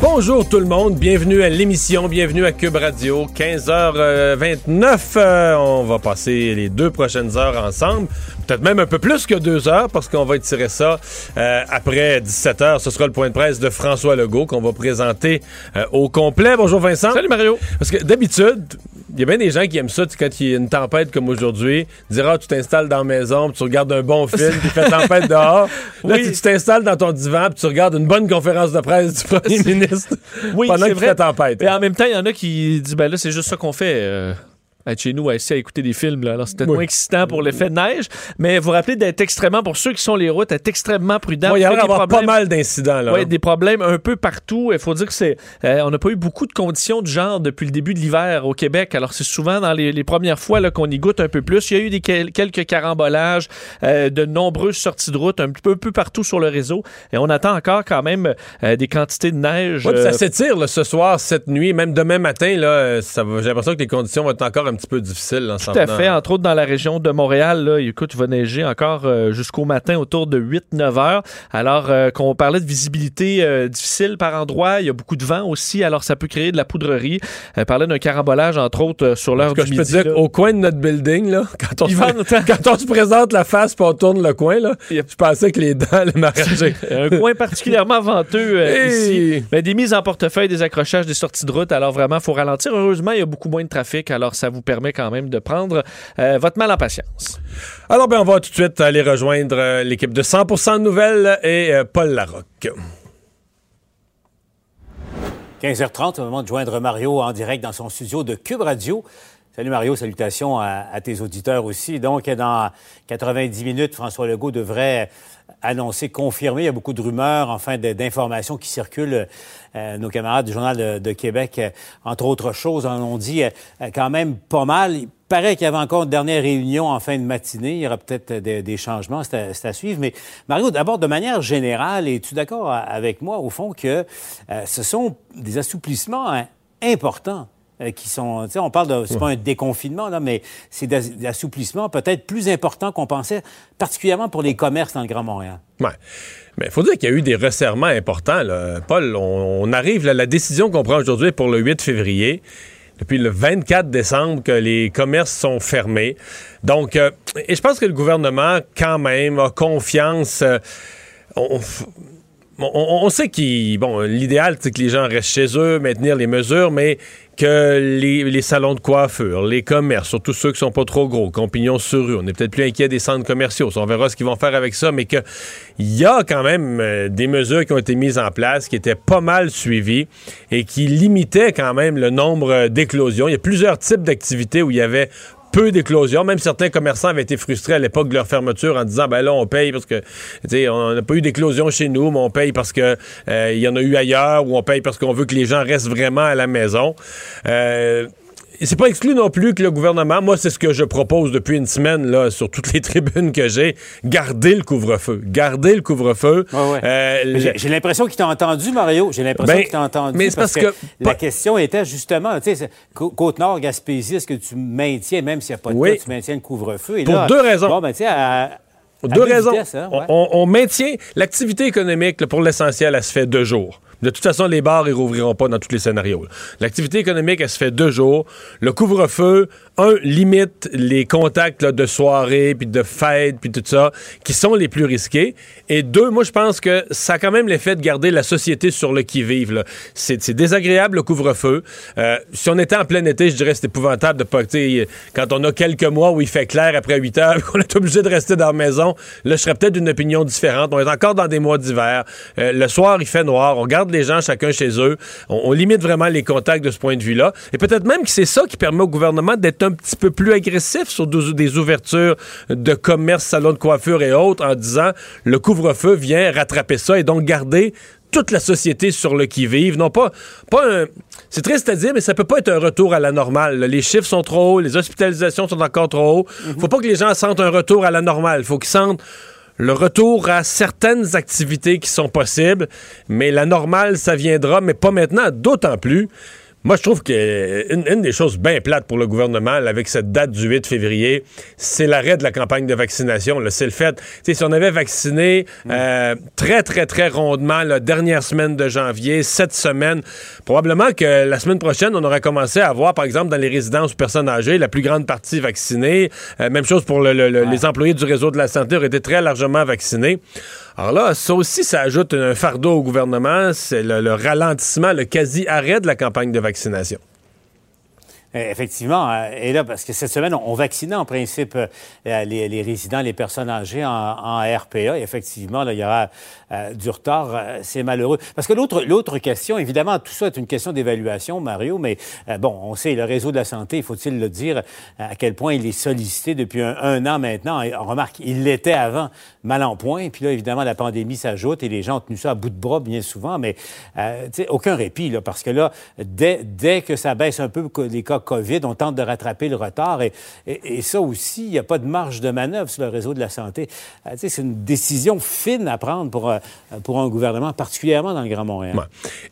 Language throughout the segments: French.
Bonjour tout le monde, bienvenue à l'émission, bienvenue à Cube Radio, 15h29. Euh, on va passer les deux prochaines heures ensemble, peut-être même un peu plus que deux heures parce qu'on va étirer ça euh, après 17h. Ce sera le point de presse de François Legault qu'on va présenter euh, au complet. Bonjour Vincent. Salut Mario. Parce que d'habitude, il y a bien des gens qui aiment ça tu- quand il y a une tempête comme aujourd'hui. Dire, ah, tu t'installes dans la maison, puis tu regardes un bon film, puis fait tempête dehors. Là, Oui. tu t'installes dans ton divan, puis tu regardes une bonne conférence de presse du premier ministre Oui, pendant c'est qu'il vrai. fait tempête. Et en même temps, il y en a qui disent ben là, c'est juste ça qu'on fait. euh, être chez nous, à essayer à écouter des films. Là. Alors, c'est peut-être Oui. moins excitant pour l'effet de neige, mais vous rappelez d'être extrêmement, pour ceux qui sont les routes, d'être extrêmement prudent. Ouais, il y a Vous l'air faites des d'avoir pas mal d'incidents, là. Ouais, des problèmes un peu partout. Il faut dire que c'est, euh, on n'a pas eu beaucoup de conditions du genre depuis le début de l'hiver au Québec. Alors c'est souvent dans les, les premières fois là, qu'on y goûte un peu plus. Il y a eu des quel- quelques carambolages, euh, de nombreuses sorties de route un peu, peu partout sur le réseau. Et on attend encore quand même euh, des quantités de neige. Ouais, puis euh, ça s'étire là, ce soir, cette nuit, même demain matin. Là, ça va- j'ai l'impression que les conditions vont être encore un petit peu difficiles. là, Tout à venant. fait. Entre autres, dans la région de Montréal, là, écoute, il va neiger encore euh, jusqu'au matin autour de 8-9 heures. Alors euh, qu'on parlait de visibilité euh, difficile par endroit, il y a beaucoup de vent aussi, alors ça peut créer de la poudrerie. Euh, parlait d'un carambolage, entre autres, sur l'heure du je peux midi. te dire là. qu'au coin de notre building, là, quand on, se, vente- quand on se présente la face puis on tourne le coin, là, Yep. je pensais que les dents allaient m'arranger. un coin particulièrement venteux Hey! ici. Ben, des mises en portefeuille, des accrochages, des sorties de route. Alors vraiment, il faut ralentir. Heureusement, il y a beaucoup moins de trafic. Alors ça vous permet quand même de prendre euh, votre mal en patience. Alors, ben, on va tout de suite aller rejoindre euh, l'équipe de 100% de nouvelles et euh, Paul Larocque. 15h30, au moment de joindre Mario en direct dans son studio de Cube Radio. Salut Mario, salutations à, à tes auditeurs aussi. Donc, dans 90 minutes, François Legault devrait annoncer, confirmer. Il y a beaucoup de rumeurs, enfin, d'informations qui circulent. Euh, nos camarades du Journal de, Québec, euh, entre autres choses, en ont dit euh, euh, quand même pas mal. Il paraît qu'il y avait encore une dernière réunion en fin de matinée. Il y aura peut-être euh, des, des changements, c'est à, à suivre. Mais Mario, d'abord, de manière générale, es-tu d'accord a- avec moi, au fond, que euh, ce sont des assouplissements hein, importants? euh, qui sont, tu sais, on parle de, c'est pas un déconfinement, là, mais c'est assouplissements peut-être plus importants qu'on pensait, particulièrement pour les commerces dans le Grand Montréal. Ouais. Mais il faut dire qu'il y a eu des resserrements importants. Là. Paul, on, on arrive, là, la décision qu'on prend aujourd'hui est pour le 8 février. Depuis le 24 décembre que les commerces sont fermés. Donc, euh, et je pense que le gouvernement, quand même, a confiance. euh, on, on- sait qu'il. Bon, l'idéal, c'est que les gens restent chez eux, maintenir les mesures, mais que les, salons de coiffure, les commerces, surtout ceux qui sont pas trop gros, pignon sur rue, on est peut-être plus inquiet des centres commerciaux. On verra ce qu'ils vont faire avec ça, mais qu'il y a quand même euh, des mesures qui ont été mises en place, qui étaient pas mal suivies et qui limitaient quand même le nombre euh, d'éclosions. Il y a plusieurs types d'activités où il y avait peu d'éclosions. Même certains commerçants avaient été frustrés à l'époque de leur fermeture en disant ben là on paye parce que on n'a pas eu d'éclosion chez nous, mais on paye parce que euh, il y en a eu ailleurs ou on paye parce qu'on veut que les gens restent vraiment à la maison. Euh, c'est pas exclu non plus que le gouvernement, moi c'est ce que je propose depuis une semaine là sur toutes les tribunes que j'ai, garder le couvre-feu, garder le couvre-feu. Ouais, ouais. Euh, J'ai l'impression qu'il t'a entendu, Mario. J'ai l'impression Ben, qu'il t'a entendu. mais c'est parce que- la question était justement, tu sais, Côte-Nord, Gaspésie, est-ce que tu maintiens, même s'il n'y a pas de Oui. cas, tu maintiens le couvre-feu? Pour là, deux raisons. Bon, ben, à, Deux raisons. vitesses, hein, On- ouais. on, on maintient l'activité économique là, pour l'essentiel, elle se fait deux jours. De toute façon, les bars, ils rouvriront pas dans tous les scénarios. L'activité économique, elle se fait deux jours. Le couvre-feu, un, limite les contacts de soirée, puis de fêtes, puis tout ça, qui sont les plus risqués. Et deux, moi, je pense que ça a quand même l'effet de garder la société sur le qui-vive. C'est désagréable, le couvre-feu. Euh, si on était en plein été, je dirais que c'est épouvantable de pas... Quand on a quelques mois où il fait clair après 8 heures, qu'on est obligé de rester dans la maison, là, je serais peut-être d'une opinion différente. On est encore dans des mois d'hiver. Euh, le soir, il fait noir. On garde les gens chacun chez eux. On, on limite vraiment les contacts de ce point de vue-là. Et peut-être même que c'est ça qui permet au gouvernement d'être un petit peu plus agressif sur des ouvertures de commerce, salons de coiffure et autres en disant le couvre-feu vient rattraper ça et donc garder toute la société sur le qui-vive. Non pas, pas un. C'est triste à dire, mais ça peut pas être un retour à la normale. Les chiffres sont trop hauts, les hospitalisations sont encore trop hauts. Faut pas que les gens sentent un retour à la normale. Faut qu'ils sentent le retour à certaines activités qui sont possibles, mais la normale, ça viendra, mais pas maintenant, d'autant plus moi, je trouve qu'une une des choses bien plates pour le gouvernement, avec cette date du 8 février, c'est l'arrêt de la campagne de vaccination. C'est le fait, si on avait vacciné euh, très, très, très rondement la dernière semaine de janvier, cette semaine, probablement que la semaine prochaine, on aurait commencé à avoir, par exemple, dans les résidences personnes âgées, la plus grande partie vaccinée. Euh, même chose pour les employés du réseau de la santé auraient été très largement vaccinés. Alors là, ça aussi, ça ajoute un fardeau au gouvernement, c'est le, ralentissement, le quasi-arrêt de la campagne de vaccination. Euh, effectivement. Euh, et là, parce que cette semaine, on vaccinait en principe euh, les, résidents, les personnes âgées en, RPA. Et effectivement, là, il y aura du retard. C'est malheureux. Parce que l'autre, l'autre question, évidemment, tout ça est une question d'évaluation, Mario, mais bon, on sait, le réseau de la santé, faut-il le dire, à quel point il est sollicité depuis un, an maintenant? on remarque, il l'était avant, mal en point. Puis là, évidemment, la pandémie s'ajoute et les gens ont tenu ça à bout de bras bien souvent, mais aucun répit, là, parce que là, dès, dès que ça baisse un peu les cas COVID, on tente de rattraper le retard. Et, et, ça aussi, il n'y a pas de marge de manœuvre sur le réseau de la santé. Euh, c'est une décision fine à prendre pour, euh, pour un gouvernement, particulièrement dans le Grand Montréal.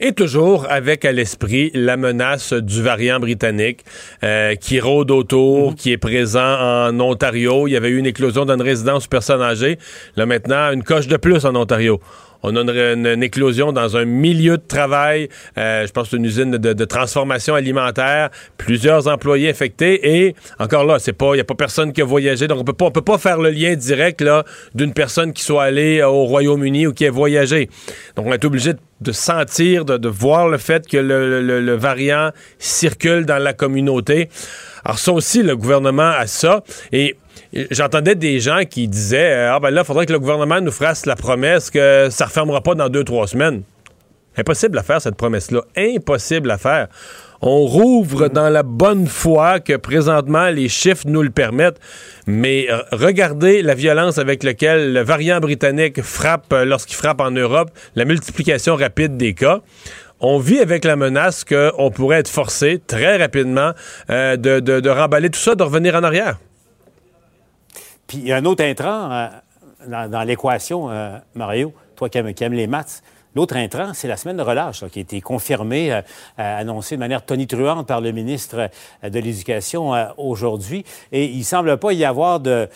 Et toujours avec à l'esprit la menace du variant britannique euh, qui rôde autour, mhm. qui est présent en Ontario. Il y avait eu une éclosion dans une résidence personnes âgées. Là, maintenant, une coche de plus en Ontario. On a une, éclosion dans un milieu de travail, euh, je pense une usine de, transformation alimentaire, plusieurs employés infectés et encore là, c'est pas, il y a pas personne qui a voyagé, donc on peut pas, peut pas faire le lien direct là d'une personne qui soit allée au Royaume-Uni ou qui a voyagé. Donc on est obligé de, sentir, de, voir le fait que le, variant circule dans la communauté. Alors ça aussi, le gouvernement a ça et J'entendais des gens qui disaient euh, Ah ben là, il faudrait que le gouvernement nous fasse la promesse que ça ne refermera pas dans deux, trois semaines. Impossible à faire, cette promesse-là. Impossible à faire. On rouvre dans la bonne foi que présentement les chiffres nous le permettent, mais euh, regardez la violence avec laquelle le variant britannique frappe euh, lorsqu'il frappe en Europe, la multiplication rapide des cas on vit avec la menace qu'on pourrait être forcé très rapidement de, de, remballer tout ça, de revenir en arrière. Puis il y a un autre intrant euh, dans, l'équation, euh, Mario, toi qui aimes, les maths. L'autre intrant, c'est la semaine de relâche qui a été confirmée, euh, annoncée de manière tonitruante par le ministre de l'Éducation aujourd'hui. Et il semble pas y avoir de,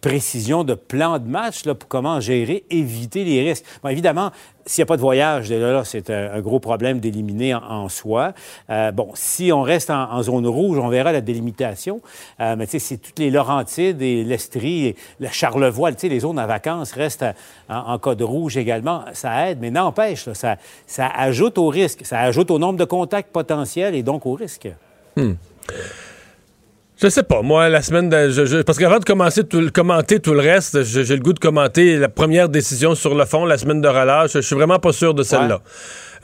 précision, de plan de match là, pour comment gérer, éviter les risques. Bon, évidemment, s'il n'y a pas de voyage, c'est un, gros problème d'éliminer en, soi. Euh, bon, si on reste en, zone rouge, on verra la délimitation. Euh, mais tu sais, toutes les Laurentides et l'Estrie, et le Charlevoix, tu sais, les zones à vacances restent en, code rouge également. Ça aide, mais n'empêche, ça, ça ajoute au risque. Ça ajoute au nombre de contacts potentiels et donc au risque. Hmm. Je sais pas. Moi, la semaine de, parce qu'avant de commencer tout, commenter tout le reste, j'ai le goût de commenter la première décision sur le fond, la semaine de relâche. Je suis vraiment pas sûr de celle-là.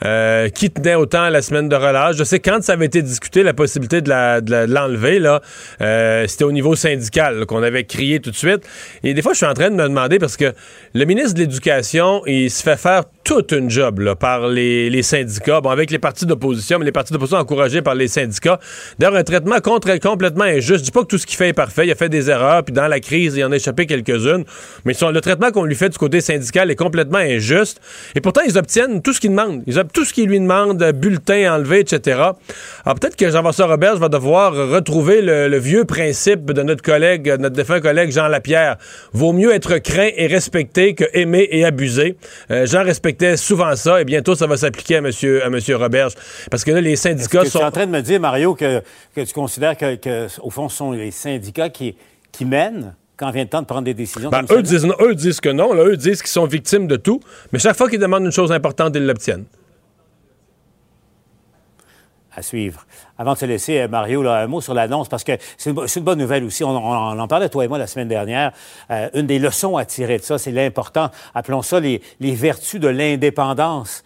Euh, qui tenait autant la semaine de relâche? Je sais quand ça avait été discuté, la possibilité de l'enlever, là, euh, c'était au niveau syndical qu'on avait crié tout de suite. Et des fois, je suis en train de me demander, parce que le ministre de l'Éducation, il se fait faire toute une job là, par les, syndicats, bon, avec les partis d'opposition, mais les partis d'opposition encouragés par les syndicats. D'ailleurs, un traitement contre complètement injuste. Je dis pas que tout ce qu'il fait est parfait, il a fait des erreurs, puis dans la crise, il en a échappé quelques-unes, mais le traitement qu'on lui fait du côté syndical est complètement injuste. Et pourtant, ils obtiennent tout ce qu'ils demandent. Ils tout ce qu'il lui demande, bulletin enlevé, etc. Alors peut-être que Jean-François Robert va devoir retrouver le, vieux principe de notre collègue, notre défunt collègue Jean Lapierre. Vaut mieux être craint et respecté que aimer et. Euh, Jean respectait souvent ça et bientôt ça va s'appliquer à monsieur, à monsieur Roberge. Parce que là, les syndicats sont... Tu es en train de me dire, Mario, que, que tu considères que, au fond, ce sont les syndicats qui, qui mènent quand vient le temps de prendre des décisions. Ben, eux, disent, eux disent que non. Là, eux disent qu'ils sont victimes de tout. Mais chaque fois qu'ils demandent une chose importante, ils l'obtiennent. À suivre. Avant de se laisser, euh, Mario, un mot sur l'annonce, parce que c'est une, bonne nouvelle aussi. On, en parlait, toi et moi, la semaine dernière. Euh, une des leçons à tirer de ça, c'est l'important, appelons ça les vertus de l'indépendance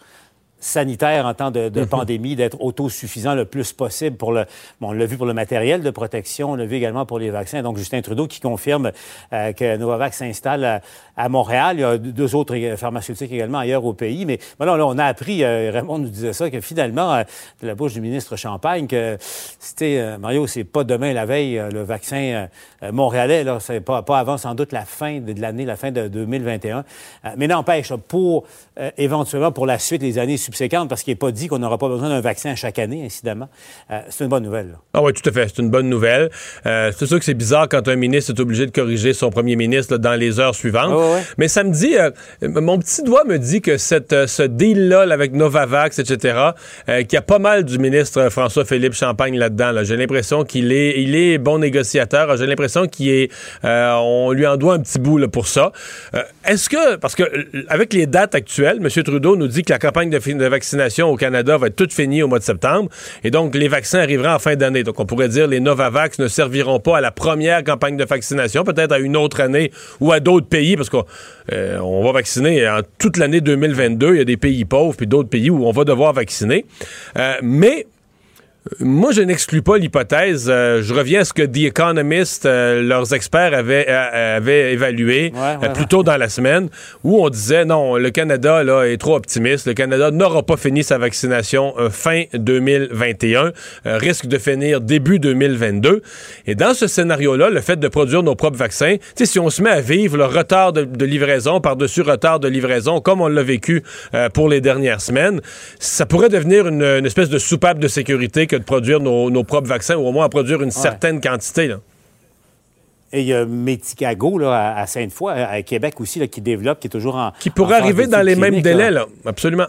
sanitaire en temps de, mhm. pandémie, d'être autosuffisant le plus possible pour le. Bon, on l'a vu pour le matériel de protection, on l'a vu également pour les vaccins. Donc, Justin Trudeau qui confirme euh, que Novavax s'installe à, Montréal. Il y a deux autres pharmaceutiques également ailleurs au pays. Mais voilà, là, on a appris, euh, Raymond nous disait ça, que finalement, euh, de la bouche du ministre Champagne, que c'était, Mario, c'est pas demain la veille, le vaccin montréalais, là, c'est pas, pas avant sans doute la fin de, l'année, la fin de 2021. mais n'empêche, pour éventuellement pour la suite, les années parce qu'il n'est pas dit qu'on n'aura pas besoin d'un vaccin chaque année, incidemment. Euh, c'est une bonne nouvelle. Ah oui, tout à fait. C'est une bonne nouvelle. Euh, c'est sûr que c'est bizarre quand un ministre est obligé de corriger son premier ministre dans les heures suivantes. Mais ça me dit, euh, mon petit doigt me dit que cette, ce deal-là avec Novavax, etc., qu'il y a pas mal du ministre François-Philippe Champagne là-dedans. J'ai l'impression qu'il est, il est bon négociateur. J'ai l'impression qu'il est, on lui en doit un petit bout là, pour ça. Est-ce que, parce que avec les dates actuelles, M. Trudeau nous dit que la campagne de, de vaccination au Canada va être toute finie au mois de septembre. Et donc, les vaccins arriveront en fin d'année. Donc, on pourrait dire les Novavax ne serviront pas à la première campagne de vaccination, peut-être à une autre année ou à d'autres pays, parce qu'on euh, va vacciner en toute l'année 2022. Il y a des pays pauvres puis d'autres pays où on va devoir vacciner. Euh, mais moi, je n'exclus pas l'hypothèse. Euh, je reviens à ce que The Economist, euh, leurs experts avaient, euh, avaient évalué plus tôt dans la semaine, où on disait non, le Canada là, est trop optimiste. Le Canada n'aura pas fini sa vaccination fin 2021, risque de finir début 2022. Et dans ce scénario-là, le fait de produire nos propres vaccins, si on se met à vivre le retard de, livraison par-dessus retard de livraison, comme on l'a vécu pour les dernières semaines, ça pourrait devenir une, une espèce de soupape de sécurité de produire nos, propres vaccins ou au moins en produire une certaine quantité. Et il y a Medicago là, à Sainte-Foy, à Québec aussi, qui développe, qui est toujours en. Qui pourrait arriver dans les mêmes délais, là. Absolument.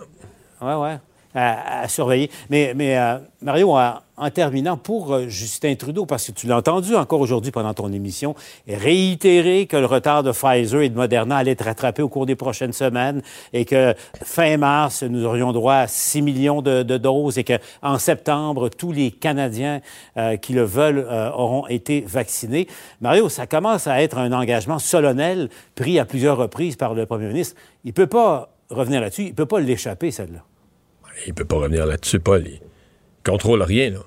Oui, oui à, surveiller. Mais, mais euh, Mario, en, terminant, pour euh, Justin Trudeau, parce que tu l'as entendu encore aujourd'hui pendant ton émission, réitérer que le retard de Pfizer et de Moderna allait être rattrapé au cours des prochaines semaines et que fin mars, nous aurions droit à 6 millions de, doses et qu'en septembre, tous les Canadiens euh, qui le veulent auront été vaccinés. Mario, ça commence à être un engagement solennel pris à plusieurs reprises par le premier ministre. Il ne peut pas revenir là-dessus, il ne peut pas l'échapper, celle-là. Il peut pas revenir là-dessus, Paul. Contrôle rien, là.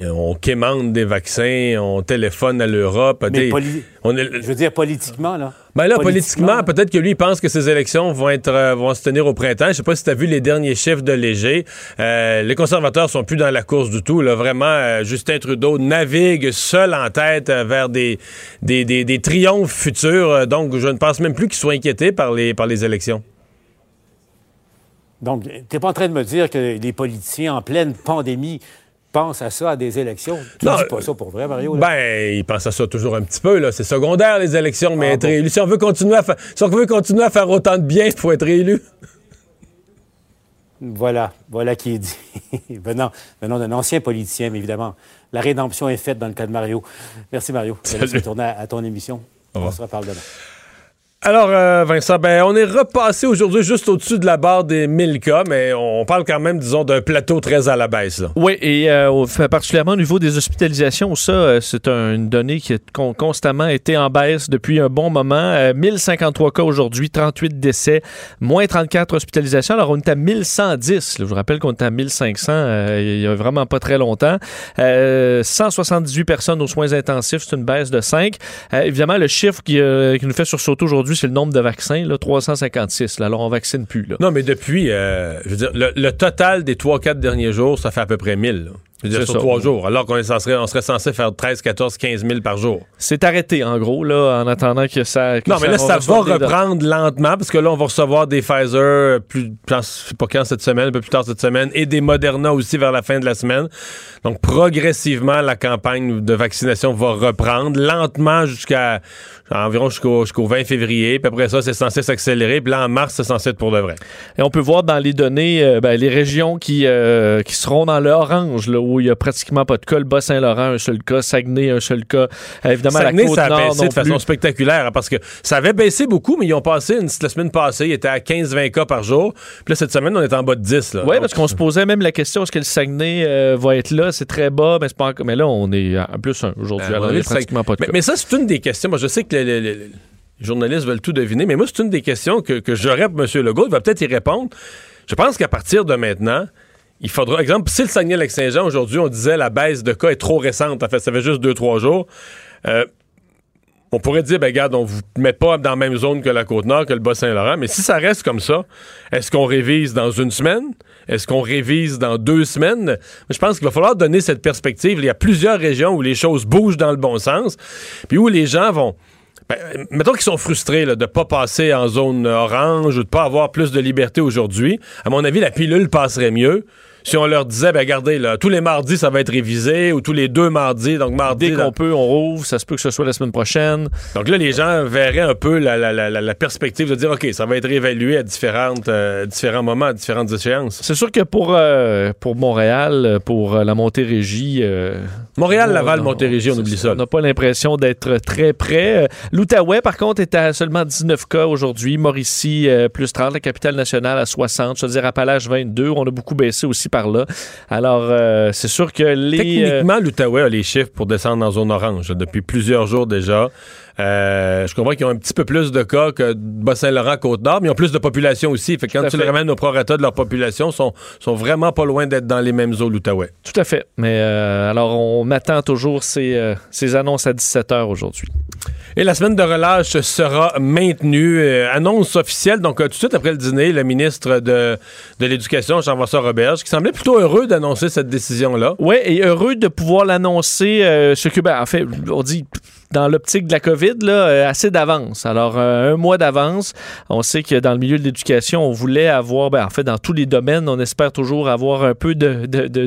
On quémande des vaccins, on téléphone à l'Europe. Je veux dire politiquement, là. Ben là, politiquement, peut-être que lui, il pense que ces élections vont être euh, vont se tenir au printemps. Je sais pas si tu as vu les derniers chiffres de Léger. Euh, les conservateurs sont plus dans la course du tout. Là. Vraiment, euh, Justin Trudeau navigue seul en tête vers des, des, des, des triomphes futurs. donc, je ne pense même plus qu'il soit inquiété par les, par les élections. Donc, tu n'es pas en train de me dire que les politiciens en pleine pandémie pensent à ça, à des élections? Tu ne dis pas ça pour vrai, Mario? Ben, ils pensent à ça toujours un petit peu. Là. C'est secondaire, les élections, mais ah, être élu. Si on, veut continuer à si on veut continuer à faire autant de bien, il faut être élu. Voilà, voilà qui est dit. venant, venant d'un ancien politicien, mais évidemment, la rédemption est faite dans le cas de Mario. Merci, Mario. Je vais retourner à, ton émission. On se reparle demain. Alors, euh, Vincent, ben, on est repassé aujourd'hui juste au-dessus de la barre des 1000 cas, mais on parle quand même, disons, d'un plateau très à la baisse. Là. Oui, et euh, particulièrement au niveau des hospitalisations, ça, euh, c'est une donnée qui a constamment été en baisse depuis un bon moment. 1053 cas aujourd'hui, 38 décès, moins 34 hospitalisations. Alors, on est à 1110. je vous rappelle qu'on est à 1500 il y a vraiment pas très longtemps. 178 personnes aux soins intensifs, c'est une baisse de 5. évidemment, le chiffre qui, qui nous fait sursauter aujourd'hui, c'est le nombre de vaccins, là, 356. alors, on vaccine plus. Là. Non, mais depuis, euh, je veux dire, le, total des 3-4 derniers jours, ça fait à peu près 1000. Sur trois jours, alors qu'on serait, on serait censé faire 13, 14, 15 000 par jour. C'est arrêté, en gros, là, en attendant que ça. non, mais là, ça va reprendre lentement, parce que là, on va recevoir des Pfizer, plus, pas quand cette semaine, un peu plus tard cette semaine, et des Moderna aussi vers la fin de la semaine. Donc, progressivement, la campagne de vaccination va reprendre lentement jusqu'à environ jusqu'au 20 février. Puis après ça, c'est censé s'accélérer. Puis là, en mars, c'est censé être pour de vrai. Et on peut voir dans les données euh, ben, les régions qui, euh, qui seront dans l'orange, où il n'y a pratiquement pas de cas. Le Bas-Saint-Laurent, un seul cas. Saguenay, un seul cas. évidemment, Saguenay, la côte ça a baissé de façon spectaculaire hein, parce que ça avait baissé beaucoup, mais ils ont passé la semaine passée, ils étaient à 15-20 cas par jour. Puis là, cette semaine, on est en bas de 10. Oui, parce qu'on se posait même la question est-ce que le Saguenay euh, va être là? C'est très bas, mais, pas mais là, on est en plus aujourd'hui. Ben, alors, il pratiquement pas de cas. Mais, ça, c'est une des questions. Moi, je sais que les, journalistes veulent tout deviner, mais moi, c'est une des questions que, que j'aurais pour M. Legault. Il va peut-être y répondre. Je pense qu'à partir de maintenant, il faudra, exemple, si le Saguenay-Lac-Saint-Jean, aujourd'hui, on disait la baisse de cas est trop récente, en fait, ça fait juste deux, trois jours, euh, on pourrait dire, ben, regarde, on vous met pas dans la même zone que la Côte-Nord, que le Bas-Saint-Laurent, mais si ça reste comme ça, est-ce qu'on révise dans une semaine? Est-ce qu'on révise dans deux semaines? Je pense qu'il va falloir donner cette perspective. Il y a plusieurs régions où les choses bougent dans le bon sens, puis où les gens vont ben, mettons qu'ils sont frustrés de ne pas passer en zone orange ou de ne pas avoir plus de liberté aujourd'hui. À mon avis, la pilule passerait mieux si on leur disait, ben regardez, là, tous les mardis, ça va être révisé, ou tous les deux mardis, donc mardi... Dès qu'on peut, on rouvre, ça se peut que ce soit la semaine prochaine. Donc là, les gens verraient un peu la, perspective de dire, OK, ça va être réévalué à différentes, euh, différents moments, à différentes échéances. C'est sûr que pour, euh, pour Montréal, pour euh, la Montérégie... Montréal, Laval, Montérégie, on oublie ça. On n'a pas l'impression d'être très près. L'Outaouais, par contre, est à seulement 19 cas aujourd'hui. Mauricie, plus 30. La capitale nationale à 60. Je veux dire, Appalaches, 22. On a beaucoup baissé aussi Alors, euh, c'est sûr que les... Techniquement, l'Outaouais a les chiffres pour descendre en zone orange depuis plusieurs jours déjà. Euh, je comprends qu'ils ont un petit peu plus de cas que Bas-Saint-Laurent, Côte-Nord, mais ils ont plus de population aussi. Fait que quand tu les ramènes au prorata de leur population, sont, sont vraiment pas loin d'être dans les mêmes eaux, l'Outaouais. Tout à fait. Mais euh, alors, on attend toujours ces, ces annonces à 17 h aujourd'hui. Et la semaine de relâche sera maintenue. Euh, annonce officielle, donc euh, tout de suite après le dîner, le ministre de, de l'Éducation, Jean-François Roberge, qui semblait plutôt heureux d'annoncer cette décision-là. Oui, et heureux de pouvoir l'annoncer, euh, ce que, ben, en fait, on dit dans l'optique de la COVID, là, euh, assez d'avance. Alors, euh, un mois d'avance. On sait que dans le milieu de l'éducation, on voulait avoir, ben, en fait, dans tous les domaines, on espère toujours avoir un peu de, de, de,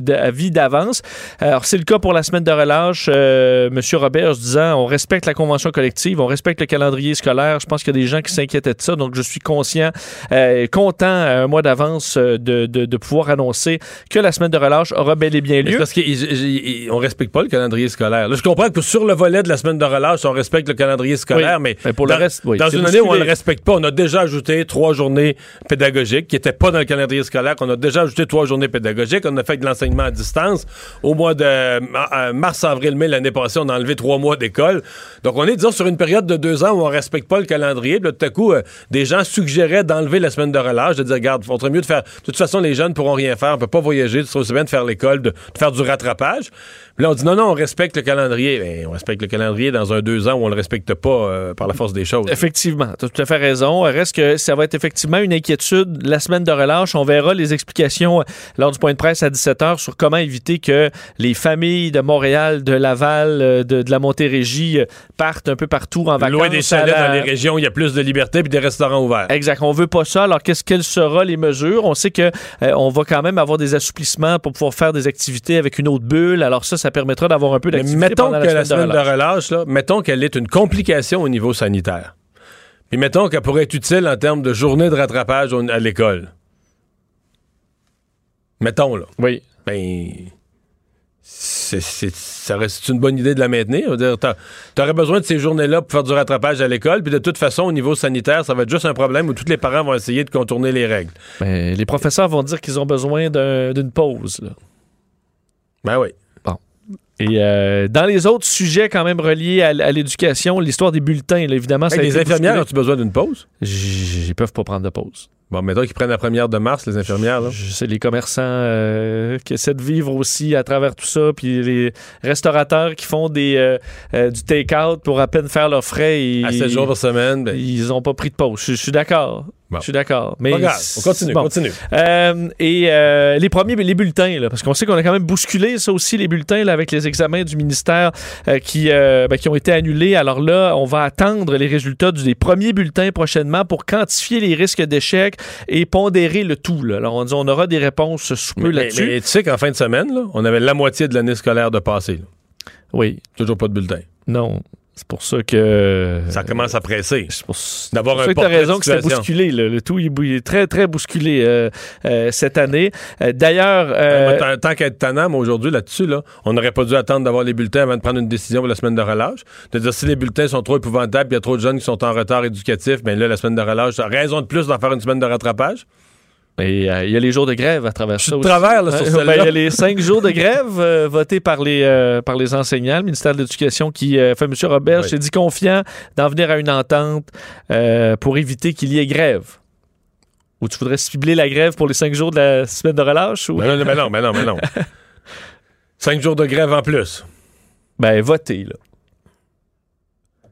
d'avance. Alors, c'est le cas pour la semaine de relâche. Euh, Monsieur Robert, disant, on respecte la convention collective, on respecte le calendrier scolaire. Je pense qu'il y a des gens qui s'inquiétaient de ça. Donc, je suis conscient, euh, content, un mois d'avance, de, de, de, pouvoir annoncer que la semaine de relâche aura bel et bien lieu. Parce qu'on respecte pas le calendrier scolaire. Là, je comprends que sur le volet de la semaine de relâche, on respecte le calendrier scolaire, mais, pour dans, le reste, dans une année où on ne le respecte pas, on a déjà ajouté trois journées pédagogiques qui n'étaient pas dans le calendrier scolaire, on a déjà ajouté trois journées pédagogiques, on a fait de l'enseignement à distance. Au mois de euh, mars, avril, mai l'année passée, on a enlevé trois mois d'école. Donc on est, disons, sur une période de deux ans où on ne respecte pas le calendrier. Puis tout à coup, euh, des gens suggéraient d'enlever la semaine de relâche, de dire, regarde, il faudrait mieux de faire. De toute façon, les jeunes ne pourront rien faire, on ne peut pas voyager, c'est aussi bien de faire l'école, de, faire du rattrapage. Puis là, on dit non, non, on respecte le calendrier. Ben, on respecte le calendrier dans un deux ans où on le respecte pas euh, par la force des choses. Effectivement, tu as tout à fait raison. Reste que ça va être effectivement une inquiétude la semaine de relâche. On verra les explications euh, lors du point de presse à 17h sur comment éviter que les familles de Montréal, de Laval, euh, de, la Montérégie partent un peu partout en vacances. Loin des chalets dans les régions, il y a plus de liberté puis des restaurants ouverts. Exact. On veut pas ça. Alors, qu'est-ce quelles seront les mesures? On sait que on va quand même avoir des assouplissements pour pouvoir faire des activités avec une autre bulle. Alors ça, ça permettra d'avoir un peu d'activité Mettons que la semaine, de relâche, là, mettons qu'elle est une complication au niveau sanitaire. Puis mettons qu'elle pourrait être utile en termes de journée de rattrapage à l'école. Mettons, là. Oui. Ben, c'est, ça reste une bonne idée de la maintenir. Tu aurais besoin de ces journées-là pour faire du rattrapage à l'école, puis de toute façon, au niveau sanitaire, ça va être juste un problème où tous les parents vont essayer de contourner les règles. Ben, les professeurs vont dire qu'ils ont besoin d'une pause. Là. Ben oui. Et euh, dans les autres sujets quand même reliés à, l'éducation, l'histoire des bulletins, évidemment, ça Les infirmières, ont-tu besoin d'une pause? Ils peuvent pas prendre de pause. Bon, mettons qu'ils prennent la première de mars, les infirmières. C'est les commerçants euh, qui essaient de vivre aussi à travers tout ça, puis les restaurateurs qui font des, euh, du take-out pour à peine faire leurs frais. à 7 jours par semaine. Ben. Ils ont pas pris de pause. Je suis d'accord. Je suis d'accord. Mais on continue, bon. continue. Euh, et euh, les premiers, les bulletins, là, parce qu'on sait qu'on a quand même bousculé ça aussi, les bulletins, là, avec les examens du ministère euh, qui, ben, qui ont été annulés. Alors là, on va attendre les résultats des premiers bulletins prochainement pour quantifier les risques d'échec et pondérer le tout. Là. Alors on dit on aura des réponses sous peu là-dessus. mais tu sais qu'en fin de semaine, là, on avait la moitié de l'année scolaire de passé. Oui, Toujours pas de bulletin. non. C'est pour ça que. Ça commence à presser. C'est pour, D'avoir pour un ça que t'as raison que c'est bousculé. là. Le tout il est très, très bousculé euh, euh, cette année. Euh, D'ailleurs. euh, Euh, moi, tant tant qu'à être tannant, moi, aujourd'hui, là-dessus, là, on n'aurait pas dû attendre d'avoir les bulletins avant de prendre une décision pour la semaine de relâche. De dire si les bulletins sont trop épouvantables, il y a trop de jeunes qui sont en retard éducatif, bien là, la semaine de relâche, raison de plus d'en faire une semaine de rattrapage. Et euh, il y a les jours de grève à travers ça aussi. travers, là, sur celle-là. ben, Il y a les cinq jours de grève euh, votés par les, euh, par les enseignants. Le ministère de l'Éducation qui euh, fait M. Robert Oui. s'est dit confiant d'en venir à une entente euh, pour éviter qu'il y ait grève. Ou tu voudrais cibler la grève pour les cinq jours de la semaine de relâche? Ou... Mais non, mais non, mais non, mais non. Cinq jours de grève en plus. Ben, votez, là.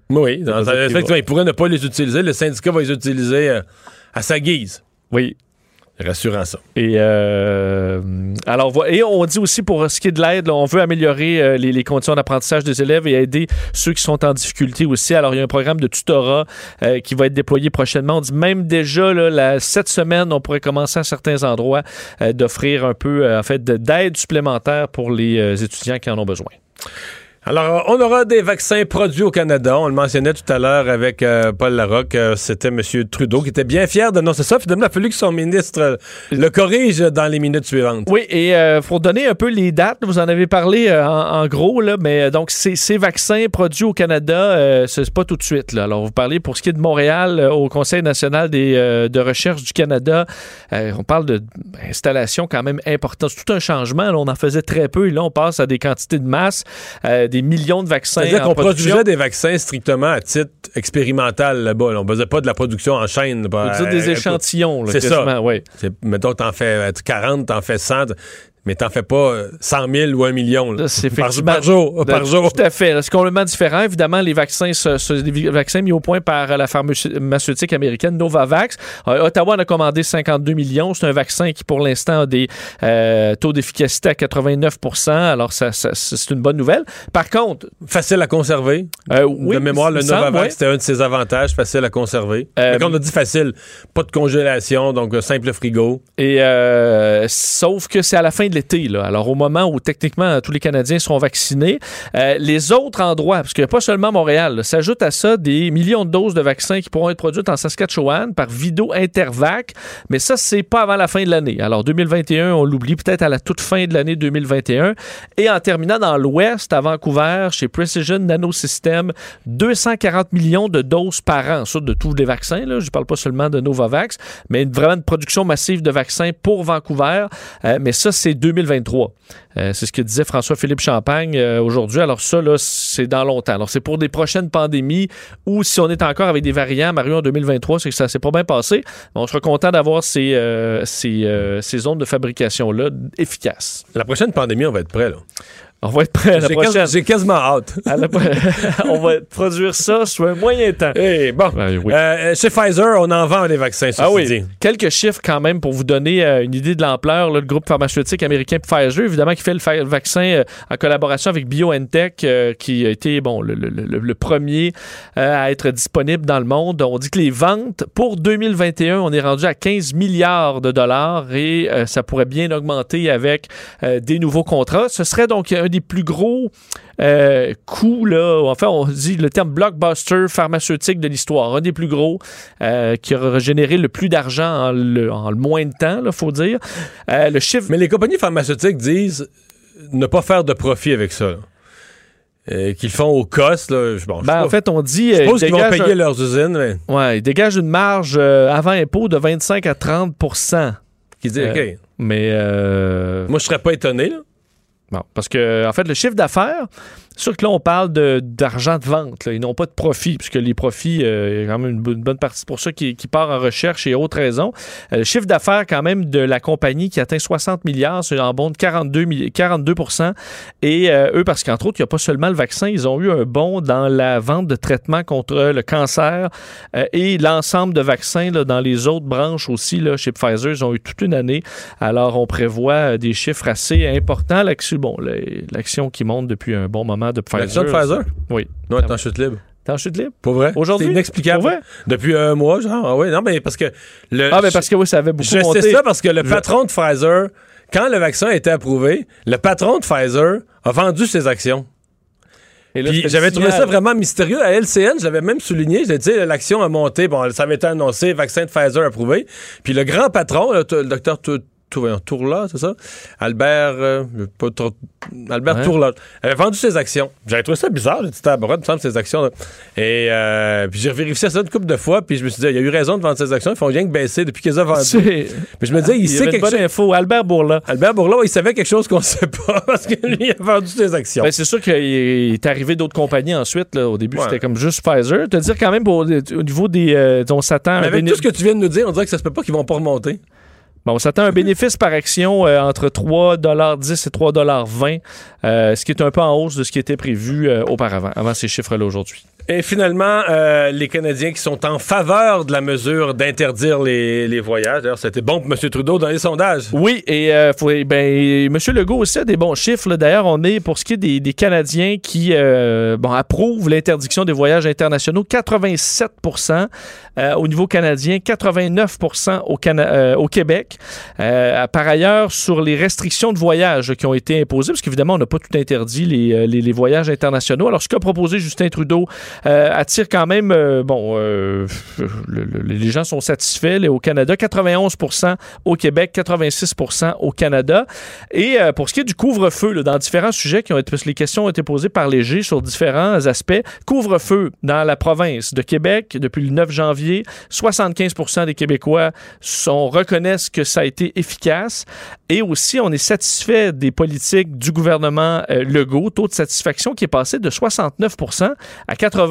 Oui, dans- effectivement, va. il pourrait ne pas les utiliser. Le syndicat va les utiliser euh, à sa guise. Oui. Rassurant ça. Et, euh, et on dit aussi pour ce qui est de l'aide, on veut améliorer euh, les, conditions d'apprentissage des élèves et aider ceux qui sont en difficulté aussi. Alors, il y a un programme de tutorat euh, qui va être déployé prochainement. On dit même déjà, cette semaine, on pourrait commencer à certains endroits d'offrir un peu, en fait, de- d'aide supplémentaire pour les étudiants qui en ont besoin. Alors, on aura des vaccins produits au Canada. On le mentionnait tout à l'heure avec euh, Paul Larocque. Euh, C'était M. Trudeau qui était bien fier d'annoncer ça. Finalement, il a fallu que son ministre euh, le corrige dans les minutes suivantes. Oui, et euh, pour donner un peu les dates, vous en avez parlé en, gros, là, mais donc ces, vaccins produits au Canada, c'est pas tout de suite. Là. Alors, vous parlez pour ce qui est de Montréal, au Conseil national des, de recherche du Canada, on parle d'installation quand même importante. C'est tout un changement. on en faisait très peu et là, on passe à des quantités de masse, des millions de vaccins. C'est-à-dire qu'on produisait des vaccins strictement à titre expérimental là-bas. là. On faisait pas de la production en chaîne. On dire des échantillons. là, c'est ça. ouais. Mettons, t'en fais euh, 40, t'en fais 100, mais t'en fais pas euh, 100 000 ou 1 million. c'est par, par jour. Par De- jour. Tout à fait. C'est complètement différent. Évidemment, les vaccins, ce- ce- les vaccins mis au point par la pharmaceutique américaine Novavax. Euh, Ottawa en a commandé 52 millions. C'est un vaccin qui, pour l'instant, a des euh, taux d'efficacité à 89 Alors, ça, ça- c'est une bonne nouvelle. Par contre, Facile à conserver. euh, oui, de mémoire, le Novavax, c'était un de ses avantages, facile à conserver. Euh, Fait qu'on a dit facile, pas de congélation, donc simple frigo. Et euh, sauf que c'est à la fin de l'été. Alors au moment où techniquement tous les Canadiens seront vaccinés, euh, les autres endroits, parce qu'il n'y a pas seulement Montréal, là, s'ajoutent à ça des millions de doses de vaccins qui pourront être produites en Saskatchewan par Vido Intervac, mais ça c'est pas avant la fin de l'année. Alors 2021, on l'oublie peut-être à la toute fin de l'année 2021. Et en terminant dans l'Ouest, à Vancouver, chez Precision Nanosystem, 240 millions de doses par an, ça de tous les vaccins. Là. Je ne parle pas seulement de Novavax, mais vraiment une production massive de vaccins pour Vancouver. Euh, mais ça, c'est 2023. Euh, c'est ce que disait François-Philippe Champagne euh, aujourd'hui. Alors ça, là, c'est dans longtemps. Alors c'est pour des prochaines pandémies ou si on est encore avec des variants, Mario, en 2023, c'est que ça s'est pas bien passé. On sera content d'avoir ces, euh, ces, ces zones de fabrication-là efficaces. La prochaine pandémie, on va être prêt. On va être prêt à la J'ai, prochaine. j'ai quasiment hâte. La- on va produire ça sur un moyen temps. Eh, bon. Ben oui. Euh, chez Pfizer, on en vend des vaccins, Ah oui, dit. quelques chiffres quand même pour vous donner euh, une idée de l'ampleur. Le groupe pharmaceutique américain Pfizer, évidemment, qui fait le vaccin euh, en collaboration avec BioNTech, qui a été bon, le, le- premier à être disponible dans le monde. On dit que les ventes pour 2021, on est rendu à 15 milliards de dollars et ça pourrait bien augmenter avec des nouveaux contrats. Ce serait donc un des plus gros euh, coûts, là, enfin, on dit le terme blockbuster pharmaceutique de l'histoire, un des plus gros euh, qui aura généré le plus d'argent en le, en le moins de temps, il faut dire. Euh, le chiffre. Mais les compagnies pharmaceutiques disent ne pas faire de profit avec ça. là. Euh, qu'ils font au cost. Là. Bon, Ben, pas- en fait, on dit. je suppose ils qu'ils vont payer un- leurs usines. Mais, ouais, ils dégagent une marge euh, avant impôt de 25 à 30 qui disent, Euh, OK, Mais. moi, je serais pas étonné. Là. Parce que, en fait, le chiffre d'affaires sûr que là, on parle d'argent de, vente. Là. Ils n'ont pas de profit, puisque les profits, euh, il y a quand même une, bonne partie pour ça qui, part en recherche et autres raisons. Euh, le chiffre d'affaires, quand même, de la compagnie qui atteint 60 milliards, c'est en bon de 42, 42 Et euh, eux, parce qu'entre autres, il n'y a pas seulement le vaccin, ils ont eu un bond dans la vente de traitements contre le cancer et l'ensemble de vaccins dans les autres branches aussi. Là, chez Pfizer, ils ont eu toute une année. Alors, on prévoit des chiffres assez importants. L'action, bon, l'action qui monte depuis un bon moment de Pfizer. L'action de Pfizer? Oui. Non, t'es en chute libre. T'es en chute libre? Pour vrai? Aujourd'hui? C'est inexplicable. Pour vrai? Depuis un mois, genre. Ah oui, non, mais parce que. Le, ah, mais parce que oui, ça avait beaucoup Je monté. sais ça parce que le patron de Pfizer, quand le vaccin a été approuvé, le patron de Pfizer a vendu ses actions. Puis j'avais trouvé ça vraiment mystérieux. À LCN, j'avais même souligné, j'ai dit, l'action a monté, bon, ça avait été annoncé, vaccin de Pfizer approuvé. Puis le grand patron, le, le docteur Tourla, c'est ça? Albert, euh, pas trop, Albert ouais. Tourla, avait vendu ses actions. J'avais trouvé ça bizarre. J'ai dit, il me semble, ses actions. Là. Et euh, puis j'ai vérifié ça une couple de fois, puis je me suis dit, il a eu raison de vendre ses actions. Ils font rien que baisser depuis qu'ils ont vendu. Puis je me disais, il, il sait quelque chose. info. Albert Bourla. Albert Bourla, il savait quelque chose qu'on ne sait pas parce que lui, il a vendu ses actions. Ben, c'est sûr qu'il est arrivé d'autres compagnies ensuite. Là. Au début, ouais. c'était comme juste Pfizer. Te dire quand même, pour, au niveau des. Euh, on s'attend. Mais avec tout ce que tu viens de nous dire, on dirait que ça se peut pas qu'ils vont pas remonter. Bon, on s'attend à un bénéfice par action euh, entre 3,10 et 3,20 euh, ce qui est un peu en hausse de ce qui était prévu euh, auparavant, avant ces chiffres-là aujourd'hui. Et finalement, euh, les Canadiens qui sont en faveur de la mesure d'interdire les, les, voyages. D'ailleurs, c'était bon pour M. Trudeau dans les sondages. Oui, et euh, faut, ben, M. Legault aussi a des bons chiffres. D'ailleurs, on est, pour ce qui est des, Canadiens qui euh, bon, approuvent l'interdiction des voyages internationaux, 87% euh, au niveau canadien, 89% au, au Québec. Par ailleurs, sur les restrictions de voyage qui ont été imposées, parce qu'évidemment, on n'a pas tout interdit les, les, les, voyages internationaux. Alors, ce qu'a proposé Justin Trudeau attire quand même, euh, bon, euh, le, le, les gens sont satisfaits là, au Canada, 91% au Québec, 86% au Canada. Et pour ce qui est du couvre-feu, dans différents sujets qui ont été, parce que les questions ont été posées par Léger sur différents aspects, couvre-feu dans la province de Québec depuis le 9 janvier, 75% des Québécois sont, reconnaissent que ça a été efficace. Et aussi, on est satisfait des politiques du gouvernement euh, Legault, taux de satisfaction qui est passé de 69% à 80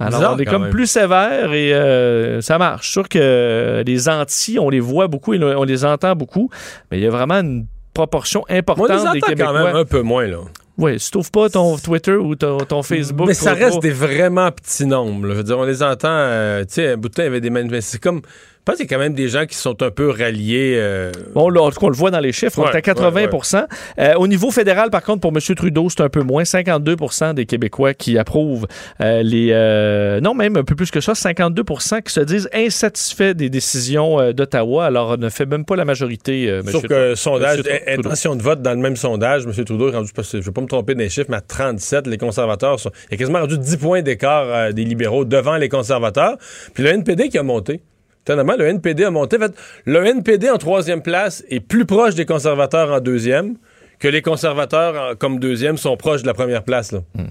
alors, Bizarre, on est comme même. plus sévère et euh, ça marche. sûr que les Antilles, on les voit beaucoup et on les entend beaucoup, mais il y a vraiment une proportion importante Moi, des Québécois. quand même un peu moins, là. Oui, si tu trouves pas ton Twitter ou ton, ton Facebook. Mais ça reste pas. des vraiment petits nombres. Là. Je veux dire, on les entend, euh, tu sais, un bout de temps, il y avait des manifestations. C'est comme. Je pense qu'il y a quand même des gens qui sont un peu ralliés. Euh... Bon, là, en tout cas, on le voit dans les chiffres. Ouais, on est à 80 ouais, ouais. Euh, Au niveau fédéral, par contre, pour M. Trudeau, c'est un peu moins. 52% des Québécois qui approuvent euh, les. Non, même un peu plus que ça. 52% qui se disent insatisfaits des décisions d'Ottawa. Alors, on ne fait même pas la majorité. Euh, Sauf que sondage, intention de vote dans le même sondage, M. Trudeau est rendu. Je ne vais pas me tromper des chiffres, mais à 37, les conservateurs sont. Il y a quasiment rendu 10 points d'écart des libéraux devant les conservateurs. Puis le NPD qui a monté. Étonnamment, le NPD a monté. En fait, le NPD en troisième place est plus proche des conservateurs en deuxième que les conservateurs en, comme deuxième sont proches de la première place. Là. Mm.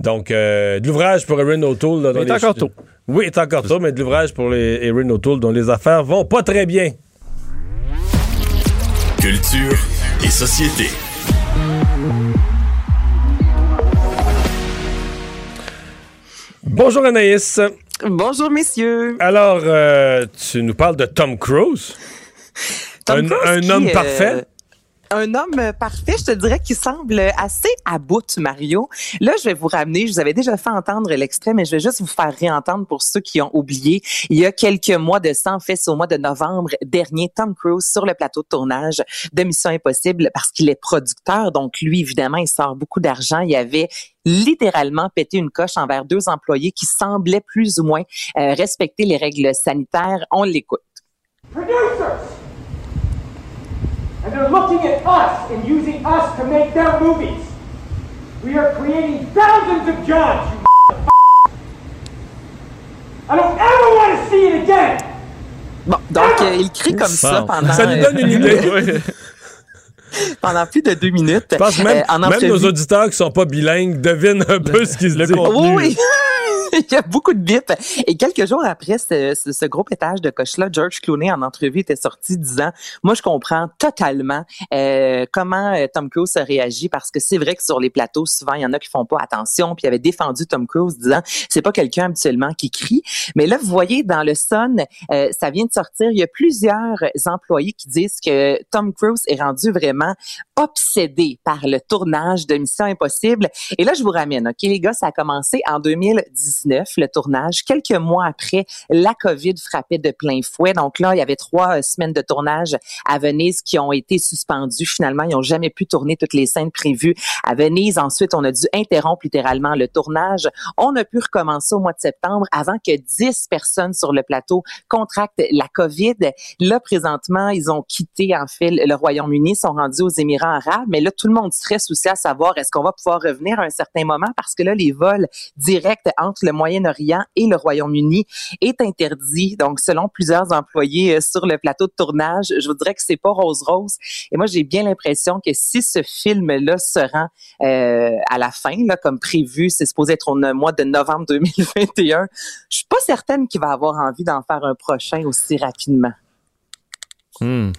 Donc, euh, de l'ouvrage pour Erin O'Toole. Là, il est encore tôt. Oui, il est encore tôt, mais de l'ouvrage pour les Erin O'Toole dont les affaires vont pas très bien. Culture et société. Bonjour Anaïs. Bonjour, messieurs. Alors, euh, tu nous parles de Tom Cruise? Tom un, Cruise un qui, homme euh, parfait? Un homme parfait, je te dirais qu'il semble assez à bout, Mario. Là, je vais vous ramener, je vous avais déjà fait entendre l'extrait, mais je vais juste vous faire réentendre pour ceux qui ont oublié. Il y a quelques mois de ça, en fait, c'est au mois de novembre dernier, Tom Cruise sur le plateau de tournage de Mission Impossible parce qu'il est producteur. Donc, lui, évidemment, il sort beaucoup d'argent. Il y avait littéralement pété une coche envers deux employés qui semblaient plus ou moins euh, respecter les règles sanitaires. On l'écoute. Producers! And they're looking at us and using us to make their movies. We are creating thousands of jobs, you I don't ever want to see it again! Bon, donc euh, il crie comme ça pendant... Ça nous donne une idée. pendant plus de deux minutes. Je pense même, euh, même nos auditeurs qui sont pas bilingues devinent un peu ce qui se dit. Oui, oui. il y a beaucoup de bips. Et quelques jours après ce, ce, gros pétage de coche-là, George Clooney, en entrevue, était sorti disant, moi, je comprends totalement euh, comment euh, Tom Cruise a réagi parce que c'est vrai que sur les plateaux, souvent, il y en a qui font pas attention. Puis il avait défendu Tom Cruise disant, c'est pas quelqu'un habituellement qui crie. Mais là, vous voyez, dans le Sun, euh, ça vient de sortir. Il y a plusieurs employés qui disent que Tom Cruise est rendu vraiment obsédé par le tournage de Mission Impossible. Et là, je vous ramène, OK, les gars, ça a commencé en 2019, le tournage. Quelques mois après, la COVID frappait de plein fouet. Donc là, il y avait trois euh, semaines de tournage à Venise qui ont été suspendues. Finalement, ils n'ont jamais pu tourner toutes les scènes prévues à Venise. Ensuite, on a dû interrompre littéralement le tournage. On a pu recommencer au mois de septembre avant que 10 personnes sur le plateau contractent la COVID. Là, présentement, ils ont quitté, en fait, le Royaume-Uni, sont rendus aux Émirats Mais là, tout le monde serait soucié à savoir est-ce qu'on va pouvoir revenir à un certain moment parce que là, les vols directs entre le Moyen-Orient et le Royaume-Uni est interdit. Donc, selon plusieurs employés euh, sur le plateau de tournage, je vous dirais que c'est pas rose-rose. Et moi, j'ai bien l'impression que si ce film-là se rend euh, à la fin, là, comme prévu, c'est supposé être au mois de novembre 2021, je suis pas certaine qu'il va avoir envie d'en faire un prochain aussi rapidement. Hmm.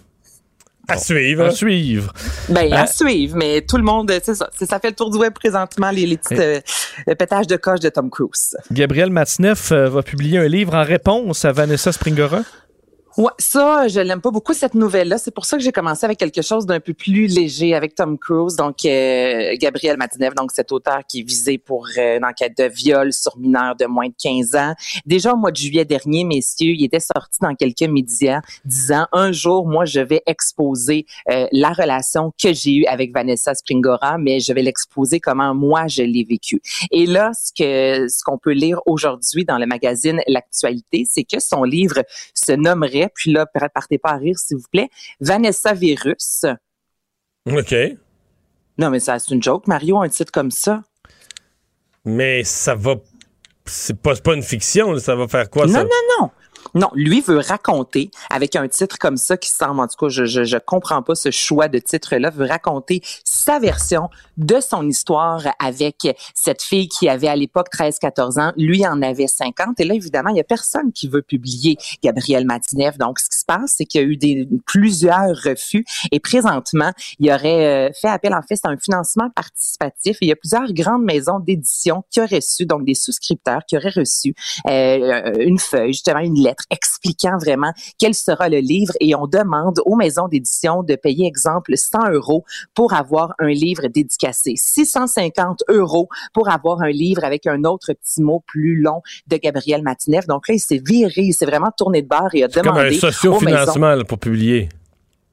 À suivre. À suivre. Ben, à euh, suivre, mais tout le monde, c'est ça. Ça fait le tour du web présentement, les, les petits euh, pétages de coche de Tom Cruise. Gabriel Matzneff euh, va publier un livre en réponse à Vanessa Springora? Ouais, ça, je l'aime pas beaucoup cette nouvelle-là. C'est pour ça que j'ai commencé avec quelque chose d'un peu plus léger avec Tom Cruise, donc euh, Gabriel Matinev, donc cet auteur qui est visé pour euh, une enquête de viol sur mineurs de moins de 15 ans. Déjà au mois de juillet dernier, messieurs, il était sorti dans quelques médias disant un jour, moi, je vais exposer euh, la relation que j'ai eue avec Vanessa Springora, mais je vais l'exposer comment moi je l'ai vécu. Et là, ce que ce qu'on peut lire aujourd'hui dans le magazine L'actualité, c'est que son livre se nommerait puis là, partez pas à rire, s'il vous plaît. Vanessa Virus. OK. Non, mais ça, c'est une joke. Mario a un titre comme ça. Mais ça va. C'est pas, pas une fiction, ça va faire quoi, ça? Non, non, non. Non, lui veut raconter avec un titre comme ça qui semble, en tout cas, je, je, comprends pas ce choix de titre-là, veut raconter sa version de son histoire avec cette fille qui avait à l'époque 13-14 ans. Lui en avait 50. Et là, évidemment, il y a personne qui veut publier Gabriel Matinev. Donc, ce qui se passe, c'est qu'il y a eu des, plusieurs refus. Et présentement, il aurait euh, fait appel, en fait, à un financement participatif. Il y a plusieurs grandes maisons d'édition qui auraient reçu, donc des souscripteurs qui auraient reçu euh, une feuille, justement une lettre expliquant vraiment quel sera le livre et on demande aux maisons d'édition de payer, exemple, 100 euros pour avoir un livre dédicacé, 650 euros pour avoir un livre avec un autre petit mot plus long de Gabriel Matineff. Donc là, il s'est viré, il s'est vraiment tourné de barre et a demandé comme un socio-financement pour publier.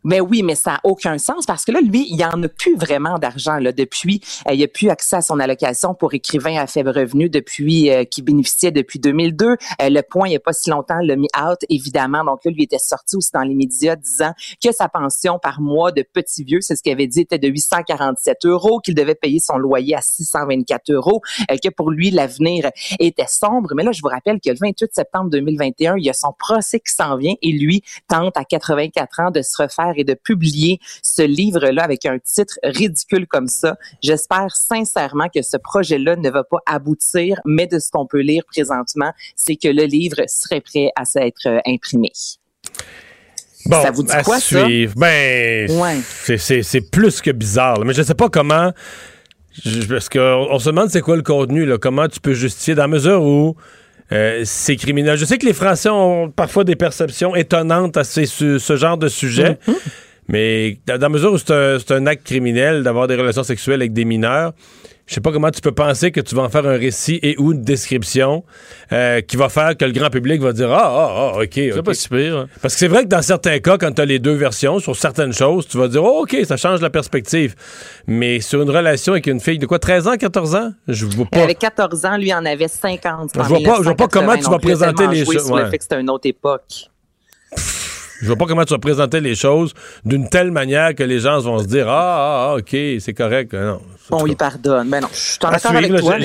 Mais oui, mais ça n'a aucun sens parce que là, lui, il en a plus vraiment d'argent là depuis. Euh, il a plus accès à son allocation pour écrivain à faible revenu depuis euh, qui bénéficiait depuis 2002. Euh, le point, il n'y a pas si longtemps, le mis out évidemment. Donc là, lui était sorti aussi dans les médias disant que sa pension par mois de petit vieux, c'est ce qu'il avait dit, était de 847 euros, qu'il devait payer son loyer à 624 euros, que pour lui l'avenir était sombre. Mais là, je vous rappelle que le 28 septembre 2021, il y a son procès qui s'en vient et lui tente à 84 ans de se refaire et de publier ce livre-là avec un titre ridicule comme ça. J'espère sincèrement que ce projet-là ne va pas aboutir, mais de ce qu'on peut lire présentement, c'est que le livre serait prêt à s'être euh, imprimé. Bon, ça vous dit quoi, suivre. Ça? Ben, ouais. c'est plus que bizarre. Mais je sais pas comment... parce qu'on on se demande c'est quoi le contenu, là, comment tu peux justifier, dans la mesure où euh, c'est criminel. Je sais que les Français ont parfois des perceptions étonnantes à ce genre de sujet, mm-hmm. mais dans la mesure où c'est un, acte criminel d'avoir des relations sexuelles avec des mineurs, je sais pas comment tu peux penser que tu vas en faire un récit et ou une description euh, qui va faire que le grand public va dire ah ah ah ok, c'est pas si pire hein. parce que c'est vrai que dans certains cas quand tu as les deux versions sur certaines choses tu vas dire oh, ok ça change la perspective. Mais sur une relation avec une fille de quoi 13 ans 14 ans? Je vois pas. Il avait 14 ans lui en avait 50 je vois pas je vois pas comment tu vas présenter les choses ouais. le fait que c'était une autre époque je vois pas comment tu vas présenter les choses d'une telle manière que les gens vont se dire Ah, ah, ah OK, c'est correct. Non, on lui pardonne. Mais non, je suis en accord avec toi.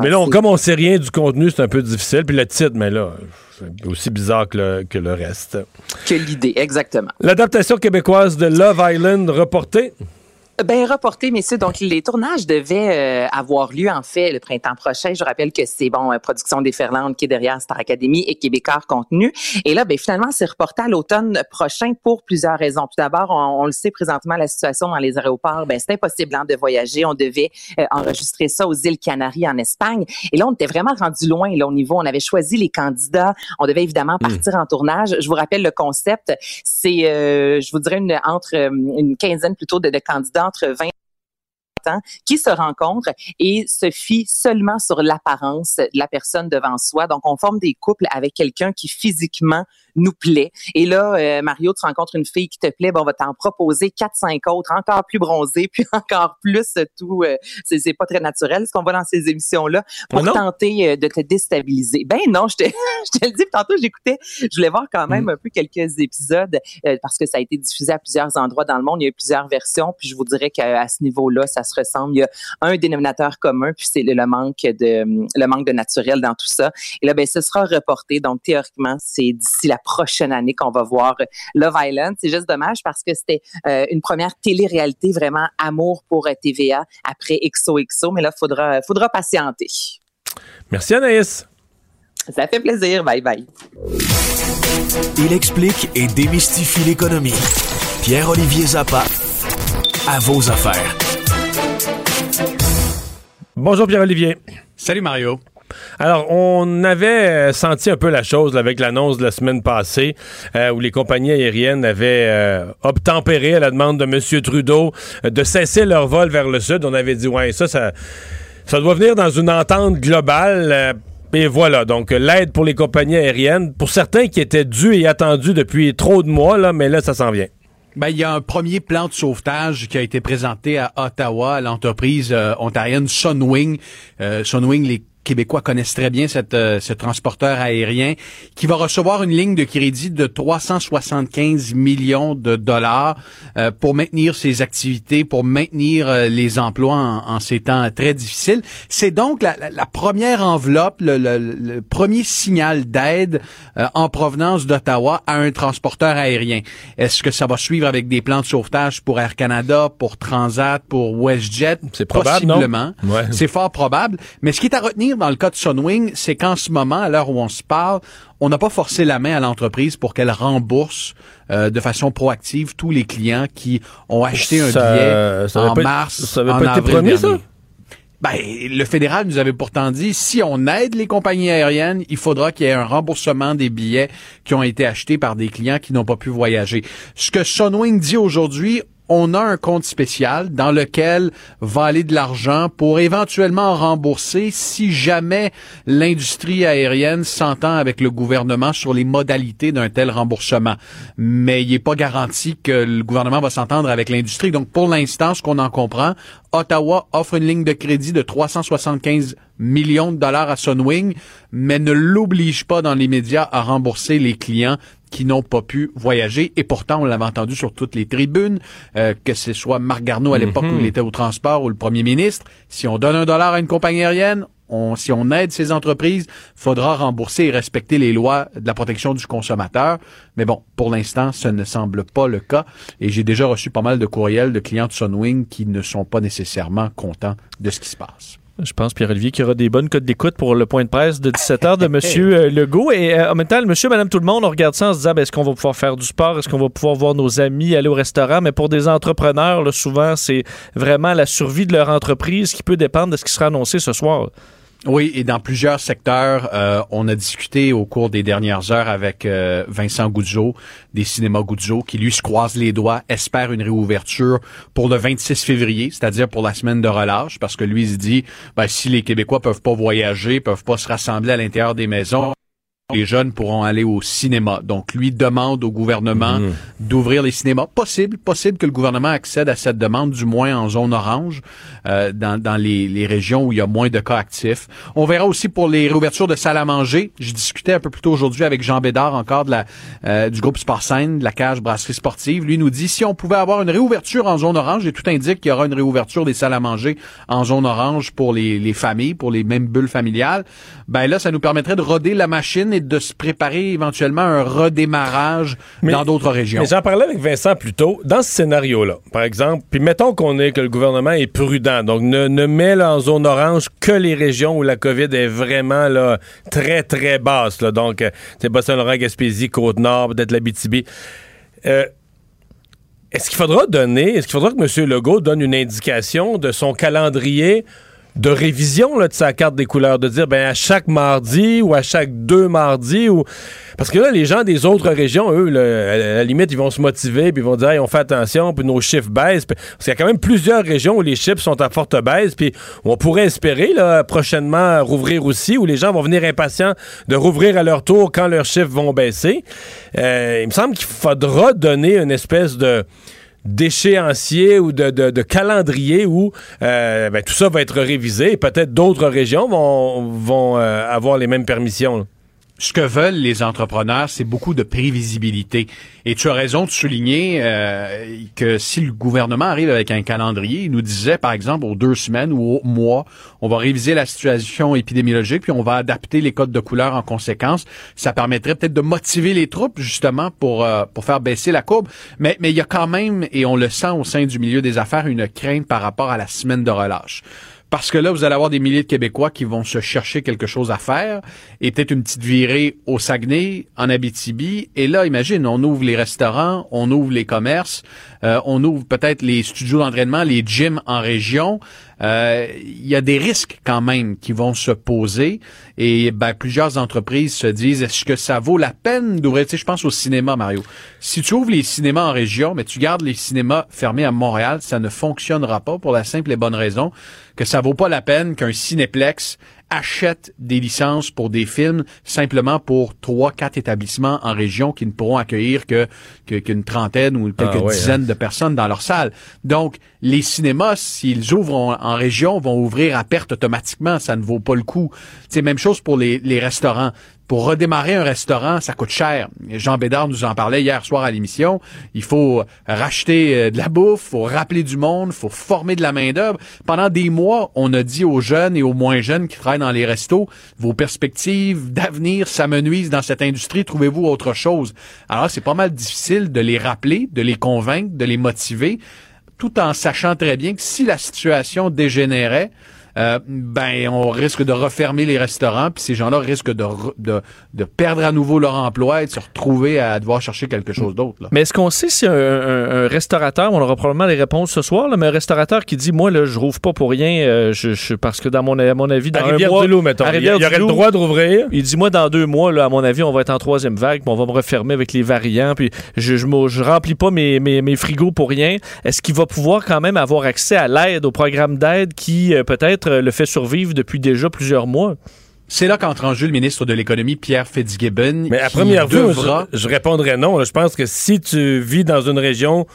mais, là, comme on sait rien du contenu, c'est un peu difficile. Puis le titre, mais là, c'est aussi bizarre que le, que le reste. Que l'idée, exactement. L'adaptation québécoise de Love Island reportée. Ben reporté, messieurs. Donc les tournages devaient euh, avoir lieu en fait le printemps prochain. Je rappelle que c'est bon euh, production des Ferlandes qui est derrière Star Academy et Québécois contenu. Et là, ben finalement, c'est reporté à l'automne prochain pour plusieurs raisons. Tout d'abord, on, le sait présentement, la situation dans les aéroports, ben c'est impossible hein, de voyager. On devait euh, enregistrer ça aux îles Canaries en Espagne. Et là, on était vraiment rendu loin là au niveau. On avait choisi les candidats. On devait évidemment hmm. partir en tournage. Je vous rappelle le concept. C'est, je vous dirais une entre une quinzaine plutôt de, de candidats entre 20 qui se rencontrent et se fient seulement sur l'apparence de la personne devant soi. Donc, on forme des couples avec quelqu'un qui physiquement nous plaît. Et là, euh, Mario, tu rencontres une fille qui te plaît, bon, on va t'en proposer quatre, cinq autres, encore plus bronzées, puis encore plus tout. Euh, c'est pas très naturel ce qu'on voit dans ces émissions-là pour tenter euh, de te déstabiliser. Ben non, je te, je te le dis. Tantôt, j'écoutais, je voulais voir quand même mm. un peu quelques épisodes parce que ça a été diffusé à plusieurs endroits dans le monde. Il y a eu plusieurs versions, puis je vous dirais qu'à ce niveau-là, ça se ressemble. Il y a un dénominateur commun, puis c'est le, manque de le manque de naturel dans tout ça. Et là, ben, ce sera reporté. Donc, théoriquement, c'est d'ici la prochaine année qu'on va voir Love Island. C'est juste dommage parce que c'était euh, une première télé-réalité vraiment amour pour TVA après XOXO, mais là, il faudra, faudra patienter. Merci Anaïs. Ça fait plaisir. Bye bye. Il explique et démystifie l'économie. Pierre-Olivier Zappa, à vos affaires. Bonjour Pierre-Olivier. Salut Mario. Alors, on avait euh, senti un peu la chose avec l'annonce de la semaine passée euh, où les compagnies aériennes avaient euh, obtempéré à la demande de M. Trudeau de cesser leur vol vers le sud. On avait dit, ouais, ça, ça, ça doit venir dans une entente globale. et voilà, donc l'aide pour les compagnies aériennes, pour certains qui étaient dus et attendus depuis trop de mois, là, mais là, ça s'en vient. Ben, il y a un premier plan de sauvetage qui a été présenté à Ottawa à l'entreprise ontarienne Sunwing. Sunwing, les Québécois connaissent très bien cette, euh, ce transporteur aérien qui va recevoir une ligne de crédit de 375 millions de dollars euh, pour maintenir ses activités, pour maintenir euh, les emplois en, ces temps très difficiles. C'est donc la, la, première enveloppe, le, le, premier signal d'aide en provenance d'Ottawa à un transporteur aérien. Est-ce que ça va suivre avec des plans de sauvetage pour Air Canada, pour Transat, pour WestJet? C'est probable, Possiblement. C'est fort probable. Mais ce qui est à retenir dans le cas de Sunwing, c'est qu'en ce moment, à l'heure où on se parle, on n'a pas forcé la main à l'entreprise pour qu'elle rembourse euh, de façon proactive tous les clients qui ont acheté un billet en mars, ça avait pas été promis, ça? Ben, le fédéral nous avait pourtant dit, si on aide les compagnies aériennes, il faudra qu'il y ait un remboursement des billets qui ont été achetés par des clients qui n'ont pas pu voyager. Ce que Sunwing dit aujourd'hui, on a un compte spécial dans lequel va aller de l'argent pour éventuellement rembourser si jamais l'industrie aérienne s'entend avec le gouvernement sur les modalités d'un tel remboursement. Mais il n'est pas garanti que le gouvernement va s'entendre avec l'industrie. Donc pour l'instant, ce qu'on en comprend, Ottawa offre une ligne de crédit de 375 millions de dollars à Sunwing, mais ne l'oblige pas dans les médias à rembourser les clients qui n'ont pas pu voyager. Et pourtant, on l'avait entendu sur toutes les tribunes, euh, que ce soit Marc Garneau à l'époque où il mhm. était au transport ou le premier ministre. Si on donne un dollar à une compagnie aérienne, on, si on aide ces entreprises, faudra rembourser et respecter les lois de la protection du consommateur. Mais bon, pour l'instant, ce ne semble pas le cas. Et j'ai déjà reçu pas mal de courriels de clients de Sunwing qui ne sont pas nécessairement contents de ce qui se passe. Je pense, Pierre-Olivier, qu'il y aura des bonnes codes d'écoute pour le point de presse de 17h de M. Euh, Legault. Et euh, en même temps, monsieur, madame, tout le monde, on regarde ça en se disant, ben, est-ce qu'on va pouvoir faire du sport? Est-ce qu'on va pouvoir voir nos amis aller au restaurant? Mais pour des entrepreneurs, là, souvent, c'est vraiment la survie de leur entreprise qui peut dépendre de ce qui sera annoncé ce soir. Oui, et dans plusieurs secteurs, euh, on a discuté au cours des dernières heures avec euh, Vincent Goudzo des cinémas Goudzo, qui lui se croise les doigts, espère une réouverture pour le 26 février, c'est-à-dire pour la semaine de relâche, parce que lui il dit, ben, si les Québécois peuvent pas voyager, peuvent pas se rassembler à l'intérieur des maisons, les jeunes pourront aller au cinéma. Donc, lui demande au gouvernement mhm. d'ouvrir les cinémas. Possible, possible que le gouvernement accède à cette demande, du moins en zone orange, euh, dans, dans les, les, régions où il y a moins de cas actifs. On verra aussi pour les réouvertures de salles à manger. Je discutais un peu plus tôt aujourd'hui avec Jean Bédard, encore de la, euh, du groupe Sport de la cage brasserie sportive. Lui nous dit, si on pouvait avoir une réouverture en zone orange, et tout indique qu'il y aura une réouverture des salles à manger en zone orange pour les, les familles, pour les mêmes bulles familiales, ben là, ça nous permettrait de roder la machine et de se préparer éventuellement à un redémarrage dans d'autres régions. Mais j'en parlais avec Vincent plus tôt. Dans ce scénario-là, par exemple, puis mettons qu'on est que le gouvernement est prudent, donc ne, ne met là, en zone orange que les régions où la COVID est vraiment là, très, très basse. Là, donc, euh, c'est Boston-Laurent, Gaspésie, Côte-Nord, peut-être l'Abitibi. Euh, est-ce qu'il faudra donner, est-ce qu'il faudra que M. Legault donne une indication de son calendrier de révision là, de sa carte des couleurs, de dire ben à chaque mardi ou à chaque deux mardis ou parce que là les gens des autres régions, eux, à la limite ils vont se motiver puis ils vont dire on fait attention puis nos chiffres baissent parce qu'il y a quand même plusieurs régions où les chiffres sont à forte baisse puis on pourrait espérer là prochainement rouvrir aussi où les gens vont venir impatients de rouvrir à leur tour quand leurs chiffres vont baisser. Euh, il me semble qu'il faudra donner une espèce de d'échéancier ou de, de, de, calendrier où euh, ben, tout ça va être révisé et peut-être d'autres régions vont, vont euh, avoir les mêmes permissions. Ce que veulent les entrepreneurs, c'est beaucoup de prévisibilité. Et tu as raison de souligner euh, que si le gouvernement arrive avec un calendrier, il nous disait, par exemple, aux deux semaines ou au mois, on va réviser la situation épidémiologique, puis on va adapter les codes de couleur en conséquence. Ça permettrait peut-être de motiver les troupes, justement, pour, euh, pour faire baisser la courbe. Mais, mais il y a quand même, et on le sent au sein du milieu des affaires, une crainte par rapport à la semaine de relâche. Parce que là, vous allez avoir des milliers de Québécois qui vont se chercher quelque chose à faire et peut-être une petite virée au Saguenay, en Abitibi. Et là, imagine, on ouvre les restaurants, on ouvre les commerces, euh, on ouvre peut-être les studios d'entraînement, les gyms en région. Euh, il y a des risques quand même qui vont se poser et ben, plusieurs entreprises se disent est-ce que ça vaut la peine d'ouvrir? Tu sais je pense au cinéma Mario. Si tu ouvres les cinémas en région mais tu gardes les cinémas fermés à Montréal ça ne fonctionnera pas pour la simple et bonne raison que ça vaut pas la peine qu'un cinéplex achète des licences pour des films simplement pour trois, quatre établissements en région qui ne pourront accueillir que qu'une trentaine ou quelques ah dizaines hein. de personnes dans leur salle. Donc, les cinémas, s'ils ouvrent en, région, vont ouvrir à perte automatiquement. Ça ne vaut pas le coup. C'est même chose pour les, les restaurants pour redémarrer un restaurant, ça coûte cher. Jean Bédard nous en parlait hier soir à l'émission. Il faut racheter euh, de la bouffe, faut rappeler du monde, faut former de la main-d'œuvre. Pendant des mois, on a dit aux jeunes et aux moins jeunes qui travaillent dans les restos, vos perspectives d'avenir s'amenuisent dans cette industrie, trouvez-vous autre chose? Alors, c'est pas mal difficile de les rappeler, de les convaincre, de les motiver, tout en sachant très bien que si la situation dégénérait, euh, ben on risque de refermer les restaurants, puis ces gens-là risquent de, de, de, perdre à nouveau leur emploi et de se retrouver à devoir chercher quelque chose d'autre. Mais est-ce qu'on sait si un, un, restaurateur, on aura probablement les réponses ce soir, là, mais un restaurateur qui dit moi là je rouvre pas pour rien, euh, je, je, parce que dans mon, à mon avis dans un mois, Loup, mettons, il y, aurait le droit de rouvrir. Il dit moi dans deux mois là, à mon avis on va être en troisième vague, puis on va me refermer avec les variants, puis je je, je remplis pas mes, mes, mes frigos pour rien. Est-ce qu'il va pouvoir quand même avoir accès à l'aide, au programme d'aide qui euh, peut-être le fait survivre depuis déjà plusieurs mois. C'est là qu'entre en jeu le ministre de l'Économie, Pierre Fitzgibbon. Mais à première vue, je, répondrais non. Je pense que si tu vis dans une région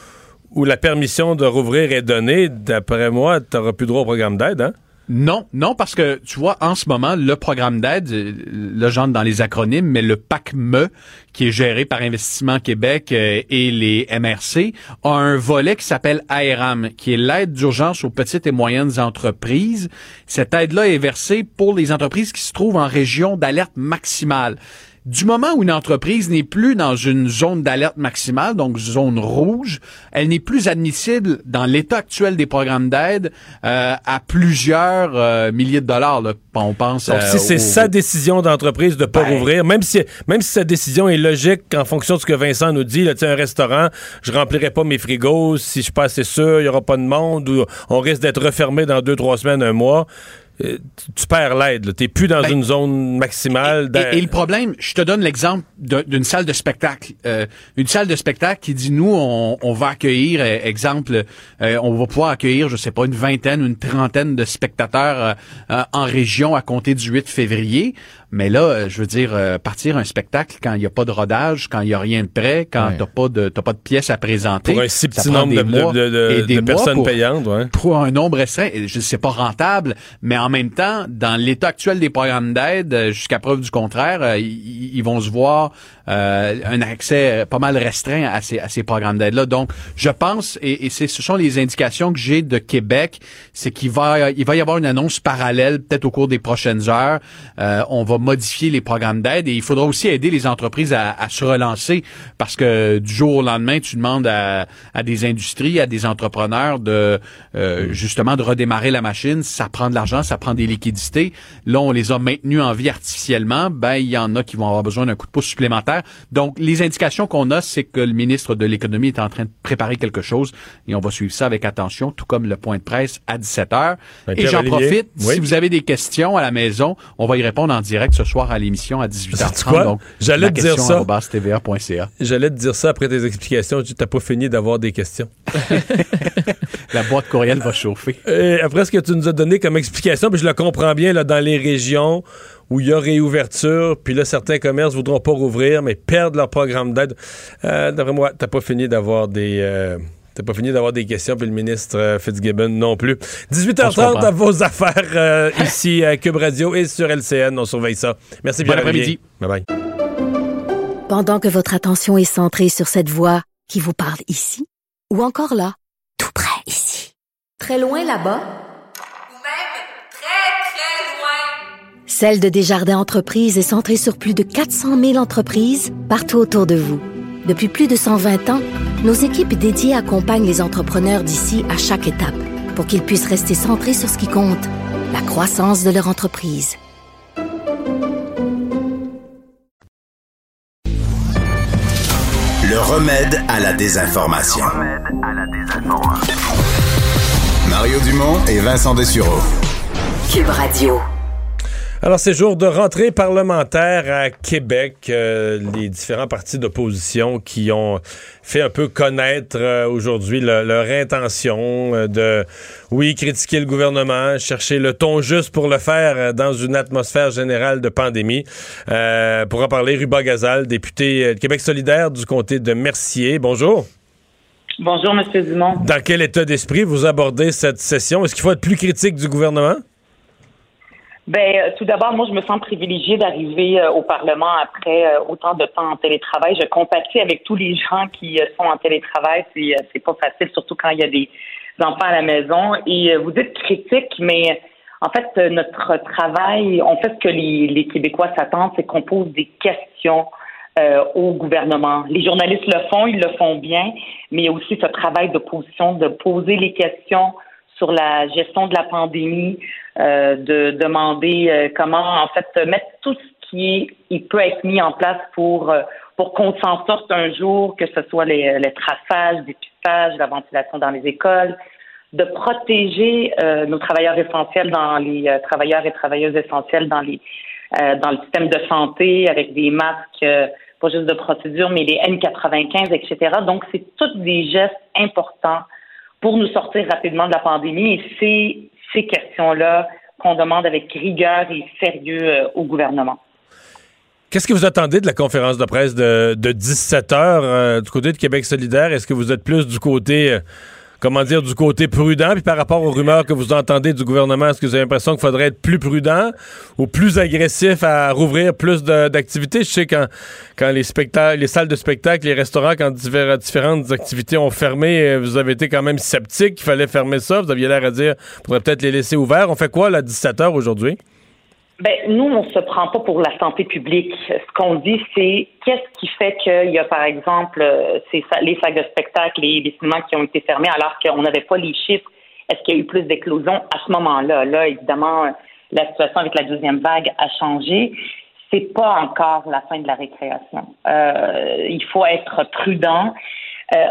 où la permission de rouvrir est donnée, d'après moi, tu n'auras plus droit au programme d'aide, hein? Non, non, parce que tu vois, en ce moment, le programme d'aide, euh, là j'entre dans les acronymes, mais le PACME, qui est géré par Investissement Québec euh, et les MRC, a un volet qui s'appelle ARAM, qui est l'aide d'urgence aux petites et moyennes entreprises. Cette aide-là est versée pour les entreprises qui se trouvent en région d'alerte maximale du moment où une entreprise n'est plus dans une zone d'alerte maximale, donc zone rouge, elle n'est plus admissible dans l'état actuel des programmes d'aide euh, à plusieurs euh, milliers de dollars. Là. On pense. Donc, si c'est sa décision d'entreprise de pas ben, rouvrir, même si même si sa décision est logique en fonction de ce que Vincent nous dit, là, un restaurant, je remplirai pas mes frigos si je suis pas assez sûr, il y aura pas de monde ou on risque d'être refermé dans deux trois semaines, un mois. Euh, tu perds l'aide. Tu n'es plus dans ben, une zone maximale. Et, le problème, je te donne l'exemple d'une salle de spectacle. Euh, une salle de spectacle qui dit, nous, on, va accueillir, euh, exemple, on va pouvoir accueillir, je sais pas, une vingtaine, une trentaine de spectateurs en région à compter du 8 février. Mais là, euh, je veux dire, euh, partir un spectacle quand il n'y a pas de rodage, quand il n'y a rien de prêt, quand t'as pas de t'as pas de pièces à présenter. Pour un si petit nombre de, de, personnes payantes, ouais. Pour un nombre restreint, je sais pas rentable, mais en même temps, dans l'état actuel des programmes d'aide, euh, jusqu'à preuve du contraire, ils, vont se voir un accès pas mal restreint à ces, à ces programmes d'aide-là. Donc, je pense, et, et ce sont les indications que j'ai de Québec, c'est qu'il va, il va y avoir une annonce parallèle, peut-être au cours des prochaines heures. on va modifier les programmes d'aide et il faudra aussi aider les entreprises à, se relancer parce que du jour au lendemain, tu demandes à, des industries, à des entrepreneurs de euh, justement de redémarrer la machine. Ça prend de l'argent, ça prend des liquidités. Là, on les a maintenus en vie artificiellement. Ben, il y en a qui vont avoir besoin d'un coup de pouce supplémentaire. Donc, les indications qu'on a, c'est que le ministre de l'économie est en train de préparer quelque chose et on va suivre ça avec attention, tout comme le point de presse à 17 h ben, Et j'en profite, si vous avez des questions à la maison, on va y répondre en direct ce soir à l'émission à 18h30. Donc, j'allais te dire ça. J'allais te dire ça après tes explications. Tu n'as pas fini d'avoir des questions. la boîte courriel va chauffer. Et après ce que tu nous as donné comme explication, puis je le comprends bien là, dans les régions où il y a réouverture, puis là, certains commerces voudront pas rouvrir, mais perdent leur programme d'aide. Euh, D'après moi, t'as pas fini d'avoir des... Euh, T'as pas fini d'avoir des questions, puis le ministre euh, Fitzgibbon non plus. 18h30 à vos affaires euh, ici à Cube Radio et sur LCN. On surveille ça. Merci bien. Bon après-midi. Bye bye. Pendant que votre attention est centrée sur cette voix qui vous parle ici, ou encore là, tout près ici, très loin là-bas, ou même très, très loin, Celle de Desjardins Entreprises est centrée sur plus de 400 000 entreprises partout autour de vous. Depuis plus de 120 ans, nos équipes dédiées accompagnent les entrepreneurs d'ici à chaque étape pour qu'ils puissent rester centrés sur ce qui compte, la croissance de leur entreprise. Le remède à la désinformation. Mario Dumont et Vincent Dessureau. Cube Radio. Alors, c'est jour de rentrée parlementaire à Québec. Euh, les différents partis d'opposition qui ont fait un peu connaître euh, aujourd'hui leur intention euh, de, oui, critiquer le gouvernement, chercher le ton juste pour le faire dans une atmosphère générale de pandémie. pour en parler, Ruba Gazal, député de Québec solidaire du comté de Mercier. Bonjour. Bonjour, M. Dumont. Dans quel état d'esprit vous abordez cette session? Est-ce qu'il faut être plus critique du gouvernement? Ben, euh, tout d'abord, moi, je me sens privilégiée d'arriver euh, au Parlement après euh, autant de temps en télétravail. Je compatis avec tous les gens qui sont en télétravail. C'est, c'est pas facile, surtout quand il y a des enfants à la maison. Et vous dites critique, mais en fait, notre travail, on fait ce que les, les Québécois s'attendent, c'est qu'on pose des questions au gouvernement. Les journalistes le font, ils le font bien, mais il y a aussi ce travail d'opposition, de poser les questions sur la gestion de la pandémie, euh, de demander euh, comment en fait mettre tout ce qui il peut être mis en place pour euh, pour qu'on s'en sorte un jour, que ce soit les, les traçages, dépistage, la ventilation dans les écoles, de protéger nos travailleurs essentiels dans les travailleurs et travailleuses essentielles dans les dans le système de santé avec des masques pas juste de procédure, mais les N95, etc. Donc, c'est tous des gestes importants pour nous sortir rapidement de la pandémie. Et c'est ces questions-là qu'on demande avec rigueur et sérieux euh, au gouvernement. Qu'est-ce que vous attendez de la conférence de presse de, 17 heures euh, du côté de Québec solidaire? Est-ce que vous êtes plus du côté... Euh, comment dire, du côté prudent. Puis par rapport aux rumeurs que vous entendez du gouvernement, est-ce que vous avez l'impression qu'il faudrait être plus prudent ou plus agressif à rouvrir plus d'activités? Je sais quand, quand les spectacles, les salles de spectacle, les restaurants, quand différentes activités ont fermé, euh, vous avez été quand même sceptique qu'il fallait fermer ça. Vous aviez l'air à dire faudrait peut-être les laisser ouverts. On fait quoi à 17 h aujourd'hui? Ben, nous, on se prend pas pour la santé publique. Ce qu'on dit, c'est qu'est-ce qui fait qu'il y a, par exemple, euh, les salles de spectacle, les, les cinémas qui ont été fermés alors qu'on n'avait pas les chiffres. Est-ce qu'il y a eu plus d'éclosions à ce moment-là? Là, évidemment, la situation avec la deuxième vague a changé. C'est pas encore la fin de la récréation. Euh, il faut être prudent. Euh,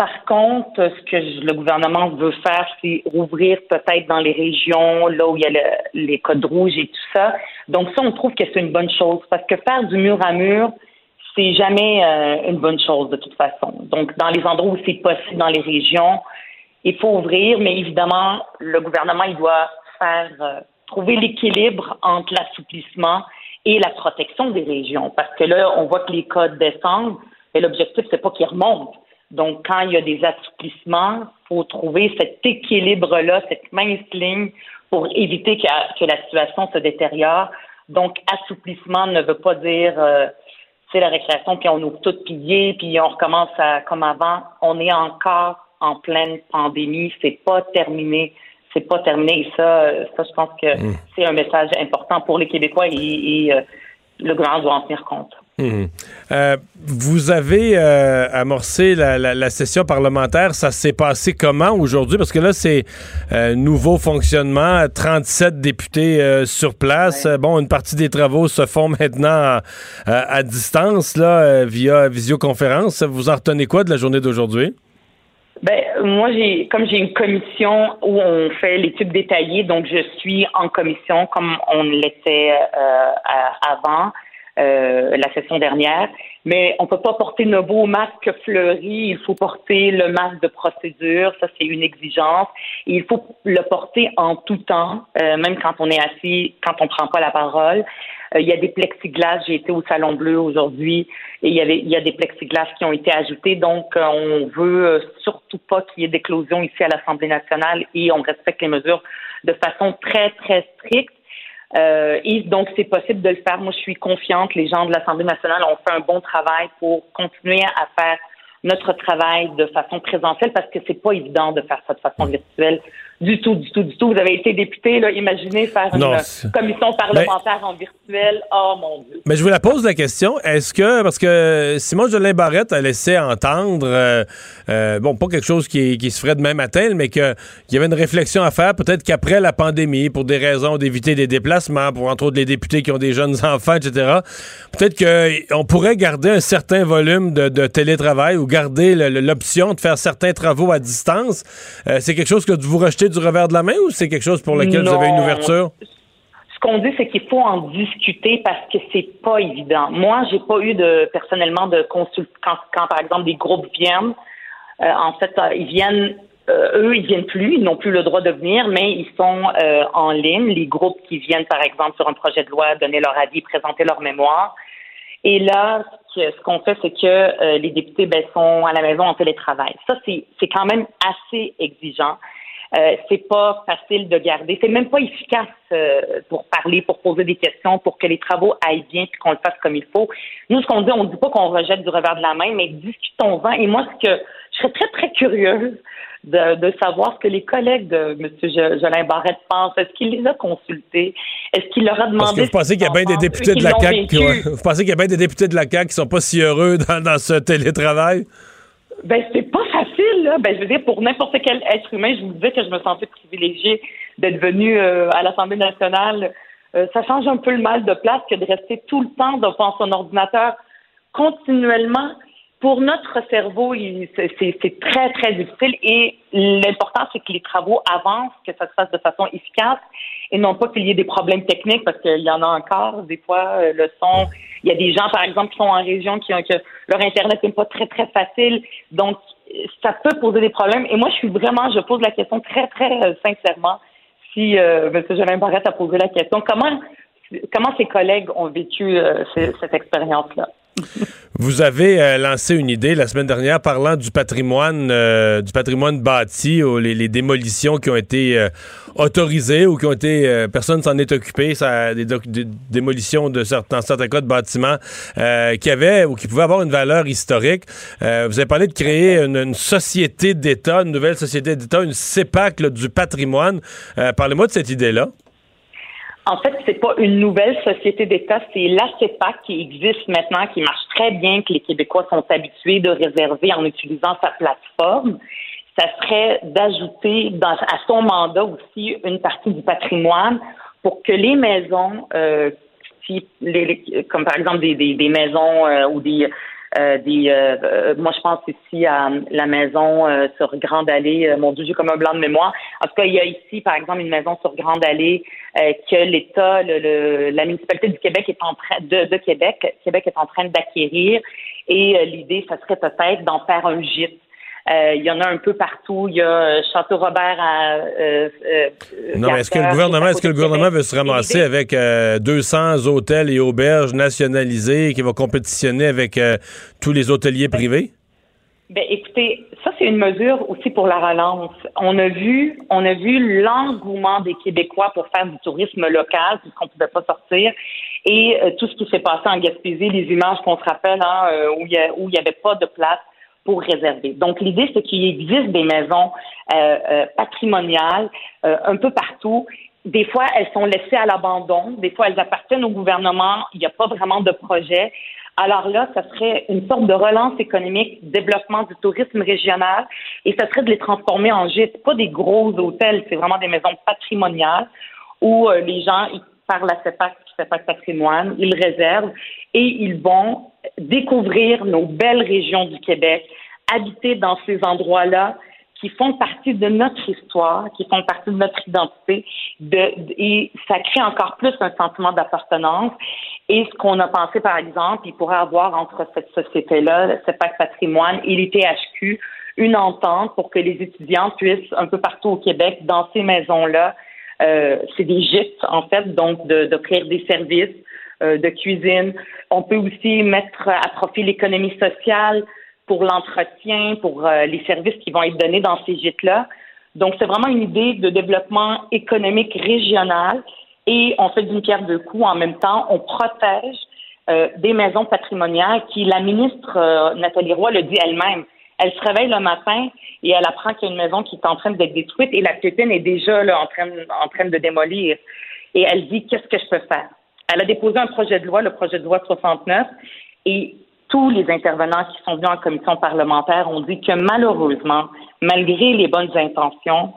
par contre, ce que le gouvernement veut faire, c'est rouvrir peut-être dans les régions, là où il y a les codes rouges et tout ça. Donc ça, on trouve que c'est une bonne chose parce que faire du mur à mur, c'est jamais euh, une bonne chose de toute façon. Donc dans les endroits où c'est possible dans les régions, il faut ouvrir, mais évidemment, le gouvernement, il doit faire euh, trouver l'équilibre entre l'assouplissement et la protection des régions. Parce que là, on voit que les codes descendent, et l'objectif, c'est pas qu'ils remontent donc, quand il y a des assouplissements, il faut trouver cet équilibre-là, cette mince ligne pour éviter que, la situation se détériore. Donc, assouplissement ne veut pas dire euh, c'est la récréation, puis on ouvre tout pillé, puis on recommence à, comme avant. On est encore en pleine pandémie, c'est pas terminé. c'est pas terminé. Et ça, ça, je pense que Mm. c'est un message important pour les Québécois et, et, euh, le gouvernement doit en tenir compte. Mhm. Euh, vous avez euh, amorcé la, la- la session parlementaire. Ça s'est passé comment aujourd'hui? Parce que là, c'est euh, nouveau fonctionnement, 37 députés euh, sur place. Bon, une partie des travaux se font maintenant à, à- à distance, là, euh, via visioconférence. Vous en retenez quoi de la journée d'aujourd'hui? Ben, moi, j'ai, comme j'ai une commission où on fait l'étude détaillée, donc je suis en commission comme on l'était euh, avant euh, la session dernière. Mais on peut pas porter nos beaux masques fleuris. Il faut porter le masque de procédure. Ça, c'est une exigence. Et il faut le porter en tout temps, euh, même quand on est assis, quand on prend pas la parole. Euh, il y a des plexiglas. J'ai été au Salon Bleu aujourd'hui et il y il y a des plexiglas qui ont été ajoutés. Donc, on veut surtout pas qu'il y ait d'éclosion ici à l'Assemblée nationale et on respecte les mesures de façon très très stricte. Euh, et donc, c'est possible de le faire. Moi, je suis confiante. Les gens de l'Assemblée nationale ont fait un bon travail pour continuer à faire notre travail de façon présentielle parce que c'est pas évident de faire ça de façon virtuelle du tout, du tout, du tout. Vous avez été député, là, imaginez faire Non, une c'est- commission parlementaire en virtuel. Oh mon Dieu. Mais je vous la pose la question. Est-ce que, parce que Simon Jolin Barrette a laissé entendre, euh, euh, bon, pas quelque chose qui, qui se ferait demain matin, mais que- qu'il y avait une réflexion à faire, peut-être qu'après la pandémie, pour des raisons d'éviter des déplacements, pour entre autres les députés qui ont des jeunes enfants, etc., peut-être qu'on pourrait garder un certain volume de, de télétravail ou garder l'option de faire certains travaux à distance. Euh, c'est quelque chose que vous rejetez du revers de la main ou c'est quelque chose pour lequel vous avez une ouverture? Ce qu'on dit, c'est qu'il faut en discuter parce que c'est pas évident. Moi, j'ai pas eu de personnellement de consult quand, quand par exemple des groupes viennent. euh, en fait, euh, ils viennent, euh, eux, ils viennent plus, ils n'ont plus le droit de venir, mais ils sont euh, en ligne. Les groupes qui viennent, par exemple, sur un projet de loi, donner leur avis, présenter leur mémoire. Et là, ce qu'on fait, c'est que les députés ben, sont à la maison en télétravail. Ça, c'est c'est quand même assez exigeant. Euh, c'est pas facile de garder. C'est même pas efficace euh, pour parler, pour poser des questions, pour que les travaux aillent bien puis qu'on le fasse comme il faut. Nous, ce qu'on dit, on dit pas qu'on rejette du revers de la main, mais discutons-en. Et moi, ce que je serais très, très curieuse de, de savoir ce que les collègues de M. Jo- Jolin Barrette pensent. Est-ce qu'il les a consultés? Est-ce qu'il leur a demandé... Parce que vous pensez qu'il y a bien des députés de la CAQ qui, vous pensez qu'il y a bien des députés de la CAQ qui sont pas si heureux dans, dans ce télétravail? Ben, c'est pas facile, Ben, je veux dire, pour n'importe quel être humain, je vous disais que je me sentais privilégiée d'être venue euh, à l'Assemblée nationale. Euh, ça change un peu le mal de place que de rester tout le temps devant son ordinateur continuellement. Pour notre cerveau, c'est très, très difficile et l'important, c'est que les travaux avancent, que ça se fasse de façon efficace et non pas qu'il y ait des problèmes techniques parce qu'il y en a encore. Des fois, euh, le son, il y a des gens, par exemple, qui sont en région qui ont que leur Internet n'est pas très, très facile. Donc, ça peut poser des problèmes. Et moi, je suis vraiment, je pose la question très, très euh, sincèrement. Si euh, M. Jolin Barrette a posé la question, comment, comment ses collègues ont vécu euh, ce- cette expérience-là? Vous avez euh, lancé une idée la semaine dernière parlant du patrimoine euh, du patrimoine bâti, ou les, démolitions qui ont été euh, autorisées ou qui ont été personne s'en est occupé, des, démolitions de certains certains cas de bâtiments qui avaient ou qui pouvaient avoir une valeur historique. Vous avez parlé de créer une, société d'État, une nouvelle société d'État, une CEPAC du patrimoine. Parlez-moi de cette idée-là. En fait, c'est pas une nouvelle société d'État, c'est la CEPAC qui existe maintenant, qui marche très bien, que les Québécois sont habitués de réserver en utilisant sa plateforme. Ça serait d'ajouter à son mandat aussi une partie du patrimoine pour que les maisons, euh, comme par exemple des maisons euh, ou des euh, des euh, euh, moi je pense ici à la maison euh, sur Grande Allée, euh, mon Dieu, j'ai comme un blanc de mémoire. En tout cas, il y a ici, par exemple, une maison sur Grande Allée euh, que l'État, le, le- la municipalité du Québec est en train de, de Québec, Québec est en train d'acquérir. Et euh, l'idée, ça serait peut-être d'en faire un gîte. Euh, il y en a un peu partout. Il y a euh, Château-Robert à. Euh, euh, Non, mais est-ce que le gouvernement, est-ce que le gouvernement veut se ramasser avec euh, 200 hôtels et auberges nationalisés qui vont compétitionner avec tous les hôteliers privés? Ben, écoutez, ça c'est une mesure aussi pour la relance. On a vu, on a vu l'engouement des Québécois pour faire du tourisme local puisqu'on pouvait pas sortir et tout ce qui s'est passé en Gaspésie, les images qu'on se rappelle hein, où il y a- où il y avait pas de place pour réserver. Donc, l'idée, c'est qu'il existe des maisons euh, euh, patrimoniales euh, un peu partout. Des fois, elles sont laissées à l'abandon. Des fois, elles appartiennent au gouvernement. Il n'y a pas vraiment de projet. Alors là, ça serait une sorte de relance économique, développement du tourisme régional, et ça serait de les transformer en gîtes, pas des gros hôtels, c'est vraiment des maisons patrimoniales où les gens, ils parlent la CEPAC, CEPAC Patrimoine, ils réservent et ils vont découvrir nos belles régions du Québec, habiter dans ces endroits-là qui font partie de notre histoire, qui font partie de notre identité, de, et ça crée encore plus un sentiment d'appartenance. Et ce qu'on a pensé, par exemple, il pourrait avoir entre cette société-là, CEPAC Patrimoine et l'ITHQ, une entente pour que les étudiants puissent, un peu partout au Québec, dans ces maisons-là, euh, c'est des gîtes, en fait, donc d'offrir des services euh, de cuisine. On peut aussi mettre à profit l'économie sociale pour l'entretien, pour euh, les services qui vont être donnés dans ces gîtes-là. Donc, c'est vraiment une idée de développement économique régional et on fait d'une pierre deux coups. En même temps, on protège euh, des maisons patrimoniales qui, la ministre Nathalie Roy le dit elle-même, elle se réveille le matin et elle apprend qu'il y a une maison qui est en train d'être détruite et la pépine est déjà là, en, train, de démolir. Et elle dit, qu'est-ce que je peux faire? Elle a déposé un projet de loi, le projet de loi 69, et tous les intervenants qui sont venus en commission parlementaire ont dit que malheureusement, malgré les bonnes intentions,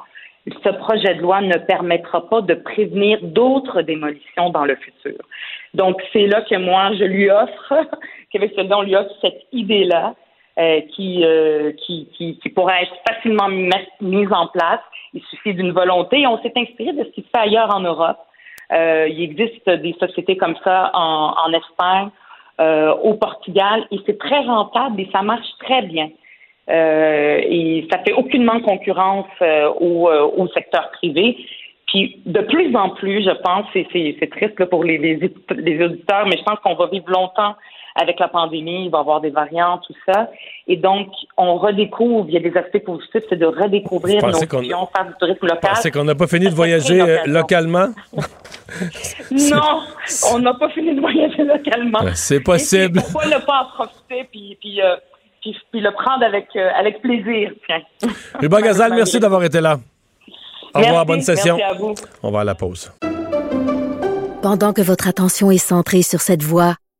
ce projet de loi ne permettra pas de prévenir d'autres démolitions dans le futur. Donc, c'est là que moi, je lui offre, qu'avec cela, on lui offre cette idée-là euh, qui, euh, qui, qui, qui, pourrait être facilement mise en place. Il suffit d'une volonté. On s'est inspiré de ce qui se fait ailleurs en Europe. Euh, il existe des sociétés comme ça en, en Espagne, euh, au Portugal, et c'est très rentable et ça marche très bien. Euh, et ça fait aucunement concurrence euh, au, au, secteur privé. Puis de plus en plus, je pense, c'est triste pour les, les, les auditeurs, mais je pense qu'on va vivre longtemps avec la pandémie, il va y avoir des variants, tout ça. Et donc, on redécouvre, il y a des aspects positifs, c'est de redécouvrir nos régions, faire du tourisme local. C'est qu'on n'a pas fini de voyager euh, localement? non, on n'a pas fini de voyager localement. C'est possible. pourquoi ne pas en profiter puis, puis, euh, puis, puis le prendre avec, euh, avec plaisir? Ruba Gazal, merci d'avoir été là. Au revoir, bonne session. Merci à vous. On va à la pause. Pendant que votre attention est centrée sur cette voix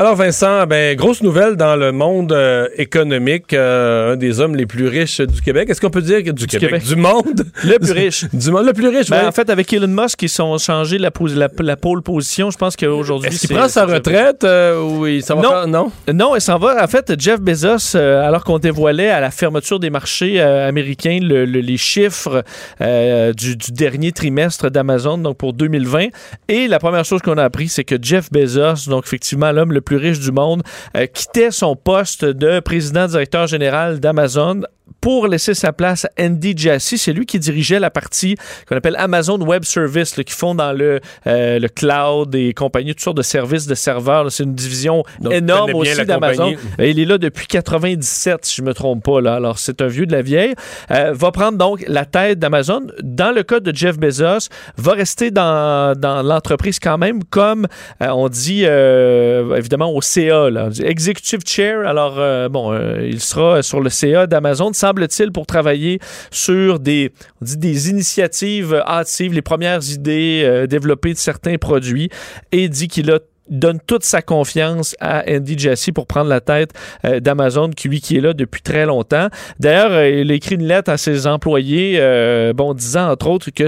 Alors Vincent, ben grosse nouvelle dans le monde euh, économique, euh, un des hommes les plus riches du Québec. Est-ce qu'on peut dire que du, Québec, du monde, le plus riche, du monde le plus riche. Ben, ouais. En fait, avec Elon Musk, ils sont changé la, pose, la, la pole position. Je pense qu'aujourd'hui, est-ce qu'il prend sa retraite euh, ou il s'en va non. faire- non? Non, il s'en va. En fait, Jeff Bezos, alors qu'on dévoilait à la fermeture des marchés américains le- le- les chiffres du, du dernier trimestre d'Amazon, donc pour 2020, et la première chose qu'on a appris, c'est que Jeff Bezos, donc effectivement l'homme le plus riche du monde, euh, quittait son poste de président-directeur général d'Amazon pour laisser sa place à Andy Jassy. C'est lui qui dirigeait la partie qu'on appelle Amazon Web Service, là, qui font dans le, euh, le cloud et compagnie, toutes sortes de services de serveurs. C'est une division Donc, énorme aussi d'Amazon. Euh, Il est là depuis 97, si je me trompe pas. Là. Alors, c'est un vieux de la vieille. Euh, va prendre donc la tête d'Amazon. Dans le cas de Jeff Bezos, va rester dans, dans l'entreprise quand même, comme euh, on dit évidemment au CA, là. Executive Chair. Alors, bon, il sera sur le CA d'Amazon, semble-t-il, pour travailler sur des, on dit des initiatives hâtives, les premières idées euh, développées de certains produits, et dit qu'il a donne toute sa confiance à Andy Jassy pour prendre la tête euh, d'Amazon, qui lui qui est là depuis très longtemps. D'ailleurs, euh, il écrit une lettre à ses employés, euh, bon, disant entre autres que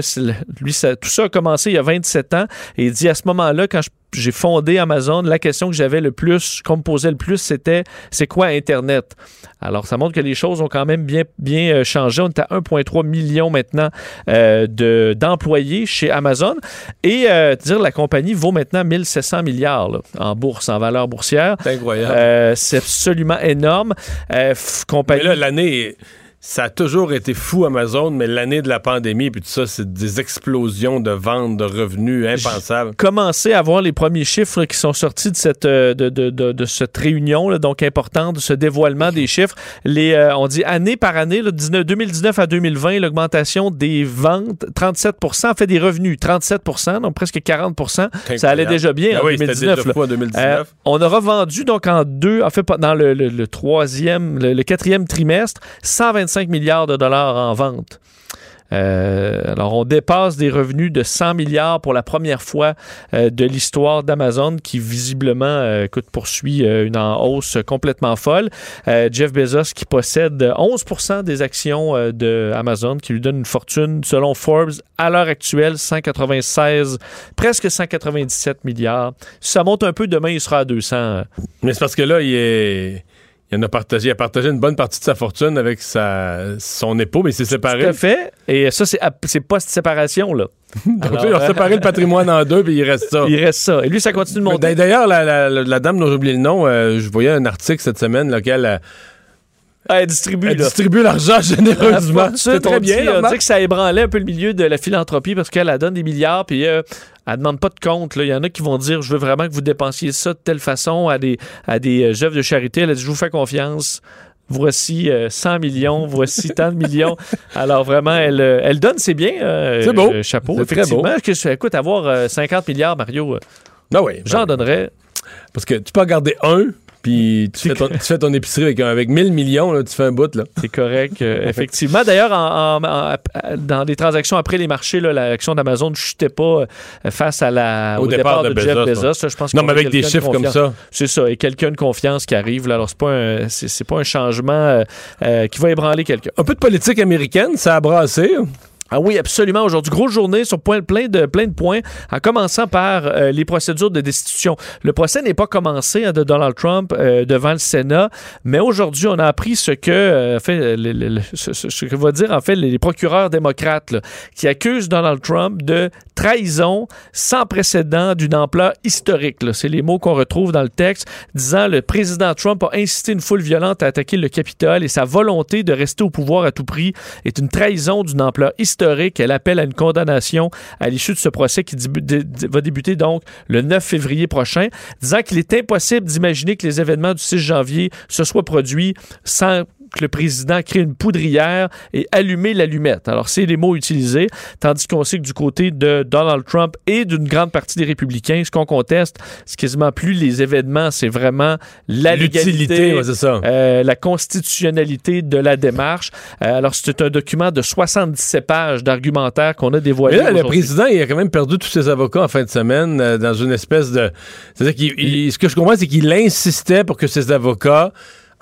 lui, ça, tout ça a commencé il y a 27 ans, et il dit à ce moment-là, quand je j'ai fondé Amazon, la question que j'avais le plus, qu'on me posait le plus, c'était c'est quoi Internet? Alors, ça montre que les choses ont quand même bien, bien euh, changé. On est à 1,3 million maintenant euh, de, d'employés chez Amazon. Et euh, dire la compagnie vaut maintenant 1700 milliards là, en bourse, en valeur boursière. C'est incroyable. Euh, c'est absolument énorme. F- compagnie... Mais là, l'année, ça a toujours été fou Amazon, mais l'année de la pandémie, puis tout ça, c'est des explosions de ventes, de revenus impensables. commencé à voir les premiers chiffres qui sont sortis de cette, euh, de, de, de, de cette réunion, là, donc importante, de ce dévoilement des chiffres. Les, euh, on dit année par année, là, 19 2019 à 2020, l'augmentation des ventes, 37 en fait des revenus, 37 donc presque 40 Ça allait incroyable. déjà bien Ben en oui, c'était 2019. déjà là. fou en 2019. Euh, on aura vendu donc en deux, en fait dans le, le- le troisième, le, le quatrième trimestre, 125 milliards de dollars en vente. Euh, alors, on dépasse des revenus de 100 milliards pour la première fois euh, de l'histoire d'Amazon, qui visiblement euh, poursuit une en hausse complètement folle. Jeff Bezos, qui possède 11% des actions euh, de Amazon, qui lui donne une fortune, selon Forbes, à l'heure actuelle, 196, presque 197 milliards. Si ça monte un peu, demain, il sera à 200. Mais c'est parce que là, il est. Il en a partagé, il a partagé une bonne partie de sa fortune avec sa, son époux, mais il s'est Tout séparé. à fait. Et ça, c'est post-séparation, là. Donc Alors, ils ont séparé le patrimoine en deux, puis il reste ça. Il reste ça. Et lui, ça continue de monter. D'ailleurs, la, la- la- la dame dont j'ai oublié le nom, euh, je voyais un article cette semaine lequel Ah, elle distribue, elle là. distribue l'argent La généreusement. C'est très bien. dit, on dit que ça ébranlait un peu le milieu de la philanthropie parce qu'elle elle donne des milliards puis euh, elle demande pas de compte. là. Il y en a qui vont dire je veux vraiment que vous dépensiez ça de telle façon à des, à des euh, œuvres de charité. Elle a dit je vous fais confiance. Voici euh, 100 millions, voici tant de millions. Alors vraiment, elle, euh, elle donne, c'est bien. euh, C'est beau. euh, chapeau. C'est très beau. Que, écoute, avoir euh, 50 milliards, Mario, euh, Ah oui, j'en ben oui. donnerais. Parce que tu peux en garder un, puis tu fais, ton, tu fais ton épicerie avec, avec 1000 millions, là, tu fais un bout. Là. C'est correct, euh, effectivement. D'ailleurs, en- en- en- dans les transactions après les marchés, l'action d'Amazon ne chutait pas euh, face à la, Au au, départ départ, de de, Jeff Bezos, Bezos. là, je pense Non, mais avec des de chiffres comme ça. C'est ça, et quelqu'un de confiance qui arrive. Là, alors, c'est pas un, c'est, pas un changement euh, euh, qui va ébranler quelqu'un. Un peu de politique américaine, ça a brassé. Ah oui, absolument. Aujourd'hui, grosse journée sur plein, de, plein de points, en commençant par euh, les procédures de destitution. Le procès n'est pas commencé hein, de Donald Trump euh, devant le Sénat, mais aujourd'hui, on a appris ce que, euh, fait, le- ce, que va dire en fait les procureurs démocrates qui accusent Donald Trump de trahison sans précédent d'une ampleur historique. C'est les mots qu'on retrouve dans le texte, disant le président Trump a incité une foule violente à attaquer le Capitole et sa volonté de rester au pouvoir à tout prix est une trahison d'une ampleur historique. Elle appelle à une condamnation à l'issue de ce procès qui va débuter donc le 9 février prochain, disant qu'il est impossible d'imaginer que les événements du 6 janvier se soient produits sans que le président crée une poudrière et allumer l'allumette. Alors, c'est les mots utilisés, tandis qu'on sait que du côté de Donald Trump et d'une grande partie des républicains, ce qu'on conteste, c'est quasiment plus les événements, c'est vraiment la L'utilité, légalité, ouais, c'est ça. euh, la constitutionnalité de la démarche. Euh, alors, c'est un document de 77 pages d'argumentaire qu'on a dévoilé Mais là, le président, il a quand même perdu tous ses avocats en fin de semaine euh, dans une espèce de. C'est-à-dire Ce que je comprends, c'est qu'il insistait pour que ses avocats,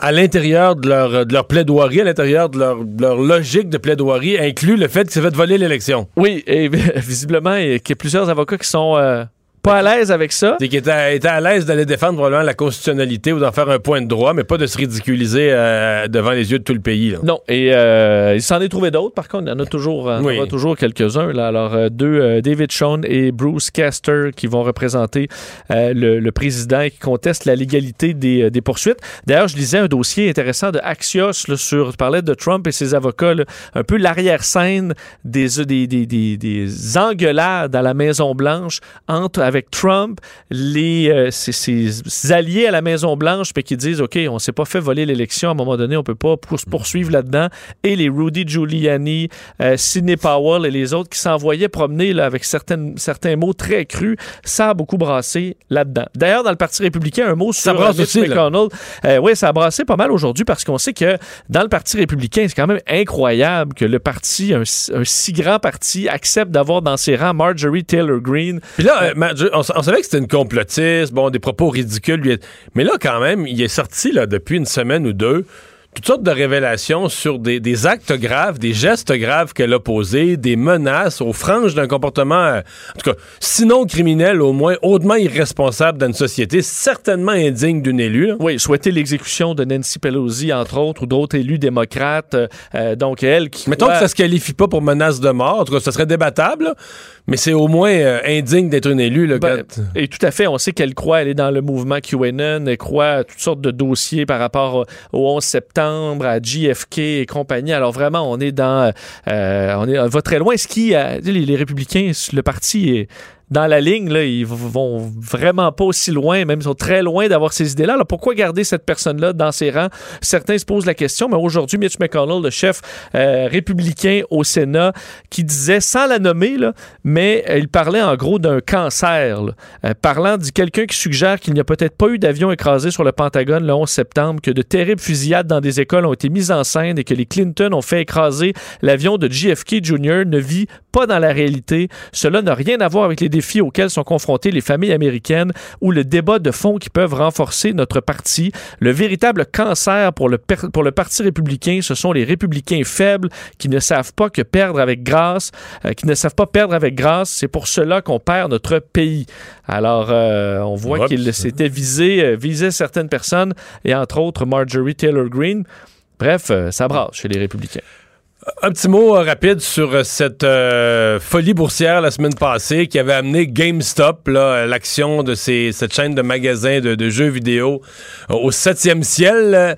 à l'intérieur de leur, de leur plaidoirie, à l'intérieur de leur, de leur logique de plaidoirie, inclut le fait qu'il s'est fait voler l'élection. Oui, et visiblement, il y a plusieurs avocats qui sont euh, pas à l'aise avec ça. C'est qu'il était, était à l'aise d'aller défendre probablement la constitutionnalité ou d'en faire un point de droit, mais pas de se ridiculiser euh, devant les yeux de tout le pays. là. Non, et euh, il s'en est trouvé d'autres, par contre, il y en a toujours, il y en Oui. aura toujours quelques-uns. Là. Alors, euh, deux, euh, David Schoen et Bruce Castor, qui vont représenter euh, le, le président et qui contestent la légalité des, euh, des poursuites. D'ailleurs, je lisais un dossier intéressant de Axios là, sur, parlait de Trump et ses avocats, là, un peu l'arrière-scène des, des, des, des, des engueulades à la Maison-Blanche entre avec Trump, les, euh, ses, ses alliés à la Maison-Blanche, puis qui disent, OK, on s'est pas fait voler l'élection, à un moment donné, on peut pas pour- se poursuivre là-dedans, et les Rudy Giuliani, euh, Sidney Powell et les autres qui s'envoyaient promener là, avec certaines, certains mots très crus, ça a beaucoup brassé là-dedans. D'ailleurs, dans le Parti républicain, un mot sur brasse euh, Mitch aussi. McConnell. Euh, oui, ça a brassé pas mal aujourd'hui parce qu'on sait que dans le Parti républicain, c'est quand même incroyable que le parti, un, un si grand parti, accepte d'avoir dans ses rangs Marjorie Taylor Greene, Puis là, on, savait que c'était une complotiste, bon, des propos ridicules. lui, mais là, quand même, il est sorti là, depuis une semaine ou deux toutes sortes de révélations sur des, des actes graves, des gestes graves qu'elle a posés, des menaces aux franges d'un comportement, euh, en tout cas, sinon criminel, au moins hautement irresponsable dans une société, certainement indigne d'une élue. là. Oui, souhaiter l'exécution de Nancy Pelosi, entre autres, ou d'autres élus démocrates. Euh, donc, elle qui. Mettons croit- que ça se qualifie pas pour menace de mort, en tout cas, ça serait débattable, là, mais c'est au moins euh, indigne d'être une élue. Là, Ben, quand- et tout à fait, on sait qu'elle croit, elle est dans le mouvement QAnon, elle croit à toutes sortes de dossiers par rapport au, au 11 septembre, à JFK et compagnie. Alors vraiment, on est dans, euh, on est, on va très loin. Ce qui, euh, les, les républicains, le parti est dans la ligne, là, ils vont vraiment pas aussi loin, même ils sont très loin d'avoir ces idées-là. Alors pourquoi garder cette personne-là dans ses rangs? Certains se posent la question, mais aujourd'hui, Mitch McConnell, le chef euh, républicain au Sénat, qui disait, sans la nommer, mais euh, il parlait en gros d'un cancer. Euh, parlant de quelqu'un qui suggère qu'il n'y a peut-être pas eu d'avion écrasé sur le Pentagone le 11 septembre, que de terribles fusillades dans des écoles ont été mises en scène et que les Clinton ont fait écraser l'avion de JFK Jr. ne vit pas dans la réalité. Cela n'a rien à voir avec les défis auxquels sont confrontées les familles américaines ou le débat de fond qui peuvent renforcer notre parti. Le véritable cancer pour le, per- pour le Parti républicain, ce sont les républicains faibles qui ne savent pas que perdre avec grâce, euh, qui ne savent pas perdre avec grâce. C'est pour cela qu'on perd notre pays. Alors, euh, on voit qu'il s'était visé, euh, visait certaines personnes et entre autres Marjorie Taylor Greene. Bref, ça brasse chez les républicains. Un petit mot euh, rapide sur euh, cette euh, folie boursière la semaine passée qui avait amené GameStop, l'action de ces, cette chaîne de magasins de, de jeux vidéo euh, au septième ciel.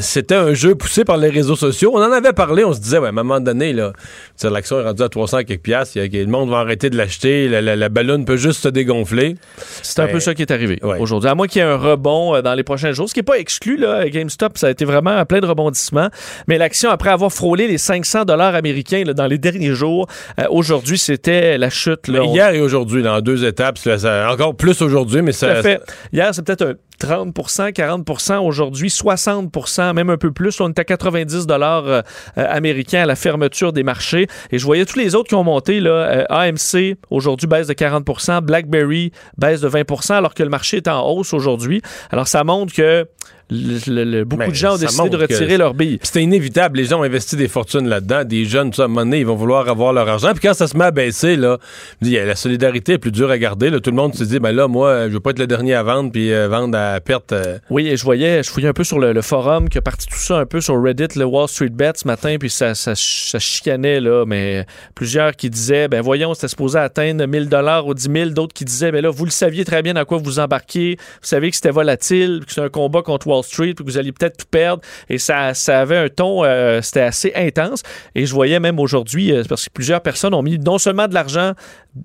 C'était un jeu poussé par les réseaux sociaux. On en avait parlé, on se disait, ouais, à un moment donné, l'action est rendue à 300 quelques piastres, a- le monde va arrêter de l'acheter, la, la, la ballonne peut juste se dégonfler. C'est un peu ça qui est arrivé ouais. aujourd'hui. À moins qu'il y ait un rebond dans les prochains jours, ce qui n'est pas exclu, là, GameStop, ça a été vraiment plein de rebondissements. Mais l'action, après avoir frôlé les 500 dollars américains là, dans les derniers jours, euh, aujourd'hui, c'était la chute. Là, Mais On- Hier et aujourd'hui, en deux étapes, ça- encore plus aujourd'hui, mais Tout ça, à fait. Hier, c'est peut-être un 30% 40% aujourd'hui 60% même un peu plus. On est à 90 dollars euh, américains à la fermeture des marchés. Et je voyais tous les autres qui ont monté. Là, Euh, AMC, aujourd'hui, baisse de 40% BlackBerry, baisse de 20% alors que le marché est en hausse aujourd'hui. Alors, ça montre que le- le- le- beaucoup Ben, de gens ont décidé de retirer leurs billes. C'était inévitable. Les gens ont investi des fortunes là-dedans. Des jeunes, tout ça, à un moment donné, ils vont vouloir avoir leur argent. Puis quand ça se met à baisser, là, la solidarité est plus dure à garder. là. Tout le monde se dit, ben là, moi, je veux pas être le dernier à vendre puis euh, vendre à perte. euh. Oui, et je voyais, je fouillais un peu sur le, le forum qui a parti tout ça un peu sur Reddit, le Wall Street Bet ce matin, puis ça, ça, ça chicanait, là, mais plusieurs qui disaient, ben voyons, c'était supposé atteindre 1000 dollars ou 10 000, d'autres qui disaient, ben là, vous le saviez très bien dans quoi vous embarquiez, vous savez que c'était volatile, que c'est un combat contre Street, que vous alliez peut-être tout perdre, et ça, ça avait un ton, euh, c'était assez intense, et je voyais même aujourd'hui, euh, parce que plusieurs personnes ont mis non seulement de l'argent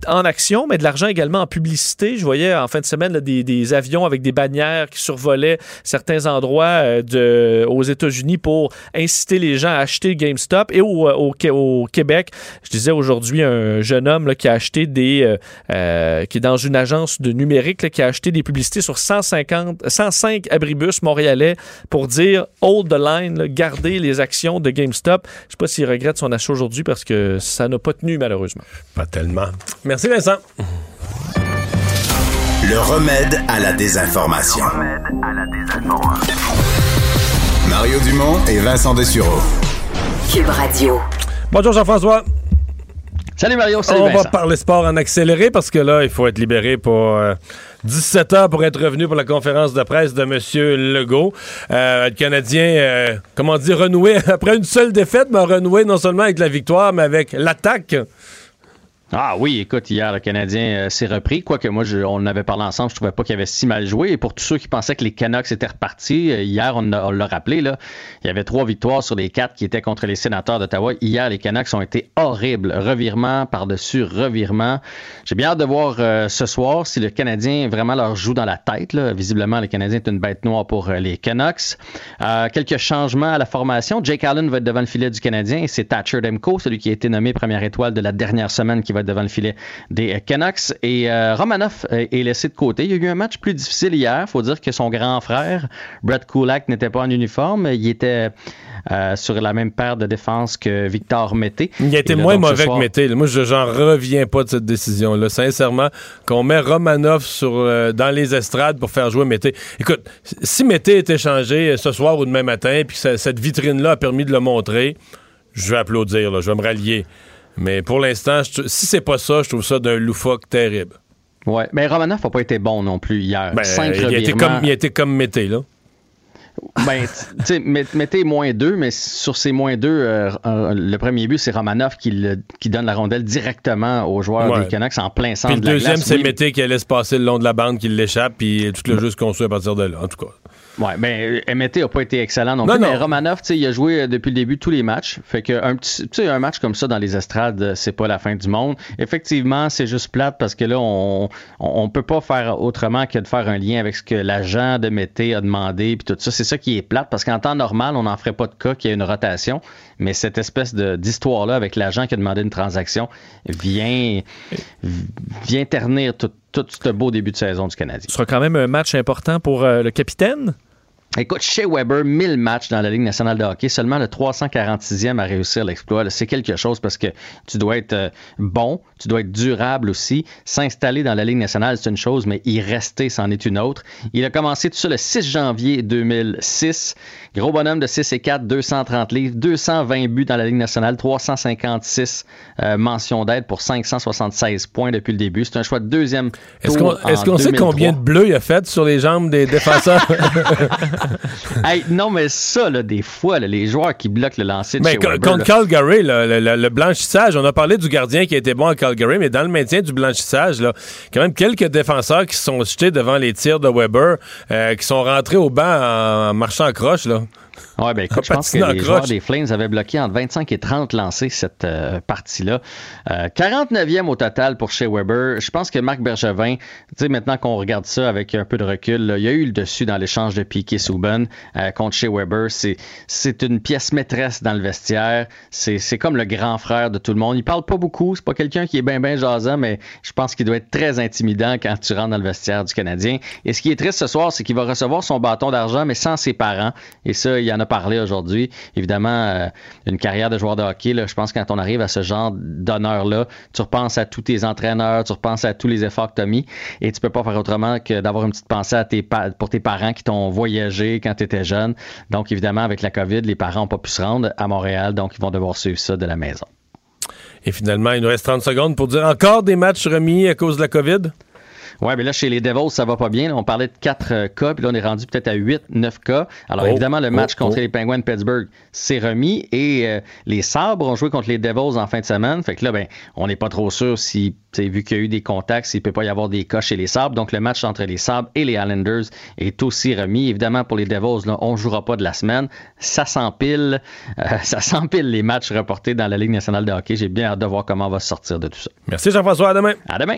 en action, mais de l'argent également en publicité. Je voyais en fin de semaine des, des avions avec des bannières qui survolaient certains endroits euh, aux États-Unis pour inciter les gens à acheter GameStop. Et au, euh, au, au Québec, je disais aujourd'hui un jeune homme qui a acheté des... euh, qui est dans une agence de numérique, qui a acheté des publicités sur 150, 105 abribus montréalais pour dire « hold the line là, », garder les actions de GameStop. Je sais pas s'il regrette son achat aujourd'hui parce que ça n'a pas tenu malheureusement. Pas tellement. Merci, Vincent. Le remède à la désinformation. Mario Dumont et Vincent Dessureau. Cube Radio. Bonjour, Jean-François. Salut Mario, salut On Vincent. va parler sport en accéléré parce que là, il faut être libéré pour 17 heures pour être revenu pour la conférence de presse de M. Legault. Euh, le Canadien, euh, comment dire, renoué après une seule défaite, mais renoué non seulement avec la victoire, mais avec l'attaque. Ah oui, écoute, hier, le Canadien euh, s'est repris. Quoique moi, je- on avait parlé ensemble, je trouvais pas qu'il avait si mal joué. Et pour tous ceux qui pensaient que les Canucks étaient repartis, euh, hier, on, on l'a rappelé, là, il y avait trois victoires sur les quatre qui étaient contre les sénateurs d'Ottawa. Hier, les Canucks ont été horribles. Revirement par-dessus revirement. J'ai bien hâte de voir euh, ce soir si le Canadien vraiment leur joue dans la tête. Visiblement, le Canadien est une bête noire pour les Canucks. Quelques changements à la formation. Jake Allen va être devant le filet du Canadien c'est Thatcher Demko, celui qui a été nommé première étoile de la dernière semaine, qui va être devant le filet des Canucks. Et euh, Romanoff est laissé de côté. Il y a eu un match plus difficile hier. faut dire que son grand frère, Brett Kulak, n'était pas en uniforme. Il était euh, sur la même paire de défense que Victor Mété. Il a été Et là, moins mauvais soir- que Mété. Moi, je j'en reviens pas de cette décision-là. Sincèrement, qu'on met Romanov sur, euh, dans les estrades pour faire jouer Mété. Écoute, si Mété est échangé euh, ce soir ou demain matin, puis cette vitrine-là a permis de le montrer, je vais applaudir, là, je vais me rallier. Mais pour l'instant, si c'est pas ça, je trouve ça d'un loufoque terrible. Ouais, mais Romanov n'a pas été bon non plus hier. Ben, Cinq il, a été comme, il a été comme Mété, là. Ben, mettez moins deux, mais sur ces moins deux, euh, euh, le premier but, c'est Romanov qui, le- qui donne la rondelle directement aux joueurs Ouais. des Canucks en plein centre Puis le de la deuxième, c'est Oui, Mété qui allait se passer le long de la bande, qui l'échappe, puis tout le jeu se construit à partir de là, en tout cas. Ouais, ben Mété a pas été excellent non, Non, plus, non. mais Romanov, il a joué euh, depuis le début tous les matchs. Fait que un petit, un match comme ça dans les estrades, euh, c'est pas la fin du monde. Effectivement, c'est juste plate parce que là, on, on, on peut pas faire autrement que de faire un lien avec ce que l'agent de Mété a demandé puis tout ça. C'est qui est plate parce qu'en temps normal, on n'en ferait pas de cas qu'il y ait une rotation. Mais cette espèce d'histoire-là avec l'agent qui a demandé une transaction vient, vient ternir tout, tout ce beau début de saison du Canadien. Ce sera quand même un match important pour euh, le capitaine. Écoute, chez Weber, 1000 matchs dans la Ligue nationale de hockey, seulement le 346e à réussir l'exploit. C'est quelque chose parce que tu dois être euh, bon, tu dois être durable aussi. S'installer dans la Ligue nationale, c'est une chose, mais y rester, c'en est une autre. Il a commencé tout ça le 6 janvier 2006. Gros bonhomme de 6 et 4, 230 livres, 220 buts dans la Ligue nationale, 356 euh, mentions d'aide pour 576 points depuis le début. C'est un choix de deuxième Est-ce qu'on qu'on sait 2003. combien de bleus il a fait sur les jambes des défenseurs? Hey, non, mais ça, là, des fois, là, les joueurs qui bloquent le lancer de Mais chez co- Weber, contre là, Calgary, le, le- le blanchissage, on a parlé du gardien qui a été bon à Calgary, mais dans le maintien du blanchissage, là, quand même quelques défenseurs qui se sont jetés devant les tirs de Weber, euh, qui sont rentrés au banc en marchant en croche. Là. Ouais, ben écoute, je pense que les croche. joueurs des Flames avaient bloqué entre 25 et 30 lancés cette euh, partie-là. Euh, 49e au total pour chez Weber. Je pense que Marc Bergevin, tu sais, maintenant qu'on regarde ça avec un peu de recul, là, il y a eu le dessus dans l'échange de Piquet Souben euh, contre chez Weber. C'est, une pièce maîtresse dans le vestiaire. C'est, comme le grand frère de tout le monde. Il parle pas beaucoup. C'est pas quelqu'un qui est bien, bien jasant, mais je pense qu'il doit être très intimidant quand tu rentres dans le vestiaire du Canadien. Et ce qui est triste ce soir, c'est qu'il va recevoir son bâton d'argent, mais sans ses parents. Et ça, il en a parlé aujourd'hui. Évidemment, euh, une carrière de joueur de hockey, je pense que quand on arrive à ce genre d'honneur-là, tu repenses à tous tes entraîneurs, tu repenses à tous les efforts que tu as mis, et tu peux pas faire autrement que d'avoir une petite pensée pour tes parents qui t'ont voyagé quand tu étais jeune. Donc, évidemment, avec la COVID, les parents n'ont pas pu se rendre à Montréal, donc ils vont devoir suivre ça de la maison. Et finalement, il nous reste 30 secondes pour dire encore des matchs remis à cause de la COVID? Ouais, mais là, chez les Devils, ça va pas bien. On parlait de 4 cas, puis là, on est rendu peut-être à 8, 9 cas. Alors, Oh, évidemment, le match oh, contre oh. les Penguins de Pittsburgh s'est remis et euh, les Sabres ont joué contre les Devils en fin de semaine. Fait que là, ben, on n'est pas trop sûr si, vu qu'il y a eu des contacts, s'il peut pas y avoir des cas chez les Sabres. Donc, le match entre les Sabres et les Islanders est aussi remis. Évidemment, pour les Devils, là, on jouera pas de la semaine. Ça s'empile, euh, ça s'empile les matchs reportés dans la Ligue nationale de hockey. J'ai bien hâte de voir comment on va se sortir de tout ça. Merci Jean-François, à demain. À demain!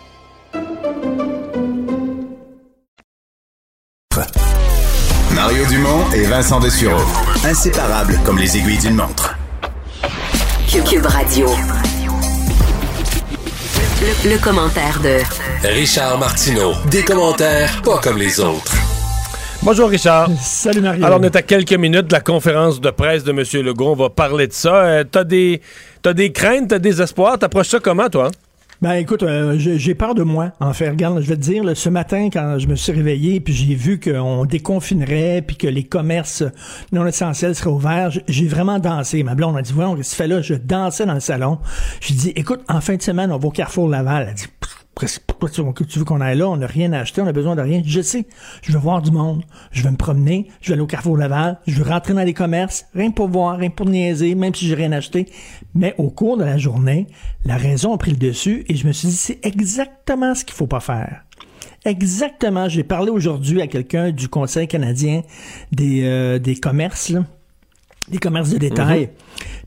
Mario Dumont et Vincent Dessureau. Inséparables comme les aiguilles d'une montre. Cube Radio. Le, le commentaire de Richard Martineau. Des commentaires pas comme les autres. Bonjour Richard. Salut Mario. Alors, on est à quelques minutes de la conférence de presse de M. Legault. On va parler de ça. Euh, t'as des, t'as des craintes, t'as des espoirs. T'approches ça comment, toi? Ben écoute, euh, j'ai peur de moi. En fait, regarde, je vais te dire, là, ce matin, quand je me suis réveillé, puis j'ai vu qu'on déconfinerait, puis que les commerces non essentiels seraient ouverts, j'ai vraiment dansé. Ma blonde a dit, qu'est-ce que tu fais là? Je dansais dans le salon. J'ai dit, écoute, en fin de semaine, on va au Carrefour Laval. Elle dit, Pff, pourquoi tu, veux qu'on aille là? On n'a rien à acheter, on a besoin de rien. Je sais, je veux voir du monde, je veux me promener, je vais aller au Carrefour Laval, je veux rentrer dans les commerces, rien pour voir, rien pour niaiser, même si j'ai rien acheté. Mais au cours de la journée, la raison a pris le dessus et je me suis dit, c'est exactement ce qu'il faut pas faire. Exactement. J'ai parlé aujourd'hui à quelqu'un du Conseil canadien des, euh, des commerces, des commerces de détail.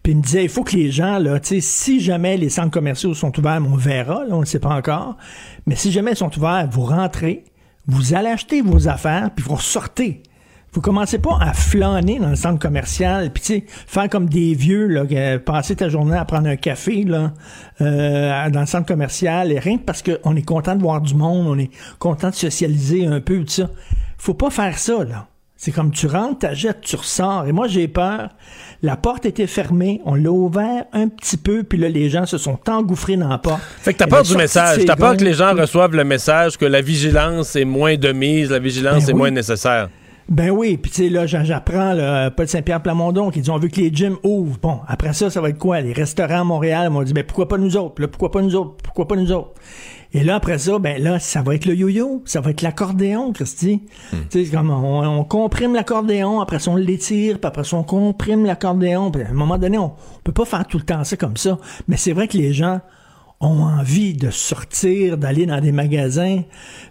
Puis il me disait, il faut que les gens, là, tu sais, si jamais les centres commerciaux sont ouverts, on verra, là, on ne sait pas encore, mais si jamais ils sont ouverts, vous rentrez, vous allez acheter vos affaires, puis vous ressortez. Vous commencez pas à flâner dans le centre commercial, puis tu sais, faire comme des vieux, là, passer ta journée à prendre un café, là, euh, dans le centre commercial, et rien que parce qu'on est content de voir du monde, on est content de socialiser un peu, tout ça. Faut pas faire ça, là. C'est comme tu rentres, t'achètes, tu ressors. Et moi, j'ai peur. La porte était fermée, on l'a ouvert un petit peu, puis là, les gens se sont engouffrés dans la porte. Fait que t'as peur là, du message. T'as peur que les gens reçoivent le message que la vigilance est moins de mise, la vigilance Ben est oui. moins nécessaire. Ben oui, puis tu sais, là, j'apprends, Paul Saint-Pierre Plamondon, qui dit on veut que les gyms ouvrent. Bon, après ça, ça va être quoi? Les restaurants à Montréal m'ont dit, ben pourquoi pas nous autres? Là, pourquoi pas nous autres? Pourquoi pas nous autres? Et là, après ça, ben là, ça va être le yo-yo, ça va être l'accordéon, Christy. Tu sais, comme on, on comprime l'accordéon, après ça, on l'étire, puis après ça, on comprime l'accordéon. Puis à un moment donné, on, on peut pas faire tout le temps ça comme ça. Mais c'est vrai que les gens ont envie de sortir, d'aller dans des magasins,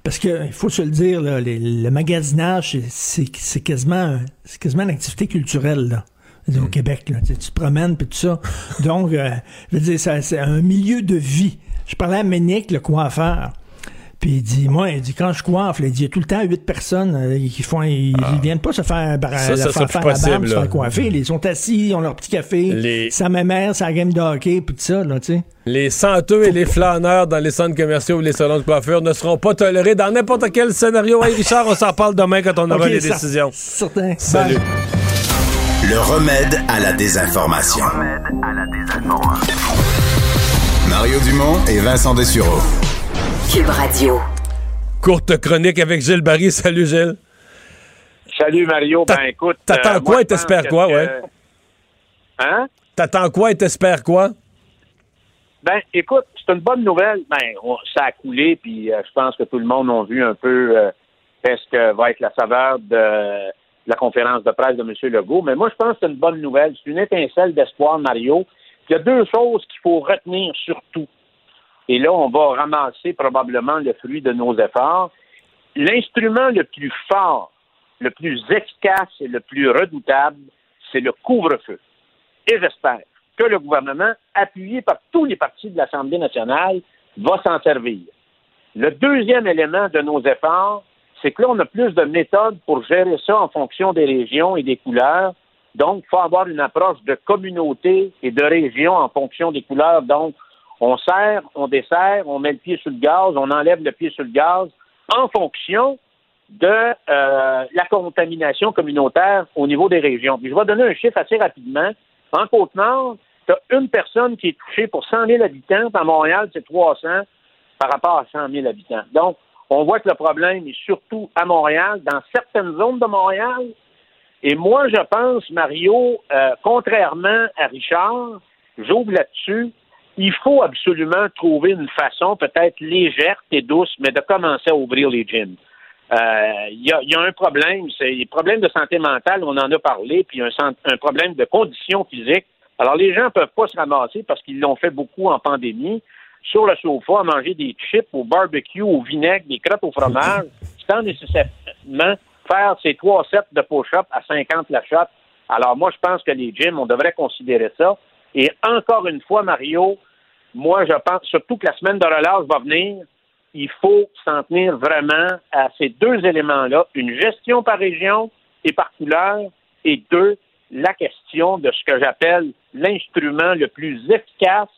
parce que il faut se le dire, là, les- le magasinage, c'est- quasiment, quasiment une activité culturelle. Là. Au Québec, là, tu, te promènes puis tout ça. Donc, euh, je veux dire, c'est un milieu de vie. Je parlais à Ménic, le coiffeur. Puis il dit, moi, il dit, quand je coiffe, là, il dit, il y a tout le temps huit personnes euh, qui font, ils, ils viennent pas se faire, bar- Ça, ça faire la barbe, se faire coiffer. Ils sont assis, ils ont leur petit café, Les- sa mère, sa game de hockey, puis tout ça, là, tu sais. Les senteux et les flâneurs dans les centres commerciaux ou les salons de coiffure ne seront pas tolérés dans n'importe quel scénario. Hey Richard, on s'en parle demain quand on aura les ça- décisions. Certain. Salut. Le remède à la désinformation. Mario Dumont et Vincent Dessureau. Cube Radio. Courte chronique avec Gilles Barry. Salut Gilles. Salut Mario. T'a- Ben écoute. t'attends euh, quoi et t'espères que quoi, ce- ouais? Hein? T'attends quoi et t'espères quoi? Ben, écoute, c'est une bonne nouvelle. Ben, on- ça a coulé, puis euh, je pense que tout le monde a vu un peu euh, qu'est-ce que va être la saveur de la conférence de presse de M. Legault. Mais moi, je pense que c'est une bonne nouvelle. C'est une étincelle d'espoir, Mario. Il y a deux choses qu'il faut retenir surtout. Et là, on va ramasser probablement le fruit de nos efforts. L'instrument le plus fort, le plus efficace et le plus redoutable, c'est le couvre-feu. Et j'espère que le gouvernement, appuyé par tous les partis de l'Assemblée nationale, va s'en servir. Le deuxième élément de nos efforts, c'est que là, on a plus de méthodes pour gérer ça en fonction des régions et des couleurs. Donc, il faut avoir une approche de communauté et de région en fonction des couleurs. Donc, on serre, on dessert, on met le pied sur le gaz, on enlève le pied sur le gaz en fonction de euh, la contamination communautaire au niveau des régions. Puis je vais donner un chiffre assez rapidement. En Côte-Nord, tu as une personne qui est touchée pour 100 000 habitants. À Montréal, c'est 300 par rapport à 100 000 habitants. Donc, on voit que le problème est surtout à Montréal, dans certaines zones de Montréal. Et moi, je pense, Mario, euh, contrairement à Richard, j'ouvre là-dessus, il faut absolument trouver une façon peut-être légère et douce, mais de commencer à ouvrir les gyms. Euh, Il y, a, y a un problème, c'est les problèmes de santé mentale, on en a parlé, puis un, un problème de condition physique. Alors, les gens ne peuvent pas se ramasser parce qu'ils l'ont fait beaucoup en pandémie, sur le sofa, à manger des chips au barbecue, au vinaigre, des crêpes au fromage, sans nécessairement faire ces trois sets de push-up à 50 la shot. Alors, moi, je pense que les gyms, on devrait considérer ça. Et encore une fois, Mario, moi, je pense surtout que la semaine de relâche va venir. Il faut s'en tenir vraiment à ces deux éléments-là, une gestion par région et par couleur, et deux, la question de ce que j'appelle l'instrument le plus efficace,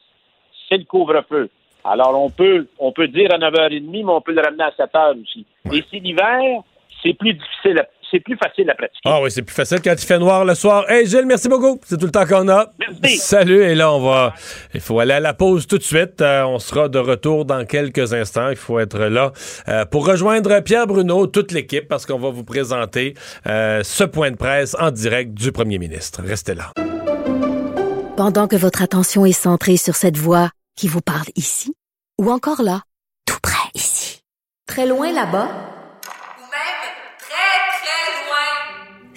c'est le couvre-feu. Alors, on peut, on peut dire à 9h30, mais on peut le ramener à 7h aussi. Et si l'hiver, c'est plus difficile, c'est plus facile à pratiquer. Ah oui, c'est plus facile quand il fait noir le soir. Hey Gilles, merci beaucoup. C'est tout le temps qu'on a. Merci. Salut. Et là, on va. Il faut aller à la pause tout de suite. Euh, on sera de retour dans quelques instants. Il faut être là euh, pour rejoindre Pierre Bruno, toute l'équipe, parce qu'on va vous présenter euh, ce point de presse en direct du premier ministre. Restez là. Pendant que votre attention est centrée sur cette voix qui vous parle ici, ou encore là, tout près ici, très loin là-bas,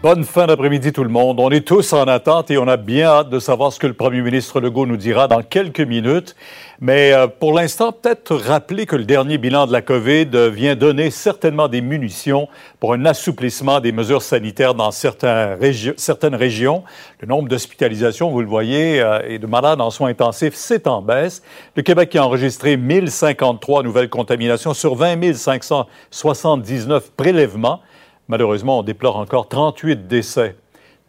Bonne fin d'après-midi tout le monde. On est tous en attente et on a bien hâte de savoir ce que le premier ministre Legault nous dira dans quelques minutes. Mais euh, pour l'instant, peut-être rappeler que le dernier bilan de la COVID vient donner certainement des munitions pour un assouplissement des mesures sanitaires dans certaines, régions. Le nombre d'hospitalisations, vous le voyez, euh, et de malades en soins intensifs, c'est en baisse. Le Québec a enregistré 1053 nouvelles contaminations sur 20 579 prélèvements. Malheureusement, on déplore encore 38 décès.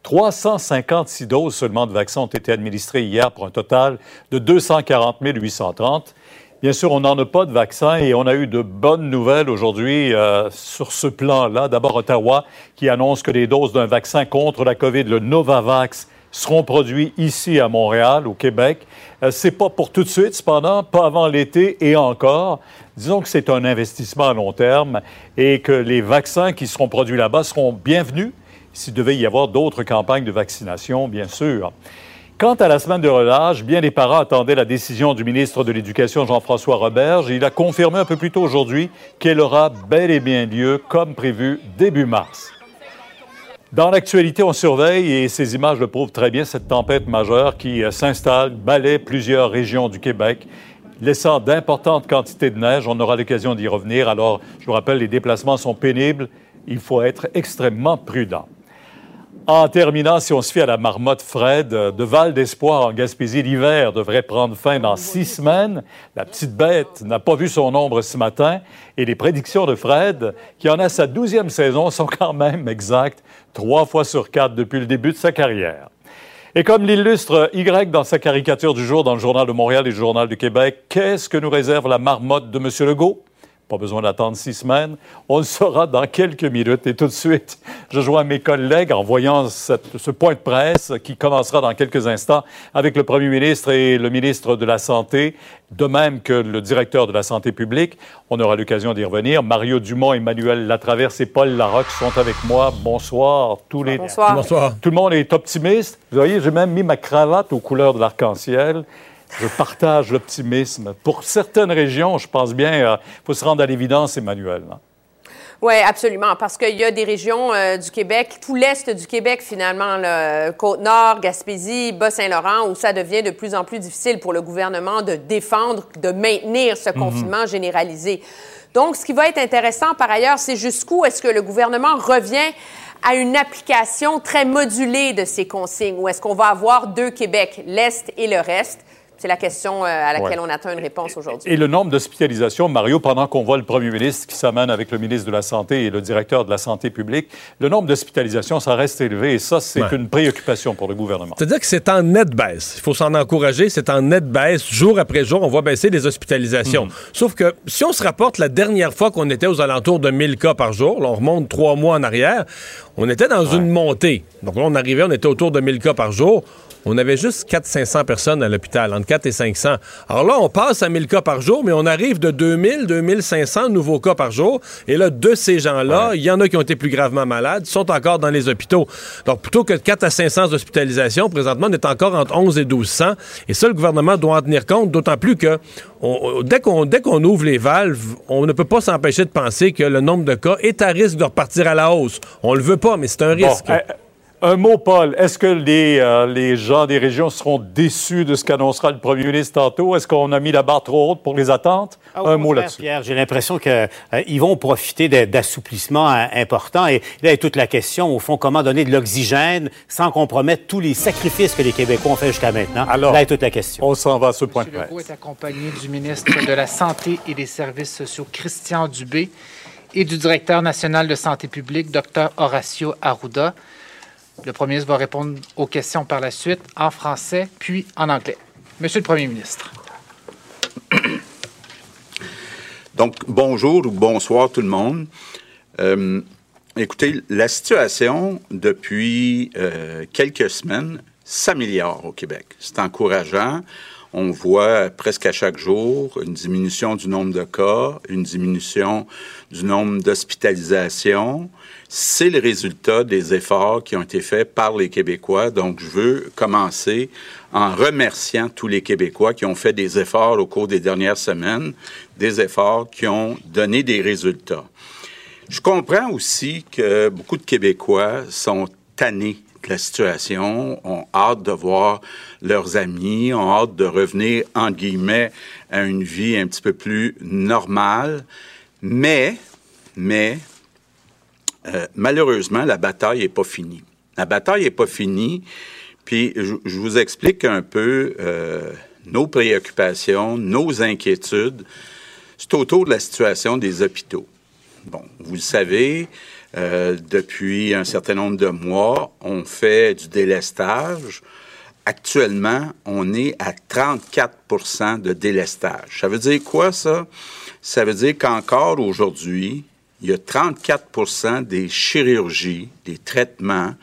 356 doses seulement de vaccins ont été administrées hier pour un total de 240 830. Bien sûr, on n'en a pas de vaccin et on a eu de bonnes nouvelles aujourd'hui euh, sur ce plan-là. D'abord, Ottawa qui annonce que les doses d'un vaccin contre la COVID, le Novavax, seront produits ici à Montréal, au Québec. Euh, c'est pas pour tout de suite, cependant, pas avant l'été et encore. Disons que c'est un investissement à long terme et que les vaccins qui seront produits là-bas seront bienvenus s'il devait y avoir d'autres campagnes de vaccination, bien sûr. Quant à la semaine de relâche, bien des parents attendaient la décision du ministre de l'Éducation, Jean-François Roberge. Il a confirmé un peu plus tôt aujourd'hui qu'elle aura bel et bien lieu, comme prévu, début mars. Dans l'actualité, on surveille, et ces images le prouvent très bien, cette tempête majeure qui euh, s'installe, balaie plusieurs régions du Québec, laissant d'importantes quantités de neige. On aura l'occasion d'y revenir. Alors, je vous rappelle, les déplacements sont pénibles. Il faut être extrêmement prudent. En terminant, si on se fie à la marmotte Fred, euh, de Val d'Espoir en Gaspésie, l'hiver devrait prendre fin dans six semaines. La petite bête n'a pas vu son ombre ce matin et les prédictions de Fred, qui en a sa douzième saison, sont quand même exactes, trois fois sur quatre depuis le début de sa carrière. Et comme l'illustre Y dans sa caricature du jour dans le Journal de Montréal et le Journal du Québec, qu'est-ce que nous réserve la marmotte de M. Legault? Pas besoin d'attendre six semaines. On le saura dans quelques minutes. Et tout de suite, je joins mes collègues en voyant ce point de presse qui commencera dans quelques instants avec le premier ministre et le ministre de la Santé, de même que le directeur de la Santé publique. On aura l'occasion d'y revenir. Mario Dumont, Emmanuel Latraverse et Paul Larocque sont avec moi. Bonsoir, tous les Bonsoir. Bonsoir. Tout le monde est optimiste. Vous voyez, j'ai même mis ma cravate aux couleurs de l'arc-en-ciel. Je partage l'optimisme. Pour certaines régions, je pense bien, il euh, faut se rendre à l'évidence, Emmanuel. Oui, absolument, parce qu'il y a des régions euh, du Québec, tout l'est du Québec finalement, le Côte-Nord, Gaspésie, Bas-Saint-Laurent, où ça devient de plus en plus difficile pour le gouvernement de défendre, de maintenir ce Mhm. confinement généralisé. Donc, ce qui va être intéressant par ailleurs, c'est jusqu'où est-ce que le gouvernement revient à une application très modulée de ces consignes, ou est-ce qu'on va avoir deux Québec, l'Est et le reste? C'est la question euh, à laquelle Ouais. on attend une réponse aujourd'hui. Et le nombre d'hospitalisations, Mario, pendant qu'on voit le premier ministre qui s'amène avec le ministre de la Santé et le directeur de la Santé publique, le nombre d'hospitalisations, ça reste élevé et ça, c'est Ouais. une préoccupation pour le gouvernement. C'est-à-dire que c'est en nette baisse. Il faut s'en encourager. C'est en nette baisse. Jour après jour, on voit baisser les hospitalisations. Sauf que si on se rapporte la dernière fois qu'on était aux alentours de 1000 cas par jour, là, on remonte trois mois en arrière, on était dans une montée. Donc là, on arrivait, on était autour de 1000 cas par jour. On avait juste 400-500 personnes à l'hôpital, entre 4 et 500. Alors là, on passe à 1000 cas par jour, mais on arrive de 2000, 2500 nouveaux cas par jour. Et là, de ces gens-là, il y en a qui ont été plus gravement malades, sont encore dans les hôpitaux. Donc, plutôt que de 4 à 500 hospitalisations, présentement, on est encore entre 11 et 1200. Et ça, le gouvernement doit en tenir compte, d'autant plus que on- dès qu'on ouvre les valves, on ne peut pas s'empêcher de penser que le nombre de cas est à risque de repartir à la hausse. On le veut pas, mais c'est un Bon, risque. euh, un mot, Paul. Est-ce que les, euh, les gens des régions seront déçus de ce qu'annoncera le premier ministre tantôt? Est-ce qu'on a mis la barre trop haute pour les attentes? Ah, un mot là-dessus. Pierre, j'ai l'impression qu'ils vont profiter d'assouplissements euh, importants. Et là est toute la question, au fond, comment donner de l'oxygène sans compromettre tous les sacrifices que les Québécois ont fait jusqu'à maintenant. Alors, là est toute la question. On s'en va à ce point de presse. Legault est accompagné du ministre de la Santé et des Services sociaux, Christian Dubé, et du directeur national de santé publique, Dr. Horacio Arruda. Le premier ministre va répondre aux questions par la suite en français puis en anglais. Monsieur le Premier ministre. Donc, bonjour ou bonsoir tout le monde. Euh, écoutez, la situation depuis euh, quelques semaines s'améliore au Québec. C'est encourageant. On voit presque à chaque jour une diminution du nombre de cas, une diminution du nombre d'hospitalisations. C'est le résultat des efforts qui ont été faits par les Québécois. Donc, je veux commencer en remerciant tous les Québécois qui ont fait des efforts au cours des dernières semaines, des efforts qui ont donné des résultats. Je comprends aussi que beaucoup de Québécois sont tannés de la situation, ont hâte de voir leurs amis, ont hâte de revenir, en guillemets, à une vie un petit peu plus normale. Mais, mais, euh, malheureusement, la bataille n'est pas finie. La bataille n'est pas finie. Puis, je, vous explique un peu euh, nos préoccupations, nos inquiétudes. C'est autour de la situation des hôpitaux. Bon, vous le savez, euh, depuis un certain nombre de mois, on fait du délestage. Actuellement, on est à 34% de délestage. Ça veut dire quoi, ça? Ça veut dire qu'encore aujourd'hui, il y a 34% des chirurgies, des traitements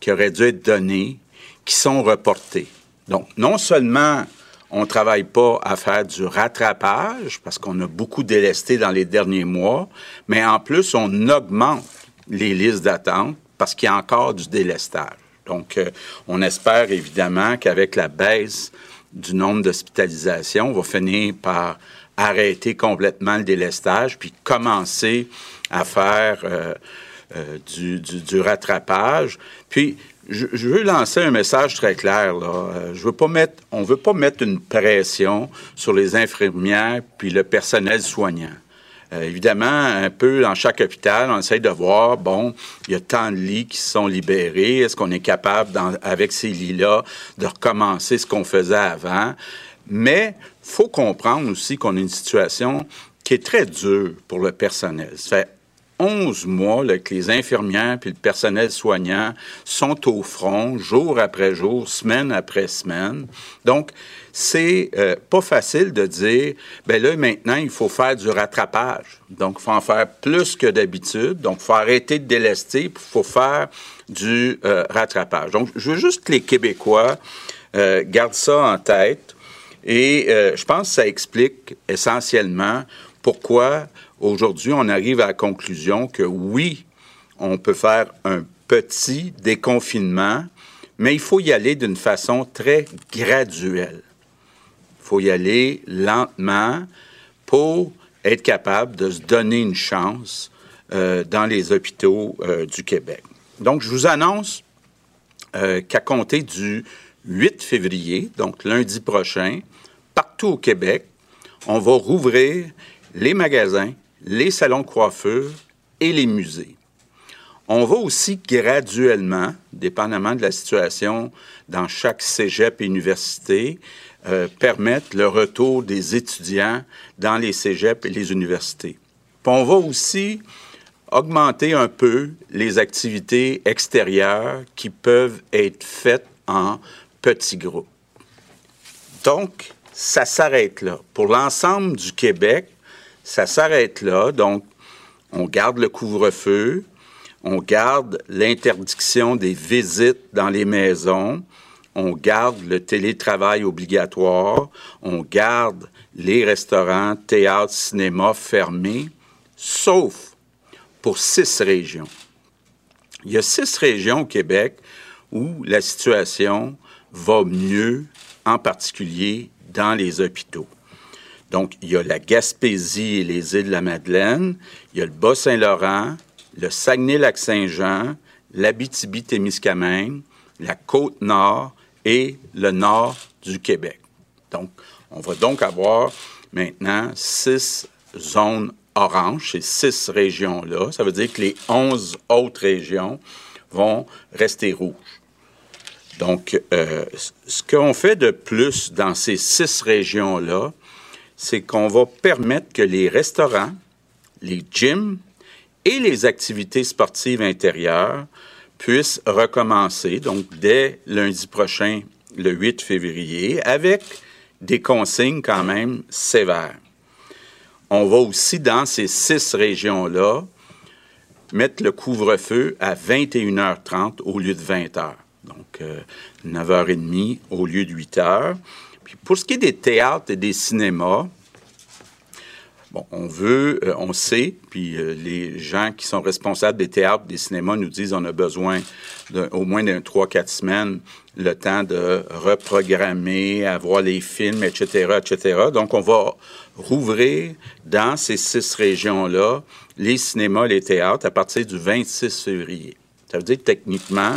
qui auraient dû être donnés, qui sont reportés. Donc, non seulement on ne travaille pas à faire du rattrapage parce qu'on a beaucoup délesté dans les derniers mois, mais en plus, on augmente les listes d'attente parce qu'il y a encore du délestage. Donc, euh, on espère évidemment qu'avec la baisse du nombre d'hospitalisations, on va finir par arrêter complètement le délestage puis commencer à faire euh, euh, du, du, rattrapage. Puis, je, veux lancer un message très clair. Là. Je veux pas mettre, on veut pas mettre une pression sur les infirmières puis le personnel soignant. Euh, évidemment, un peu dans chaque hôpital, on essaie de voir, bon, il y a tant de lits qui sont libérés. Est-ce qu'on est capable, avec ces lits-là, de recommencer ce qu'on faisait avant? Mais faut comprendre aussi qu'on a une situation qui est très dure pour le personnel. 11 mois là, que les infirmières puis le personnel soignant sont au front jour après jour, semaine après semaine. Donc, c'est euh, pas facile de dire, ben là, maintenant, il faut faire du rattrapage. Donc, il faut en faire plus que d'habitude. Donc, il faut arrêter de délester, il faut faire du euh, rattrapage. Donc, je veux juste que les Québécois euh, gardent ça en tête. Et je pense que ça explique essentiellement pourquoi aujourd'hui on arrive à la conclusion que oui, on peut faire un petit déconfinement, mais il faut y aller d'une façon très graduelle. Il faut y aller lentement pour être capable de se donner une chance euh, dans les hôpitaux euh, du Québec. Donc, je vous annonce euh, qu'à compter du 8 février, donc lundi prochain, partout au Québec, on va rouvrir les magasins, les salons de coiffure et les musées. On va aussi graduellement, dépendamment de la situation dans chaque cégep et université, euh, permettre le retour des étudiants dans les cégeps et les universités. Puis on va aussi augmenter un peu les activités extérieures qui peuvent être faites en petits groupes. Donc, ça s'arrête là. Pour l'ensemble du Québec, ça s'arrête là. Donc, on garde le couvre-feu, on garde l'interdiction des visites dans les maisons, on garde le télétravail obligatoire, on garde les restaurants, théâtres, cinémas fermés, sauf pour six régions. Il y a six régions au Québec où la situation va mieux, en particulier dans les hôpitaux. Donc, il y a la Gaspésie et les îles de la Madeleine, il y a le Bas-Saint-Laurent, le Saguenay-Lac-Saint-Jean, l'Abitibi-Témiscamingue, la Côte-Nord et le nord du Québec. Donc, on va donc avoir maintenant six zones oranges, ces six régions-là. Ça veut dire que les onze autres régions vont rester rouges. Donc, euh, ce qu'on fait de plus dans ces six régions-là, c'est qu'on va permettre que les restaurants, les gyms et les activités sportives intérieures puissent recommencer, donc dès lundi prochain, le 8 février, avec des consignes quand même sévères. On va aussi, dans ces six régions-là, mettre le couvre-feu à 21h30 au lieu de 20h. Donc, 9h30 euh, au lieu de 8h. Pour ce qui est des théâtres et des cinémas, Bon, on veut, euh, on sait, puis euh, les gens qui sont responsables des théâtres, des cinémas nous disent on a besoin au moins d'un 3-4 semaines le temps de reprogrammer, avoir les films, etc., etc. Donc, on va rouvrir dans ces six régions-là les cinémas, les théâtres à partir du 26 février. Ça veut dire techniquement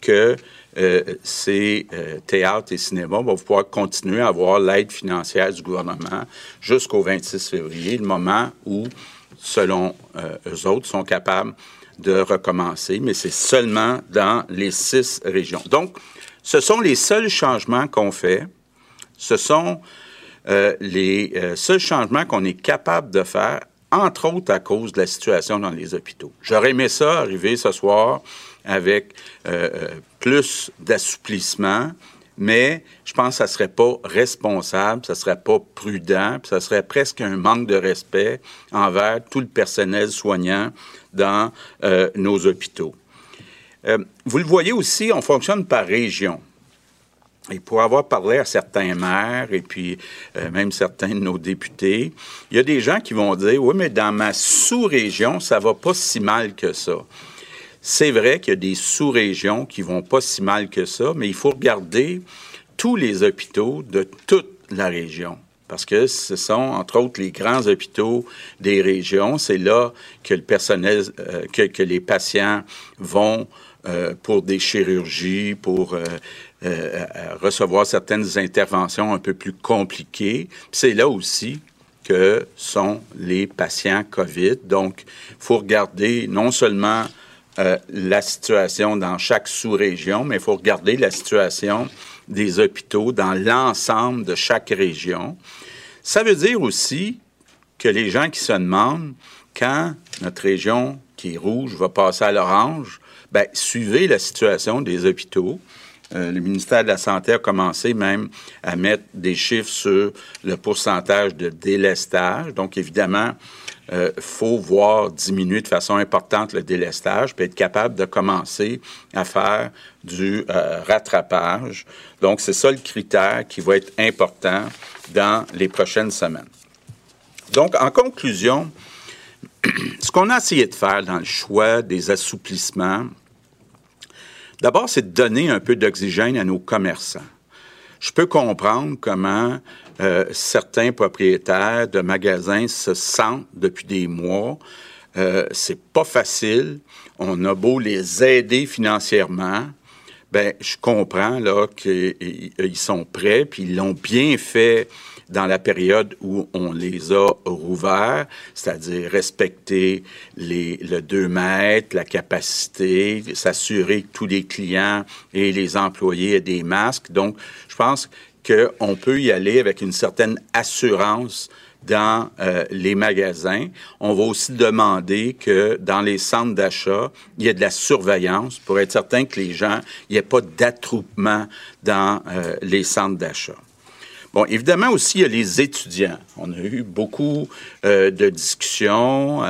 que euh, ces euh, théâtres et cinémas vont pouvoir continuer à avoir l'aide financière du gouvernement jusqu'au 26 février, le moment où, selon euh, eux autres, sont capables de recommencer, mais c'est seulement dans les six régions. Donc, ce sont les seuls changements qu'on fait. Ce sont les seuls changements qu'on est capable de faire, entre autres à cause de la situation dans les hôpitaux. J'aurais aimé ça arriver ce soir avec euh, euh, plus d'assouplissement, mais je pense que ça serait pas responsable, ça serait pas prudent, puis ça serait presque un manque de respect envers tout le personnel soignant dans euh, nos hôpitaux. vous le voyez aussi, on fonctionne par région. Et pour avoir parlé à certains maires et puis même certains de nos députés, il y a des gens qui vont dire oui, mais dans ma sous-région, ça va pas si mal que ça. C'est vrai qu'il y a des sous-régions qui vont pas si mal que ça, mais il faut regarder tous les hôpitaux de toute la région. Parce que ce sont, entre autres, les grands hôpitaux des régions. C'est là que le personnel, euh, que, les patients vont euh, pour des chirurgies, pour euh, recevoir certaines interventions un peu plus compliquées. C'est là aussi que sont les patients COVID. Donc, il faut regarder non seulement euh, la situation dans chaque sous-région, mais il faut regarder la situation des hôpitaux dans l'ensemble de chaque région. Ça veut dire aussi que les gens qui se demandent quand notre région qui est rouge va passer à l'orange, ben, suivez la situation des hôpitaux. Euh, le ministère de la Santé a commencé même à mettre des chiffres sur le pourcentage de délestage. Donc, évidemment, euh, faut voir diminuer de façon importante le délestage, puis être capable de commencer à faire du euh, rattrapage. Donc, c'est ça le critère qui va être important dans les prochaines semaines. Donc, en conclusion, ce qu'on a essayé de faire dans le choix des assouplissements, d'abord, c'est de donner un peu d'oxygène à nos commerçants. Je peux comprendre comment euh, certains propriétaires de magasins se sentent depuis des mois. Euh, c'est pas facile. On a beau les aider financièrement. Ben, je comprends là qu'ils sont prêts, puis ils l'ont bien fait dans la période où on les a rouverts, c'est-à-dire respecter les, le 2 mètres, la capacité, s'assurer que tous les clients et les employés aient des masques. Donc, je pense qu'on peut y aller avec une certaine assurance dans euh, les magasins. On va aussi demander que dans les centres d'achat, il y ait de la surveillance pour être certain que les gens, il n'y ait pas d'attroupement dans euh, les centres d'achat. Bon, évidemment aussi, il y a les étudiants. On a eu beaucoup euh, de discussions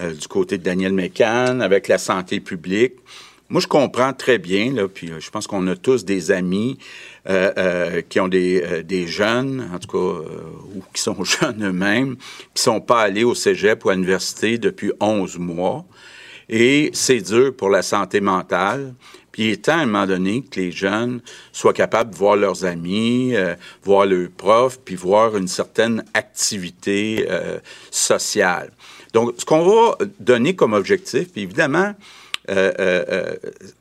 du côté de Daniel Mécan avec la santé publique. Moi, je comprends très bien, là, puis je pense qu'on a tous des amis euh, euh, qui ont des, euh, des jeunes, en tout cas, ou qui sont jeunes eux-mêmes, qui sont pas allés au cégep ou à l'université depuis 11 mois. Et c'est dur pour la santé mentale. Puis il est temps, à un moment donné, que les jeunes soient capables de voir leurs amis, voir leurs profs, puis voir une certaine activité sociale. Donc, ce qu'on va donner comme objectif, puis évidemment,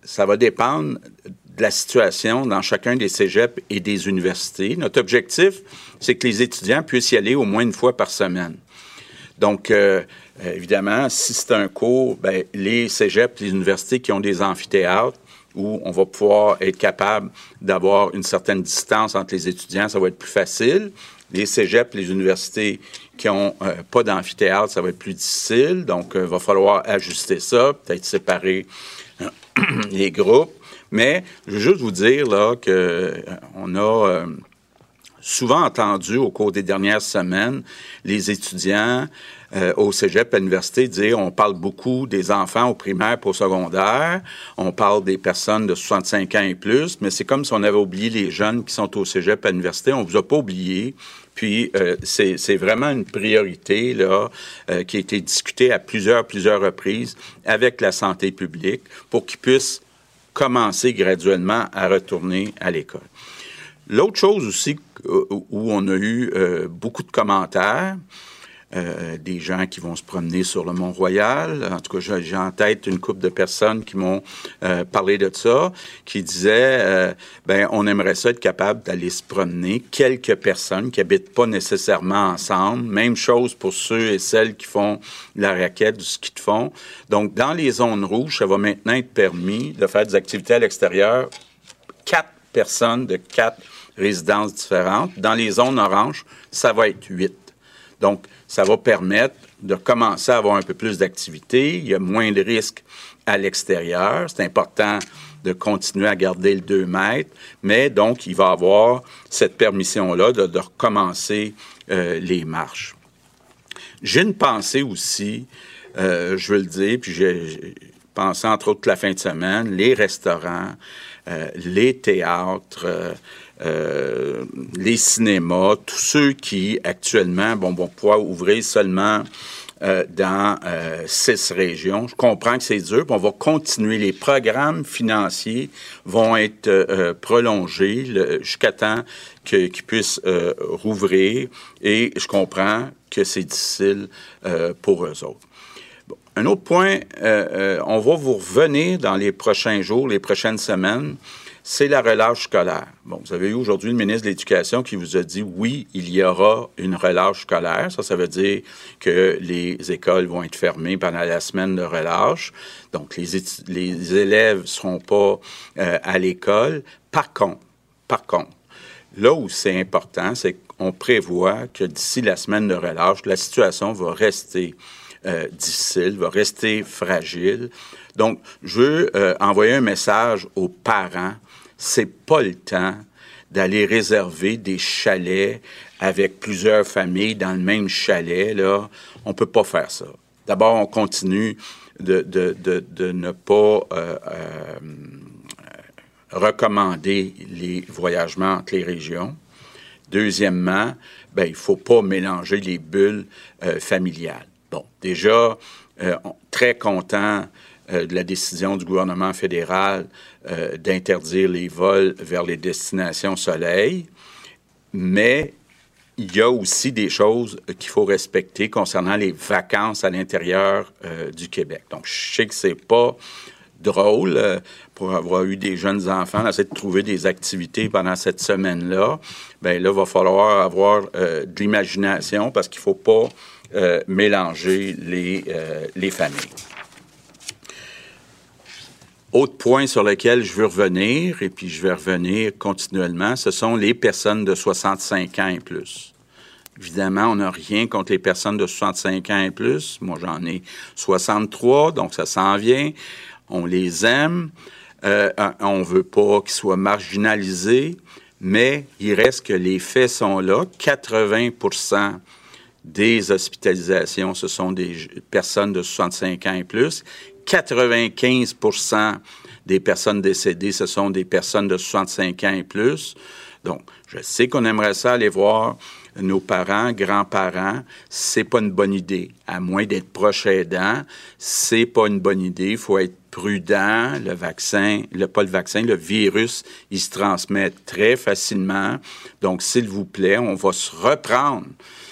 ça va dépendre la situation dans chacun des cégeps et des universités. Notre objectif, c'est que les étudiants puissent y aller au moins une fois par semaine. Donc, euh, euh, évidemment, si c'est un cours, ben, les cégeps, les universités qui ont des amphithéâtres, où on va pouvoir être capable d'avoir une certaine distance entre les étudiants, ça va être plus facile. Les cégeps, les universités qui n'ont euh, pas d'amphithéâtre, ça va être plus difficile. Donc, il va falloir ajuster ça, peut-être séparer les groupes. Mais je veux juste vous dire là que euh, on a euh, souvent entendu au cours des dernières semaines les étudiants euh, au cégep à l'université dire on parle beaucoup des enfants au primaire et au secondaire, on parle des personnes de 65 ans et plus, mais c'est comme si on avait oublié les jeunes qui sont au cégep à l'université. On vous a pas oublié. Puis euh, c'est vraiment une priorité là euh, qui a été discutée à plusieurs plusieurs reprises avec la santé publique pour qu'ils puissent commencer graduellement à retourner à l'école. L'autre chose aussi où on a eu beaucoup de commentaires, euh, des gens qui vont se promener sur le Mont-Royal. En tout cas, j'ai en tête une couple de personnes qui m'ont euh, parlé de ça, qui disaient, euh, ben, on aimerait ça être capable d'aller se promener. Quelques personnes qui habitent pas nécessairement ensemble. Même chose pour ceux et celles qui font la raquette, du ski de fond. Donc, dans les zones rouges, ça va maintenant être permis de faire des activités à l'extérieur. Quatre personnes de quatre résidences différentes. Dans les zones oranges, ça va être huit. Donc, ça va permettre de commencer à avoir un peu plus d'activité. Il y a moins de risques à l'extérieur. C'est important de continuer à garder le 2 mètres, mais donc il va avoir cette permission-là de, recommencer euh, les marches. J'ai une pensée aussi, euh, je veux le dire, puis j'ai pensé entre autres la fin de semaine, les restaurants, euh, les théâtres, euh, les cinémas, tous ceux qui actuellement bon, vont pouvoir ouvrir seulement euh, dans euh, six régions. Je comprends que c'est dur, puis on va continuer. Les programmes financiers vont être prolongés jusqu'à temps qu'ils puissent rouvrir, et je comprends que c'est difficile pour eux autres. Un autre point, on va vous revenir dans les prochains jours, les prochaines semaines c'est la relâche scolaire. Bon, vous avez eu aujourd'hui le ministre de l'Éducation qui vous a dit oui, il y aura une relâche scolaire. Ça, ça veut dire que les écoles vont être fermées pendant la semaine de relâche. Donc, les, élèves ne seront pas euh, à l'école. Par contre, par contre, là où c'est important, c'est qu'on prévoit que d'ici la semaine de relâche, la situation va rester euh, difficile, va rester fragile. Donc, je veux euh, envoyer un message aux parents c'est pas le temps d'aller réserver des chalets avec plusieurs familles dans le même chalet. Là, on peut pas faire ça. D'abord, on continue de, ne pas euh, euh, recommander les voyagements entre les régions. Deuxièmement, ben, il faut pas mélanger les bulles euh, familiales. Bon, déjà, très content de la décision du gouvernement fédéral euh, d'interdire les vols vers les destinations soleil, mais il y a aussi des choses qu'il faut respecter concernant les vacances à l'intérieur euh, du Québec. Donc, je sais que c'est pas drôle euh, pour avoir eu des jeunes enfants, d'essayer de trouver des activités pendant cette semaine-là. Ben là, il va falloir avoir de l'imagination parce qu'il faut pas mélanger les, les familles. Autre point sur lequel je veux revenir, et puis je vais revenir continuellement, ce sont les personnes de 65 ans et plus. Évidemment, on n'a rien contre les personnes de 65 ans et plus. Moi, j'en ai 63, donc ça s'en vient. On les aime. Euh, on veut pas qu'ils soient marginalisés, mais il reste que les faits sont là. 80% des hospitalisations, ce sont des personnes de 65 ans et plus. 95% des personnes décédées, ce sont des personnes de 65 ans et plus. Donc, je sais qu'on aimerait ça aller voir nos parents, grands-parents, c'est pas une bonne idée. À moins d'être proche aidant, c'est pas une bonne idée. Il faut être prudent. Le vaccin, le, pas le vaccin, le virus, il se transmet très facilement. Donc, s'il vous plaît, on va se reprendre.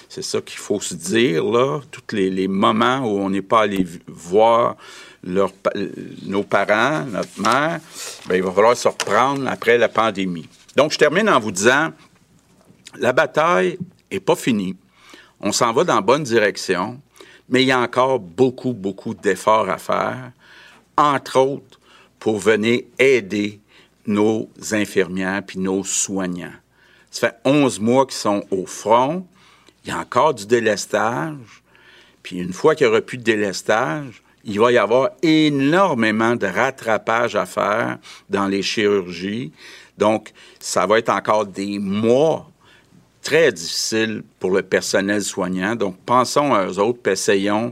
C'est ça qu'il faut se dire, là. Tous les, les moments où on n'est pas allé voir nos parents, notre mère, ben, il va falloir se reprendre après la pandémie. Donc, je termine en vous disant, la bataille n'est pas finie. On s'en va dans la bonne direction, mais il y a encore beaucoup, beaucoup d'efforts à faire, entre autres pour venir aider nos infirmières puis nos soignants. Ça fait 11 mois qu'ils sont au front. Il y a encore du délestage. Puis une fois qu'il n'y aura plus de délestage, il va y avoir énormément de rattrapage à faire dans les chirurgies. Donc, ça va être encore des mois très difficile pour le personnel soignant. Donc, pensons à eux autres, essayons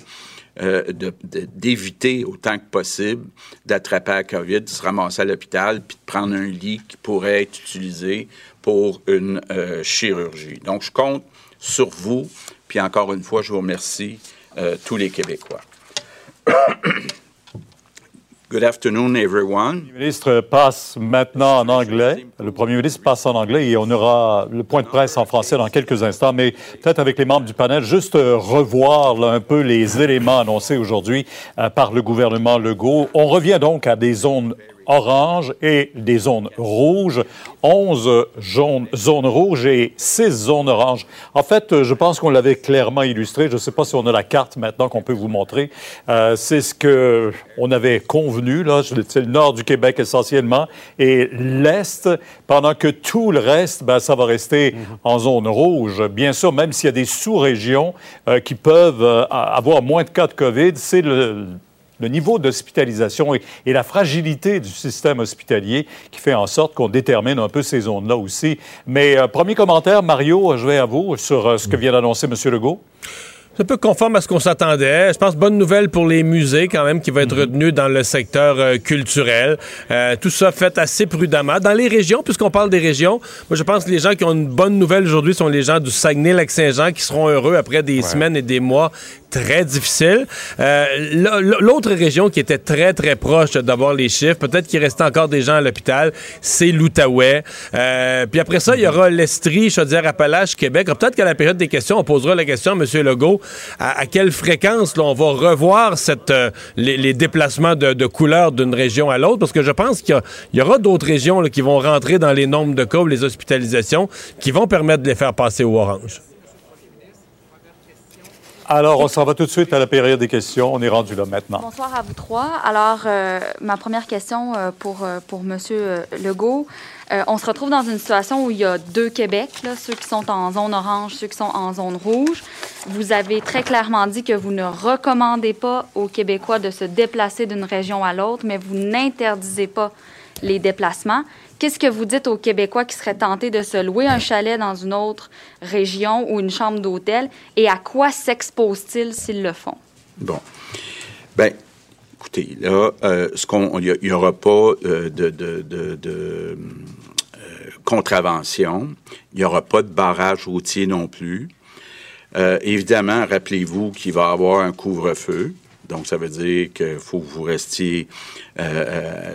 euh, d'éviter autant que possible d'attraper la COVID, de se ramasser à l'hôpital, puis de prendre un lit qui pourrait être utilisé pour une euh, chirurgie. Donc, je compte sur vous, puis encore une fois, je vous remercie euh, tous les Québécois. Good afternoon, everyone. Ministre passe maintenant en anglais. Le premier ministre passe en anglais et on aura le point de presse en français dans quelques instants. Mais peut-être avec les membres du panel, juste revoir un peu les éléments annoncés aujourd'hui euh, par le gouvernement Legault. On revient donc à des zones oranges et des zones rouges, 11 zones, zones rouges et 6 zones oranges. En fait, euh, je pense qu'on l'avait clairement illustré. Je ne sais pas si on a la carte maintenant qu'on peut vous montrer. Euh, c'est ce que on avait convenu. Là, c'est le nord du Québec essentiellement et l'est, pendant que tout le reste, ben, ça va rester en zone rouge. Bien sûr, même s'il y a des sous-régions euh, qui peuvent euh, avoir moins de cas de COVID, c'est le le niveau d'hospitalisation et, la fragilité du système hospitalier qui fait en sorte qu'on détermine un peu ces zones-là aussi. Mais euh, premier commentaire, Mario, je vais à vous sur euh, ce que vient d'annoncer M. Legault. C'est un peu conforme à ce qu'on s'attendait. Je pense bonne nouvelle pour les musées quand même qui va être retenu dans le secteur euh, culturel. Euh, tout ça fait assez prudemment. Dans les régions, puisqu'on parle des régions, moi je pense que les gens qui ont une bonne nouvelle aujourd'hui sont les gens du Saguenay-Lac-Saint-Jean qui seront heureux après des semaines et des mois très difficiles. Euh, L'autre région qui était très très proche d'avoir les chiffres, peut-être qu'il restait encore des gens à l'hôpital, c'est l'Outaouais. Euh, puis après ça, il y aura l'Estrie, Chaudière-Appalaches, Québec. Peut-être qu'à la période des questions, on posera la question à M. Legault à, à quelle fréquence là, on va revoir cette, euh, les, les déplacements de, de couleurs d'une région à l'autre, parce que je pense qu'il y aura d'autres régions là, qui vont rentrer dans les nombres de cas ou les hospitalisations qui vont permettre de les faire passer au orange. Alors, on s'en va tout de suite à la période des questions. On est rendu là maintenant. Bonsoir à vous trois. Alors, euh, ma première question euh, pour, pour M. Legault. Euh, on se retrouve dans une situation où il y a deux Québec, ceux qui sont en zone orange, ceux qui sont en zone rouge. Vous avez très clairement dit que vous ne recommandez pas aux Québécois de se déplacer d'une région à l'autre, mais vous n'interdisez pas les déplacements. Qu'est-ce que vous dites aux Québécois qui seraient tentés de se louer un chalet dans une autre région ou une chambre d'hôtel? Et à quoi s'exposent-ils s'ils le font? Bon. Ben, écoutez, là, euh, il n'y aura pas euh, de, euh, contravention. Il n'y aura pas de barrage routier non plus. Évidemment, rappelez-vous qu'il va y avoir un couvre-feu. Donc, ça veut dire qu'il faut que vous restiez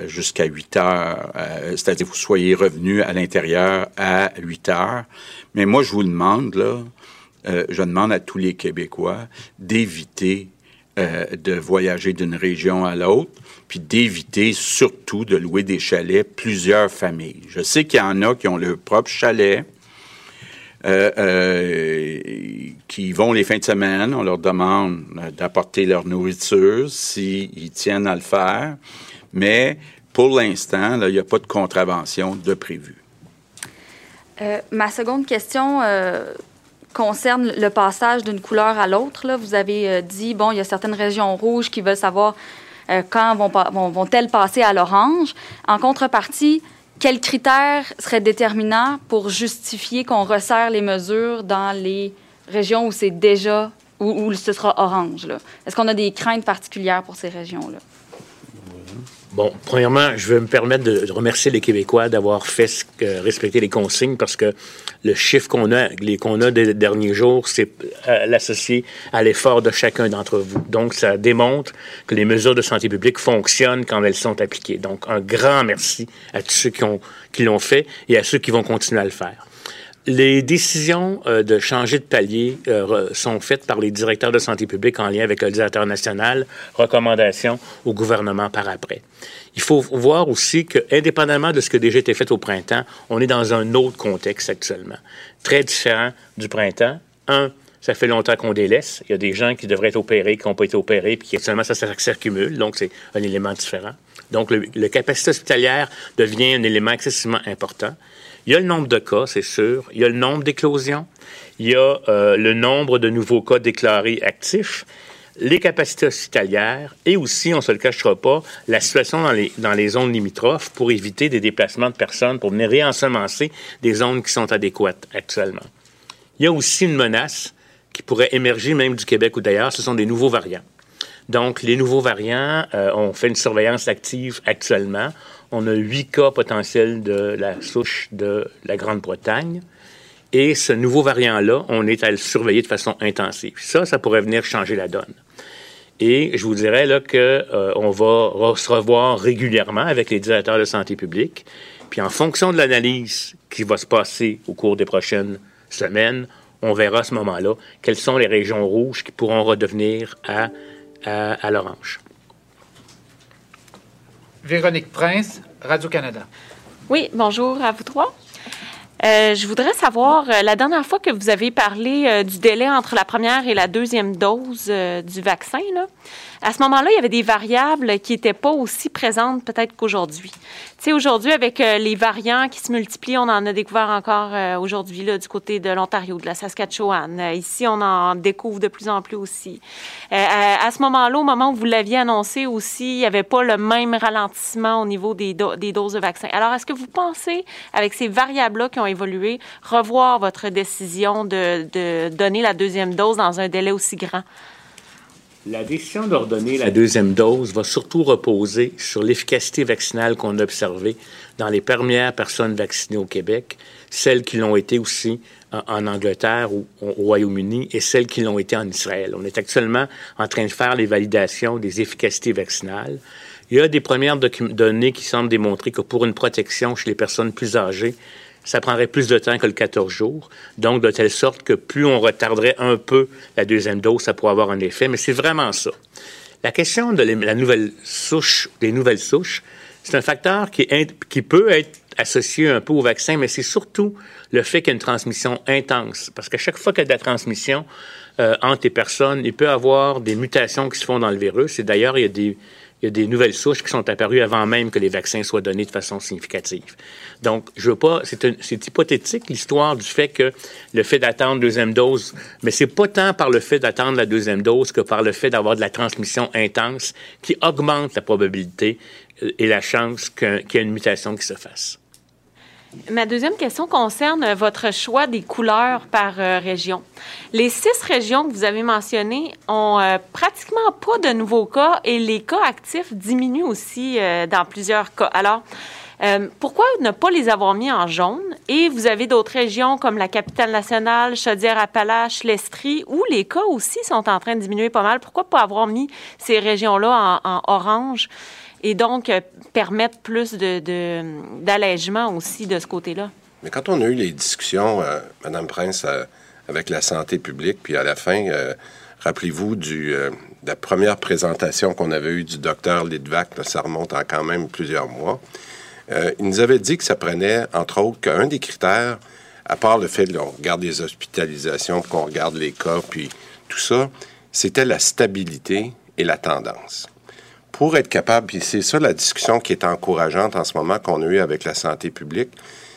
jusqu'à 8 heures, c'est-à-dire que vous soyez revenu à l'intérieur à 8 heures. Mais moi, je vous demande, là, je demande à tous les Québécois d'éviter euh, de voyager d'une région à l'autre, puis d'éviter surtout de louer des chalets plusieurs familles. Je sais qu'il y en a qui ont leur propre chalet, euh, euh, qui vont les fins de semaine. On leur demande d'apporter leur nourriture s'ils tiennent à le faire. Mais pour l'instant, il n'y a pas de contravention de prévu. Ma seconde question concerne le passage d'une couleur à l'autre. là. Vous avez euh, dit, bon, il y a certaines régions rouges qui veulent savoir euh, quand vont, pa- vont, vont-elles passer à l'orange. En contrepartie, quels critères seraient déterminants pour justifier qu'on resserre les mesures dans les régions où c'est déjà, où, où ce sera orange? Est-ce qu'on a des craintes particulières pour ces régions-là? Bon, premièrement, je veux me permettre de remercier les Québécois d'avoir fait respecter les consignes parce que le chiffre qu'on a, qu'on a des derniers jours, c'est euh, l'associer à l'effort de chacun d'entre vous. Donc, ça démontre que les mesures de santé publique fonctionnent quand elles sont appliquées. Donc, un grand merci à tous ceux qui l'ont fait et à ceux qui vont continuer à le faire. Les décisions euh, de changer de palier euh, sont faites par les directeurs de santé publique en lien avec le directeur national, recommandations au gouvernement par après. Il faut voir aussi que, indépendamment de ce qui a déjà été fait au printemps, on est dans un autre contexte actuellement, très différent du printemps. Un, ça fait longtemps qu'on délaisse. Il y a des gens qui devraient être opérés, qui n'ont pas été opérés, puis actuellement ça, ça s'accumule. Donc, c'est un élément différent. Donc, le, le capacité hospitalière devient un élément excessivement important. Il y a le nombre de cas, c'est sûr. Il y a le nombre d'éclosions. Il y a euh, le nombre de nouveaux cas déclarés actifs. Les capacités hospitalières et aussi, on ne se le cachera pas, la situation dans les, dans les zones limitrophes pour éviter des déplacements de personnes, pour venir réensemencer des zones qui sont adéquates actuellement. Il y a aussi une menace qui pourrait émerger même du Québec ou d'ailleurs, ce sont des nouveaux variants. Donc, les nouveaux variants, euh, on fait une surveillance active actuellement. On a huit cas potentiels de la souche de la Grande-Bretagne. Et ce nouveau variant-là, on est à le surveiller de façon intensive. Ça, ça pourrait venir changer la donne. Et je vous dirais là que euh, va se revoir régulièrement avec les directeurs de santé publique. Puis en fonction de l'analyse qui va se passer au cours des prochaines semaines, on verra à ce moment-là quelles sont les régions rouges qui pourront redevenir à, à, à l'orange. Véronique Prince, Radio-Canada. Oui, bonjour à vous trois. Euh, je voudrais savoir, euh, la dernière fois que vous avez parlé euh, du délai entre la première et la deuxième dose euh, du vaccin, là, à ce moment-là, il y avait des variables qui n'étaient pas aussi présentes peut-être qu'aujourd'hui. Tu sais, aujourd'hui, avec euh, les variants qui se multiplient, on en a découvert encore euh, aujourd'hui là, du côté de l'Ontario, de la Saskatchewan. Euh, ici, on en découvre de plus en plus aussi. À, ce moment-là, au moment où vous l'aviez annoncé aussi, il n'y avait pas le même ralentissement au niveau des, do- des doses de vaccins. Alors, est-ce que vous pensez, avec ces variables-là qui ont évolué, revoir votre décision de donner la deuxième dose dans un délai aussi grand? La décision d'ordonner la deuxième dose va surtout reposer sur l'efficacité vaccinale qu'on a observée dans les premières personnes vaccinées au Québec, celles qui l'ont été aussi en, en Angleterre ou au Royaume-Uni et celles qui l'ont été en Israël. On est actuellement en train de faire les validations des efficacités vaccinales. Il y a des premières données qui semblent démontrer que pour une protection chez les personnes plus âgées, ça prendrait plus de temps que le 14 jours. Donc, de telle sorte que plus on retarderait un peu la deuxième dose, ça pourrait avoir un effet. Mais c'est vraiment ça. La question de la nouvelle souche, des nouvelles souches, c'est un facteur qui, peut être associé un peu au vaccin, mais c'est surtout le fait qu'il y a une transmission intense. Parce qu'à chaque fois qu'il y a de la transmission euh, entre les personnes, il peut y avoir des mutations qui se font dans le virus. Et d'ailleurs, il y a des, il y a des nouvelles souches qui sont apparues avant même que les vaccins soient donnés de façon significative. Donc, je veux pas, c'est, hypothétique l'histoire du fait que le fait d'attendre deuxième dose, mais c'est pas tant par le fait d'attendre la deuxième dose que par le fait d'avoir de la transmission intense qui augmente la probabilité euh, et la chance qu'il y ait une mutation qui se fasse. Ma deuxième question concerne euh, votre choix des couleurs par euh, région. Les six régions que vous avez mentionnées ont euh, pratiquement pas de nouveaux cas et les cas actifs diminuent aussi dans plusieurs cas. Alors, pourquoi ne pas les avoir mis en jaune? Et vous avez d'autres régions comme la capitale nationale, Chaudière-Appalaches, l'Estrie, où les cas aussi sont en train de diminuer pas mal. Pourquoi pas avoir mis ces régions-là en orange? Et donc euh, permettre plus d'allègement aussi de ce côté-là. Mais quand on a eu les discussions, euh, Madame Prince, euh, avec la santé publique, puis à la fin, euh, rappelez-vous de la première présentation qu'on avait eue du docteur Lidvac, là, ça remonte à quand même plusieurs mois. Il nous avait dit que ça prenait, entre autres, qu'un des critères, à part le fait qu'on regarde les hospitalisations, qu'on regarde les cas, puis tout ça, c'était la stabilité et la tendance pour être capable, puis c'est ça la discussion qui est encourageante en ce moment qu'on a eue avec la santé publique,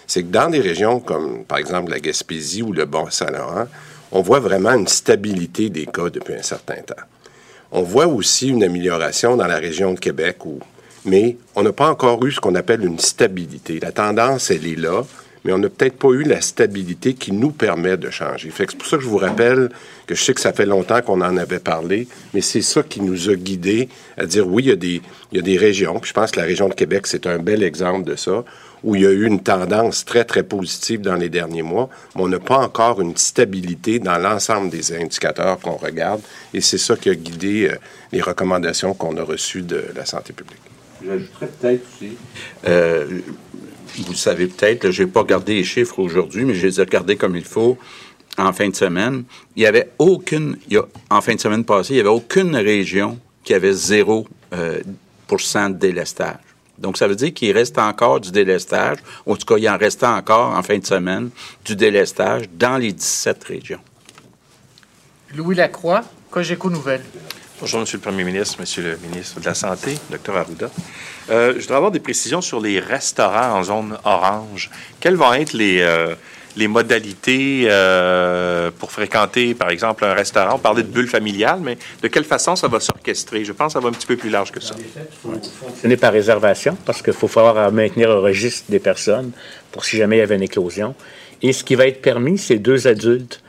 c'est que dans des régions comme, par exemple, la Gaspésie ou le Bas-Saint-Laurent, on voit vraiment une stabilité des cas depuis un certain temps. On voit aussi une amélioration dans la région de Québec, mais on n'a pas encore eu ce qu'on appelle une stabilité. La tendance, elle est là, mais on n'a peut-être pas eu la stabilité qui nous permet de changer. Fait que c'est pour ça que je vous rappelle que je sais que ça fait longtemps qu'on en avait parlé, mais c'est ça qui nous a guidés à dire oui, il y a des, il y a des régions, puis je pense que la région de Québec, c'est un bel exemple de ça, où il y a eu une tendance très, très positive dans les derniers mois, mais on n'a pas encore une stabilité dans l'ensemble des indicateurs qu'on regarde, et c'est ça qui a guidé euh, les recommandations qu'on a reçues de la santé publique. J'ajouterais peut-être aussi, euh, vous le savez peut-être, je n'ai pas regardé les chiffres aujourd'hui, mais je les ai regardés comme il faut en fin de semaine. Il n'y avait aucune, en fin de semaine passée, il n'y avait aucune région qui avait 0 euh, de délestage. Donc, ça veut dire qu'il reste encore du délestage. En tout cas, il en restait encore en fin de semaine du délestage dans les 17 régions. Louis Lacroix, Cogeco Nouvelles. Bonjour, Monsieur le Premier ministre, Monsieur le ministre de la Santé, Dr Arruda. Euh, je voudrais avoir des précisions sur les restaurants en zone orange. Quelles vont être les, euh, modalités euh, pour fréquenter, par exemple, un restaurant? On parlait de bulle familiale, mais de quelle façon ça va s'orchestrer? Je pense que ça va un petit peu plus large que ça. Ce n'est par réservation parce qu'il faut falloir maintenir un registre des personnes pour si jamais il y avait une éclosion. Et ce qui va être permis, c'est deux adultes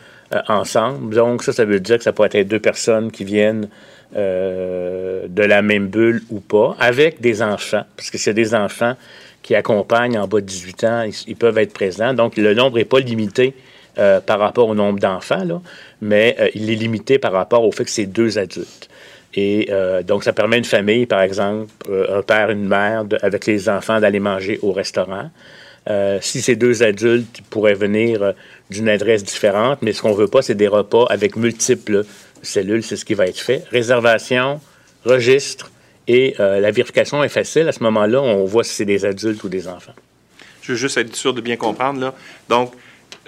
ensemble. Donc, ça, ça veut dire que ça pourrait être deux personnes qui viennent euh, de la même bulle ou pas, avec des enfants, parce que c'est des enfants qui accompagnent en bas de 18 ans, ils, peuvent être présents. Donc, le nombre n'est pas limité euh, par rapport au nombre d'enfants, mais euh, il est limité par rapport au fait que c'est deux adultes. Et donc, ça permet à une famille, par exemple, un père, une mère, avec les enfants, d'aller manger au restaurant. Si ces deux adultes pourraient venir d'une adresse différente, mais ce qu'on veut pas, c'est des repas avec multiples cellules, c'est ce qui va être fait. Réservation, registre, et euh, la vérification est facile. À ce moment-là, on voit si c'est des adultes ou des enfants. Je veux juste être sûr de bien comprendre. Là. Donc,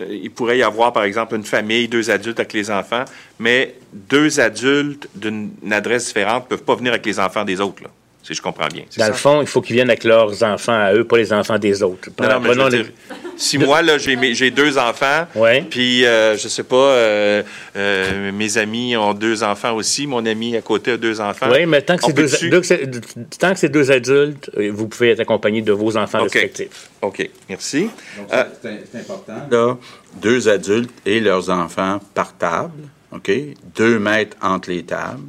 euh, il pourrait y avoir, par exemple, une famille, deux adultes avec les enfants, mais deux adultes d'une adresse différente ne peuvent pas venir avec les enfants des autres, là, si je comprends bien. Dans ça? le fond, il faut qu'ils viennent avec leurs enfants à eux, pas les enfants des autres. Non, non, mais je Prenons veux les- dire, si moi, là, j'ai, mes- j'ai deux enfants, Ouais. puis, euh, je sais pas, euh, euh, mes amis ont deux enfants aussi, mon ami à côté a deux enfants. Oui, mais tant que c'est deux, peut-tu- deux- c'est- tant que c'est deux adultes, euh, vous pouvez être accompagné de vos enfants respectifs. OK, merci. Euh, c'est important. Là, deux adultes et leurs enfants par table, OK? Deux mètres entre les tables.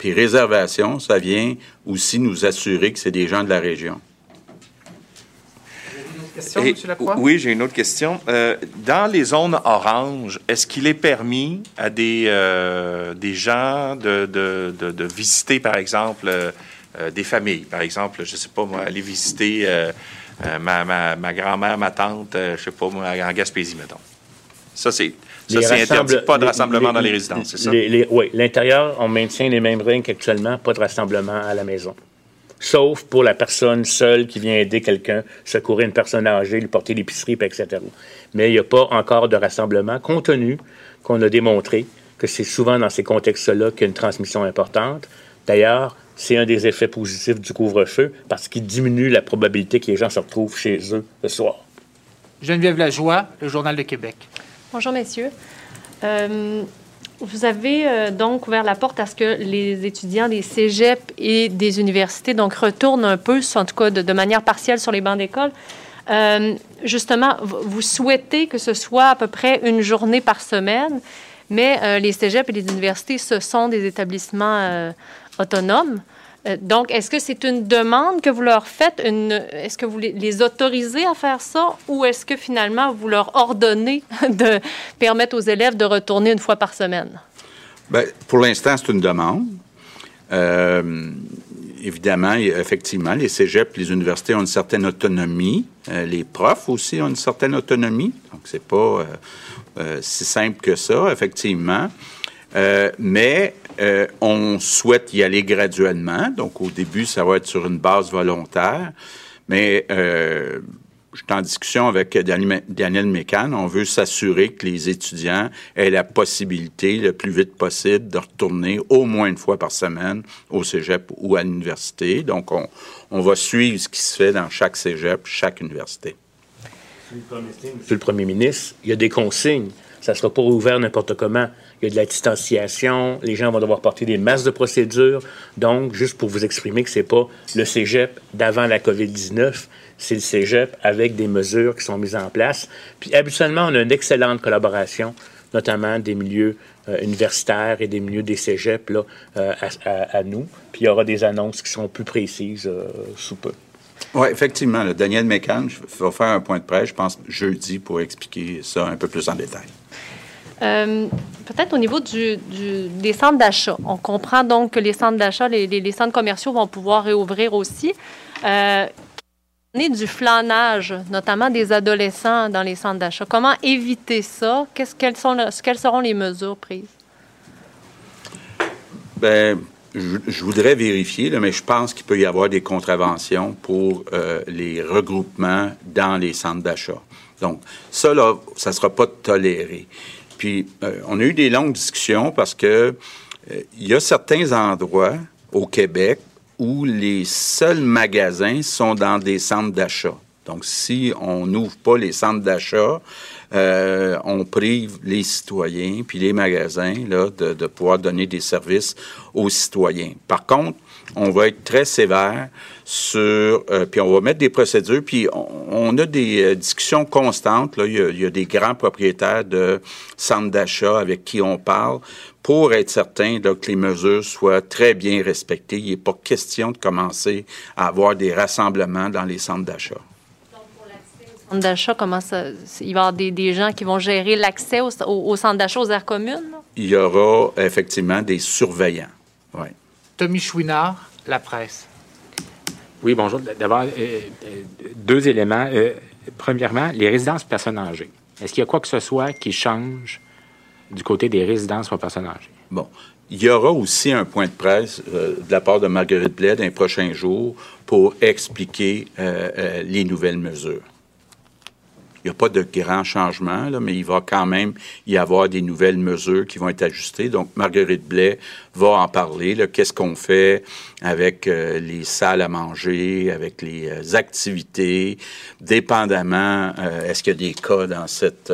Puis réservation, ça vient aussi nous assurer que c'est des gens de la région. Question, Et-? Oui, j'ai une autre question. Euh, dans les zones oranges, est-ce qu'il est permis à des, euh, des gens de, de- de- de visiter, par exemple, euh, euh, des familles? Par exemple, je ne sais pas, moi, aller visiter euh, euh, ma, ma- ma grand-mère, ma tante, euh, je ne sais pas, moi, en Gaspésie, mettons. Ça, c'est ça, c'est interdit, pas de rassemblement les- dans les résidences, c'est ça? les- les- oui, l'intérieur, on maintient les mêmes règles qu'actuellement, pas de rassemblement à la maison. Sauf pour la personne seule qui vient aider quelqu'un, secourir une personne âgée, lui porter l'épicerie, etc. Mais il n'y a pas encore de rassemblement, compte tenu qu'on a démontré que c'est souvent dans ces contextes-là qu'il y a une transmission importante. D'ailleurs, c'est un des effets positifs du couvre-feu parce qu'il diminue la probabilité que les gens se retrouvent chez eux le soir. Geneviève Lajoie, le Journal de Québec. Bonjour, messieurs. Euh, vous avez euh, donc ouvert la porte à ce que les étudiants des cégeps et des universités donc retournent un peu, en tout cas de, manière partielle, sur les bancs d'école. Euh, justement, vous souhaitez que ce soit à peu près une journée par semaine, mais les cégeps et les universités, ce sont des établissements autonomes. Euh, donc, est-ce que c'est une demande que vous leur faites? Est-ce que vous les, autorisez à faire ça ou est-ce que finalement vous leur ordonnez de permettre aux élèves de retourner une fois par semaine? Ben, pour l'instant, c'est une demande. Euh, évidemment, effectivement, les cégeps, les universités ont une certaine autonomie. Euh, les profs aussi ont une certaine autonomie. Donc, c'est pas si simple que ça, effectivement. Mais euh, on souhaite y aller graduellement. Donc, au début, ça va être sur une base volontaire. Mais euh, je suis en discussion avec Daniel Mécan. On veut s'assurer que les étudiants aient la possibilité, le plus vite possible, de retourner au moins une fois par semaine au cégep ou à l'université. Donc, on, on va suivre ce qui se fait dans chaque cégep, chaque université. Monsieur le Premier ministre, il y a des consignes. Ça ne sera pas ouvert n'importe comment. Il y a de la distanciation. Les gens vont devoir porter des masques de procédure. Donc, juste pour vous exprimer que c'est pas le cégep d'avant la COVID-19, c'est le cégep avec des mesures qui sont mises en place. Puis, habituellement, on a une excellente collaboration, notamment des milieux euh, universitaires et des milieux des cégeps là, euh, à, nous. Puis, il y aura des annonces qui seront plus précises euh, sous peu. Oui, effectivement. là, Daniel Mécan va faire un point de presse, je pense, jeudi, pour expliquer ça un peu plus en détail. Euh, Peut-être au niveau des centres d'achat. On comprend donc que les centres d'achat, les, centres commerciaux vont pouvoir réouvrir aussi. Euh, on est du flânage, notamment des adolescents dans les centres d'achat. Comment éviter ça? Quelles, seront les mesures prises? Ben, je, voudrais vérifier, mais je pense qu'il peut y avoir des contraventions pour euh, les regroupements dans les centres d'achat. Donc, ça, là, ça ne sera pas toléré. Puis, euh, on a eu des longues discussions parce que euh, il y a certains endroits au Québec où les seuls magasins sont dans des centres d'achat. Donc, si on n'ouvre pas les centres d'achat, euh, on prive les citoyens puis les magasins là, de, de pouvoir donner des services aux citoyens. Par contre, on va être très sévère sur, euh, puis on va mettre des procédures, puis on, on a des euh, discussions constantes. Là. Il, y a, il y a des grands propriétaires de centres d'achat avec qui on parle pour être certain là, que les mesures soient très bien respectées. Il n'est pas question de commencer à avoir des rassemblements dans les centres d'achat. Centre d'achat, comment ça. Il va y avoir des, des gens qui vont gérer l'accès au, au, au centre d'achat, aux aires communes? là? Il y aura effectivement des surveillants. Ouais. Tommy Chouinard, La Presse. Oui, bonjour. D'abord, euh, euh, deux éléments. Euh, premièrement, les résidences personnes âgées. Est-ce qu'il y a quoi que ce soit qui change du côté des résidences pour personnes âgées? Bon. Il y aura aussi un point de presse de la part de Marguerite Blais dans les prochains jours pour expliquer les nouvelles mesures. Il n'y a pas de grands changements, là, mais il va quand même y avoir des nouvelles mesures qui vont être ajustées. Donc, Marguerite Blais va en parler. Qu'est-ce qu'on fait avec euh, les salles à manger, avec les euh, activités, dépendamment, euh, est-ce qu'il y a des cas dans cette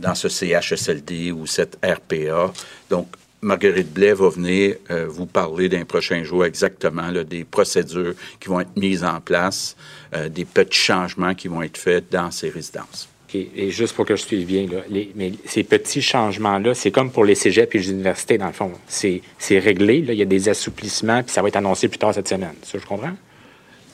dans ce CHSLD ou cette RPA. Donc, Marguerite Blais va venir vous parler d'un prochain jour exactement des procédures qui vont être mises en place, euh, des petits changements qui vont être faits dans ces résidences. Et juste pour que je suive bien, là, les- mais ces petits changements-là, c'est comme pour les cégeps et les universités, dans le fond. C'est réglé, là, il y a des assouplissements, puis ça va être annoncé plus tard cette semaine. Ça, je comprends?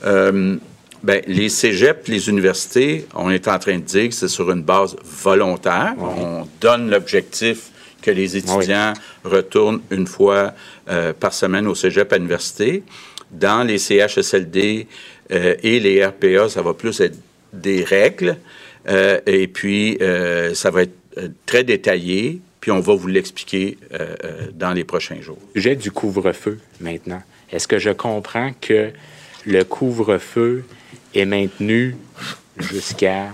Euh, ben, les cégeps, les universités, on est en train de dire que c'est sur une base volontaire. On donne l'objectif que les étudiants retournent une fois euh, par semaine au cégep à l'université. Dans les CHSLD euh, et les RPA, ça va plus être des règles. Euh, et puis, euh, ça va être très détaillé. Puis, on va vous l'expliquer dans les prochains jours. Sujet du couvre-feu maintenant. Est-ce que je comprends que le couvre-feu est maintenu jusqu'à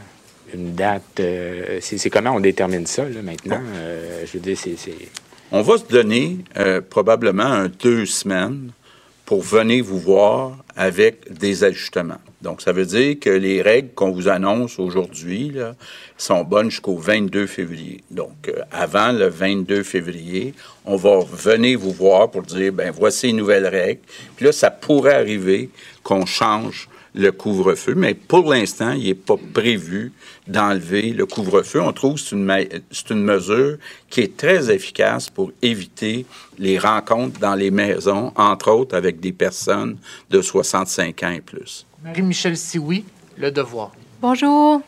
une date? euh, c'est comment on détermine ça, là, maintenant? Euh, je veux dire, c'est... c'est- On va se donner euh, probablement un deux semaines pour venir vous voir avec des ajustements. Donc, ça veut dire que les règles qu'on vous annonce aujourd'hui sont bonnes jusqu'au 22 février. Donc, euh, avant le 22 février, on va venir vous voir pour dire, ben voici les nouvelles règles. Puis là, ça pourrait arriver qu'on change le couvre-feu, mais pour l'instant, il n'est pas prévu d'enlever le couvre-feu. On trouve que c'est une, ma- c'est une mesure qui est très efficace pour éviter les rencontres dans les maisons, entre autres avec des personnes de 65 ans et plus. Marie-Michel Sioui, Le Devoir. Bonjour.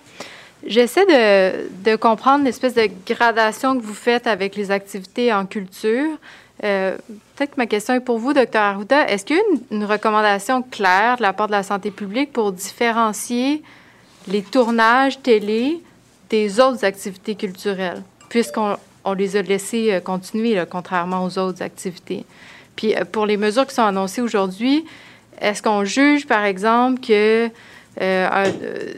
J'essaie de, de comprendre l'espèce de gradation que vous faites avec les activités en culture. Euh, Que ma question est pour vous, Dr. Arruda. Est-ce qu'il y a une, recommandation claire de la part de la santé publique pour différencier les tournages télé des autres activités culturelles, puisqu'on on les a laissés euh, continuer, contrairement aux autres activités? Puis euh, pour les mesures qui sont annoncées aujourd'hui, est-ce qu'on juge, par exemple, que euh, un, euh,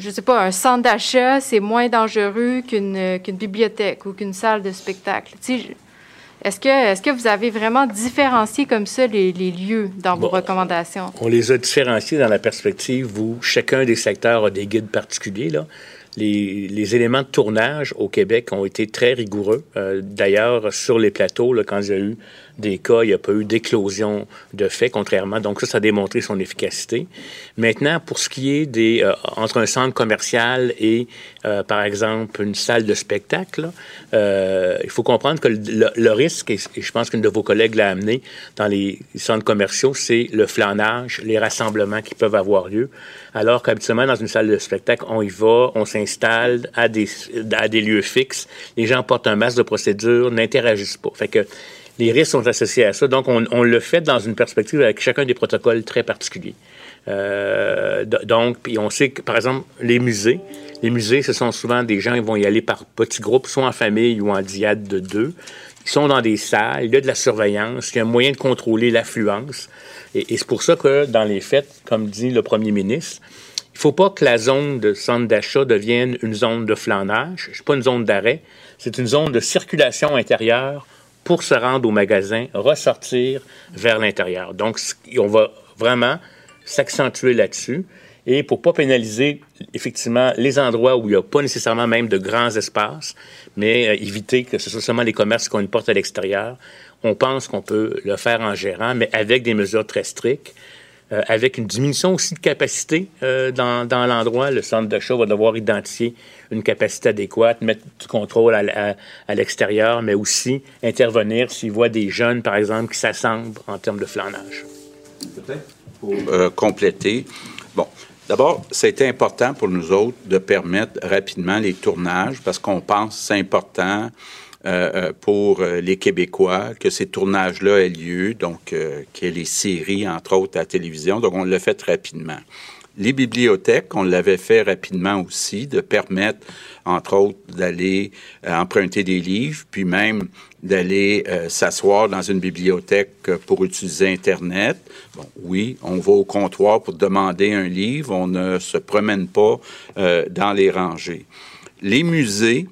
sais pas, un centre d'achat, c'est moins dangereux qu'une bibliothèque ou qu'une salle de spectacle? Est-ce que, est que vous avez vraiment différencié comme ça les, les lieux dans vos recommandations? On les a différenciés dans la perspective où chacun des secteurs a des guides particuliers. Là. Les, les éléments de tournage au Québec ont été très rigoureux. Euh, D'ailleurs, sur les plateaux, là, quand il y a eu des cas, il n'y a pas eu d'éclosion de faits, contrairement. Donc ça, ça a démontré son efficacité. Maintenant, pour ce qui est des euh, entre un centre commercial et, euh, par exemple, une salle de spectacle, euh, il faut comprendre que le, risque, et et je pense qu'une de vos collègues l'a amené dans les centres commerciaux, c'est le flanage, les rassemblements qui peuvent avoir lieu. Alors qu'habituellement, dans une salle de spectacle, on y va, on s'installe à des, à des lieux fixes, les gens portent un masque de procédure, n'interagissent pas. Fait que les risques sont associés à ça. Donc, on, le fait dans une perspective avec chacun des protocoles très particuliers. Euh, donc, puis on sait que, par exemple, les musées, les musées, ce sont souvent des gens qui vont y aller par petits groupes, soit en famille ou en diade de deux. Ils sont dans des salles, il y a de la surveillance, il y a un moyen de contrôler l'affluence. Et, c'est pour ça que, dans les faits, comme dit le premier ministre, il ne faut pas que la zone de centre d'achat devienne une zone de flanage. Ce n'est pas une zone d'arrêt. C'est une zone de circulation intérieure pour se rendre au magasin, ressortir vers l'intérieur. Donc, on va vraiment s'accentuer là-dessus. et pour pas pénaliser effectivement les endroits où il n'y a pas nécessairement même de grands espaces, mais euh, éviter que ce soit seulement les commerces qui ont une porte à l'extérieur, on pense qu'on peut le faire en gérant, mais avec des mesures très strictes. Euh, avec une diminution aussi de capacité euh, dans, dans l'endroit. Le centre d'achat va devoir identifier une capacité adéquate, mettre du contrôle à, à, l'extérieur, mais aussi intervenir s'il voit des jeunes, par exemple, qui s'assemblent en termes de flanage. Peut-être pour euh, compléter. Bon, D'abord, c'était important pour nous autres de permettre rapidement les tournages parce qu'on pense que c'est important euh, euh, pour euh, les Québécois que ces tournages-là aient lieu, donc qu'il y ait les séries, entre autres, à la télévision. Donc, on l'a fait rapidement. Les bibliothèques, on l'avait fait rapidement aussi, de permettre, entre autres, d'aller emprunter des livres, puis même d'aller s'asseoir dans une bibliothèque pour utiliser Internet. Bon, oui, on va au comptoir pour demander un livre, on ne se promène pas dans les rangées. Les musées,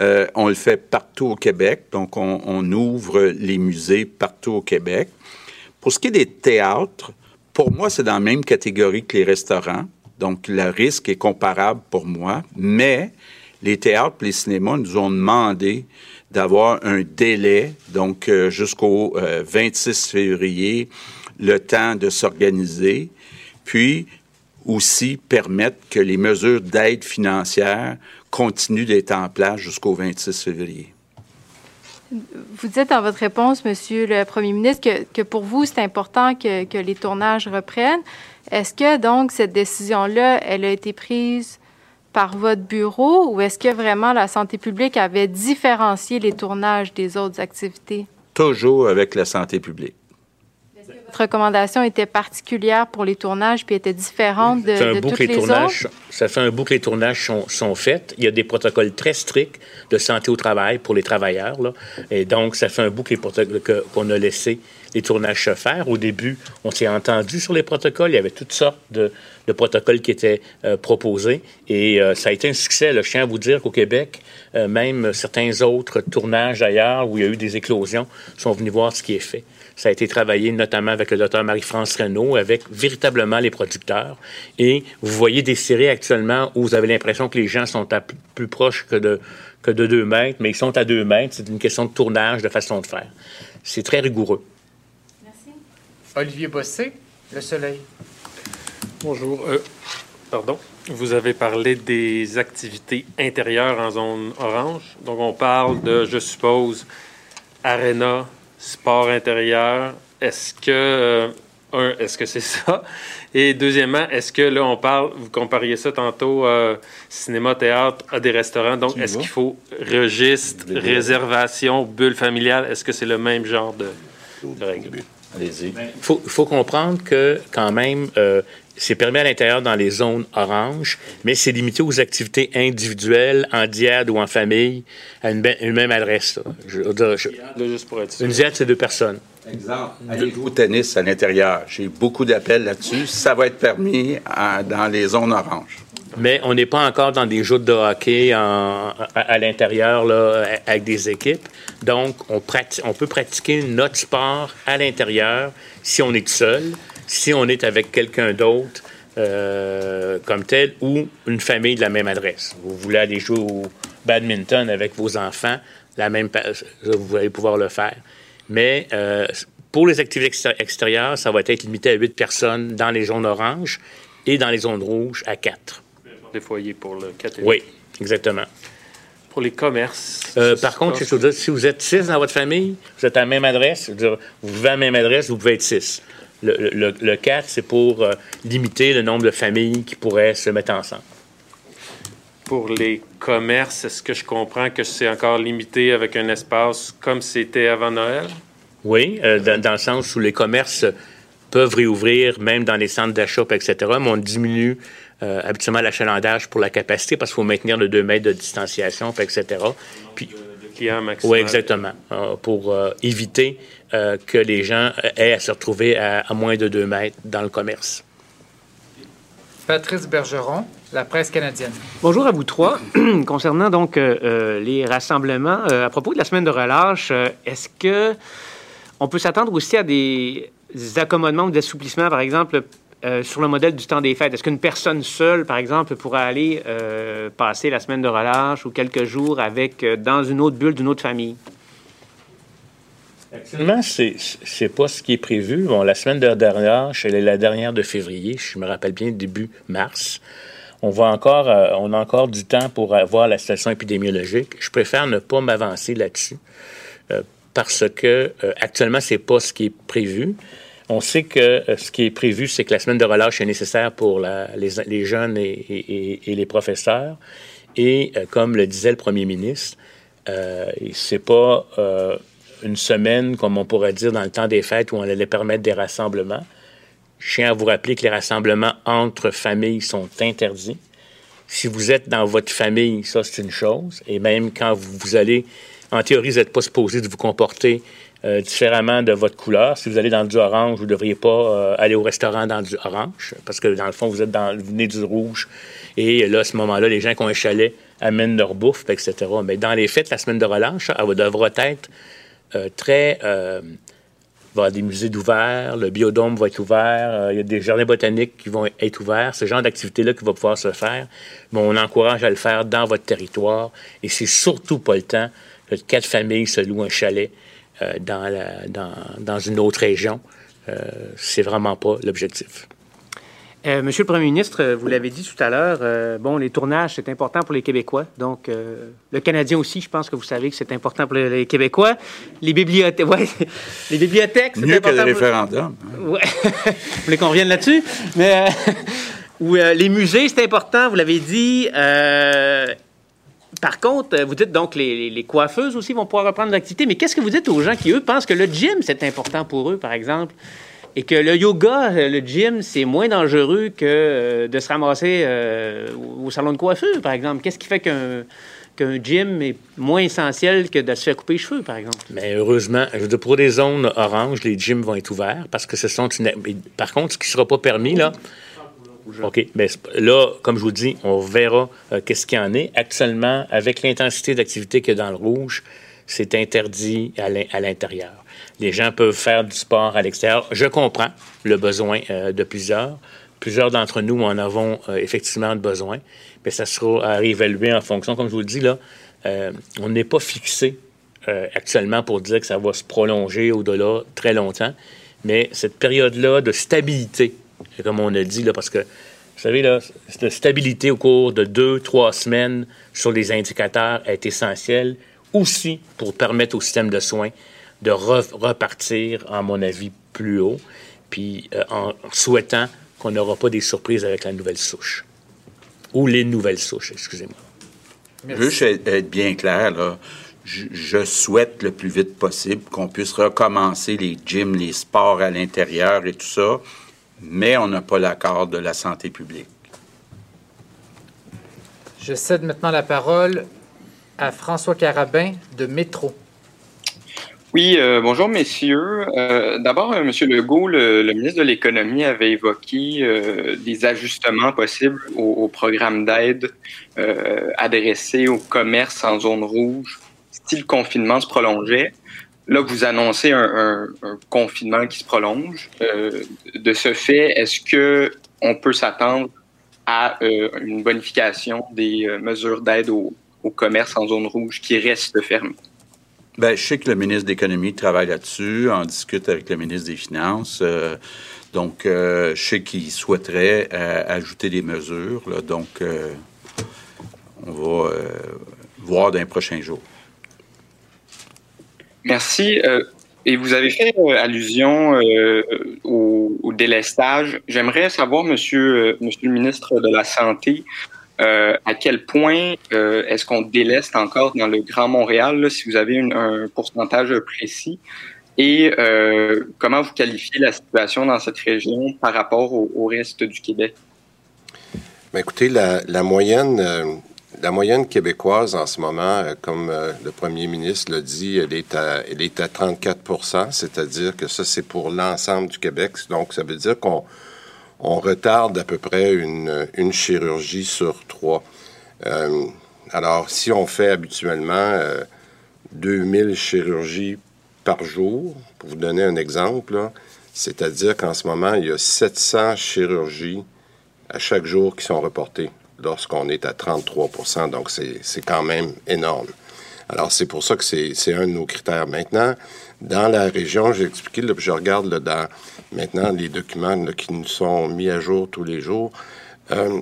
euh, on le fait partout au Québec, donc on, ouvre les musées partout au Québec. Pour ce qui est des théâtres, pour moi, c'est dans la même catégorie que les restaurants, donc le risque est comparable pour moi, mais les théâtres les cinémas nous ont demandé d'avoir un délai, donc euh, jusqu'au 26 euh, février, le temps de s'organiser, puis aussi permettre que les mesures d'aide financière continue d'être en place jusqu'au 26 février. Vous dites dans votre réponse, Monsieur le Premier ministre, que, que pour vous, c'est important que, que, les tournages reprennent. Est-ce que donc cette décision-là, elle a été prise par votre bureau ou est-ce que vraiment la santé publique avait différencié les tournages des autres activités? Toujours avec la santé publique votre recommandation était particulière pour les tournages puis était différente de, de toutes les, tournages, autres? Ça fait un bout que les tournages sont, sont, faits. Il y a des protocoles très stricts de santé au travail pour les travailleurs. Là. Et donc, ça fait un bout qu'on a laissé les tournages se faire. Au début, on s'est entendu sur les protocoles. Il y avait toutes sortes de, de protocoles qui étaient euh, proposés. Et euh, ça a été un succès. Je tiens à vous dire qu'au Québec, euh, même certains autres tournages ailleurs où il y a eu des éclosions sont venus voir ce qui est fait. Ça a été travaillé notamment avec le docteur Marie-France Renault, avec véritablement les producteurs. Et vous voyez des séries actuellement où vous avez l'impression que les gens sont à plus proche que de, que de deux mètres, mais ils sont à deux mètres. C'est une question de tournage, de façon de faire. C'est très rigoureux. Merci. Olivier Bossé, Le Soleil. Bonjour. Euh, pardon? Vous avez parlé des activités intérieures en zone orange. Donc, on parle de, je suppose, Arena, sport intérieur, est-ce que, euh, un, est-ce que c'est ça? Et deuxièmement, est-ce que là, on parle, vous compariez ça tantôt, euh, cinéma, théâtre, à des restaurants, donc est-ce qu'il faut registre, réservation, bulle familiale? Est-ce que c'est le même genre de, règle? Allez-y. Il faut, faut, comprendre que, quand même, euh, c'est permis à l'intérieur dans les zones oranges, mais c'est limité aux activités individuelles, en diade ou en famille, à une, même adresse. une diade, c'est deux personnes. Exemple, allez-vous au tennis à l'intérieur? J'ai beaucoup d'appels là-dessus. Ça va être permis dans les zones oranges. Mais on n'est pas encore dans des jeux de hockey à, l'intérieur avec des équipes. Donc, on, on peut pratiquer notre sport à l'intérieur si on est seul si on est avec quelqu'un d'autre euh, comme tel ou une famille de la même adresse. Vous voulez aller jouer au badminton avec vos enfants, la même, vous allez pouvoir le faire. Mais euh, pour les activités extérieures, ça va être limité à 8 personnes dans les zones oranges et dans les zones rouges à 4. Des foyers pour le 4 Oui, exactement. Pour les commerces. Euh, par contre, si vous êtes 6 dans votre famille, vous êtes à la même adresse, vous vivez à la même adresse, vous pouvez être 6. Le, le, 4, c'est pour euh, limiter le nombre de familles qui pourraient se mettre ensemble. Pour les commerces, est-ce que je comprends que c'est encore limité avec un espace comme c'était avant Noël? Oui, euh, dans, le sens où les commerces peuvent réouvrir, même dans les centres d'achat, etc., mais on diminue euh, habituellement l'achalandage pour la capacité parce qu'il faut maintenir le 2 mètres de distanciation, etc. Puis, maximum. Oui, exactement. pour éviter euh, que les gens aient à se retrouver à, moins de 2 mètres dans le commerce. Patrice Bergeron, la presse canadienne. Bonjour à vous trois. Concernant donc euh, euh, les rassemblements, à propos de la semaine de relâche, est-ce que on peut s'attendre aussi à des accommodements ou des assouplissements, par exemple, euh, sur le modèle du temps des fêtes? Est-ce qu'une personne seule, par exemple, pourrait aller euh, passer la semaine de relâche ou quelques jours avec, euh, dans une autre bulle d'une autre famille? Actuellement, c'est n'est pas ce qui est prévu. Bon, la semaine de elle est la dernière de février, je me rappelle bien, début mars. On, va encore, on a encore du temps pour voir la situation épidémiologique. Je préfère ne pas m'avancer là-dessus parce que actuellement, c'est pas ce qui est prévu. On sait que euh, ce qui est prévu, c'est que la semaine de relâche est nécessaire pour les, jeunes et, les professeurs. Et euh, comme le disait le premier ministre, euh, c'est pas euh, une semaine, comme on pourrait dire, dans le temps des fêtes où on allait permettre des rassemblements. Je tiens à vous rappeler que les rassemblements entre familles sont interdits. Si vous êtes dans votre famille, ça, c'est une chose. Et même quand vous, allez, en théorie, vous n'êtes pas supposé de vous comporter euh, différemment de votre couleur. Si vous allez dans du orange, vous ne devriez pas euh, aller au restaurant dans du orange, parce que dans le fond, vous êtes dans, vous venez du rouge. Et là, à ce moment-là, les gens qui ont un chalet amènent leur bouffe, etc. Mais dans les fêtes, la semaine de relâche, elle devra être très... il va y avoir des musées d'ouvert, le biodôme va être ouvert, il y a des jardins botaniques qui vont être ouverts, ce genre d'activité-là qui va pouvoir se faire. Mais on encourage à le faire dans votre territoire et c'est surtout pas le temps que quatre familles se louent un chalet euh, dans, dans, dans, une autre région. Euh, c'est vraiment pas l'objectif. Euh, Monsieur le Premier ministre, vous l'avez dit tout à l'heure, bon, les tournages, c'est important pour les Québécois. Donc, le Canadien aussi, je pense que vous savez que c'est important pour les Québécois. Les bibliothèques, ouais, les bibliothèques, c'est important. Mieux que le référendum. Hein. Ouais. vous voulez qu'on revienne là-dessus? Mais, ou, les musées, c'est important, vous l'avez dit. Par contre, euh, vous dites donc les, les, coiffeuses aussi vont pouvoir reprendre l'activité, mais qu'est-ce que vous dites aux gens qui, eux, pensent que le gym, c'est important pour eux, par exemple, et que le yoga, euh, le gym, c'est moins dangereux que euh, de se ramasser au salon de coiffure, par exemple? Qu'est-ce qui fait qu'un gym est moins essentiel que de se faire couper les cheveux, par exemple? Mais heureusement, pour des zones oranges, les gyms vont être ouverts parce que ce sont une... Par contre, ce qui ne sera pas permis, là, OK. Mais là, comme je vous dis, on verra euh, qu'est-ce qu'il y en est. Actuellement, avec l'intensité d'activité qu'il y a dans le rouge, c'est interdit à l'intérieur. Les gens peuvent faire du sport à l'extérieur. Je comprends le besoin euh, de plusieurs. Plusieurs d'entre nous en avons euh, effectivement besoin, mais ça sera à réévaluer en fonction. Comme je vous le dis, là, on n'est pas fixé actuellement pour dire que ça va se prolonger au-delà très longtemps, mais cette période-là de stabilité comme on a dit, là, parce que, vous savez, là, cette stabilité au cours de deux, trois semaines sur les indicateurs est essentielle aussi pour permettre au système de soins de repartir, à mon avis, plus haut, puis euh, en souhaitant qu'on n'aura pas des surprises avec la nouvelle souche. Ou les nouvelles souches, excusez-moi. Je veux être bien clair, là. je, souhaite le plus vite possible qu'on puisse recommencer les gyms, les sports à l'intérieur et tout ça mais on n'a pas l'accord de la santé publique. Je cède maintenant la parole à François Carabin de Métro. Oui, euh, bonjour messieurs. Euh, d'abord, euh, Monsieur Legault, le, ministre de l'Économie avait évoqué des ajustements possibles au, programme d'aide adressé au commerce en zone rouge si le confinement se prolongeait. Là, vous annoncez un, confinement qui se prolonge. Euh, de ce fait, est-ce que on peut s'attendre à euh, une bonification des euh, mesures d'aide au, commerce en zone rouge qui reste fermé? Bien, je sais que le ministre de l'Économie travaille là-dessus, en discute avec le ministre des Finances. donc, je sais qu'il souhaiterait ajouter des mesures. donc, on va voir dans les prochains jours. Merci. Euh, et vous avez fait euh, allusion euh, au, délestage. J'aimerais savoir, monsieur, monsieur le ministre de la Santé, à quel point est-ce qu'on déleste encore dans le Grand Montréal, si vous avez un pourcentage précis, et comment vous qualifiez la situation dans cette région par rapport au, reste du Québec? Ben, écoutez, la, moyenne la moyenne québécoise en ce moment, euh, comme euh, le premier ministre l'a dit, elle est à, elle est à 34% c'est-à-dire que ça, c'est pour l'ensemble du Québec. Donc, ça veut dire qu'on on retarde à peu près une, chirurgie sur trois. Euh, alors, si on fait habituellement 2000 chirurgies par jour, pour vous donner un exemple, C'est-à-dire qu'en ce moment, il y a 700 chirurgies à chaque jour qui sont reportées lorsqu'on est à 33% Donc, c'est quand même énorme. Alors, c'est pour ça que c'est un de nos critères. Maintenant, dans la région, j'ai expliqué, je regarde là, dans maintenant les documents qui nous sont mis à jour tous les jours. Euh,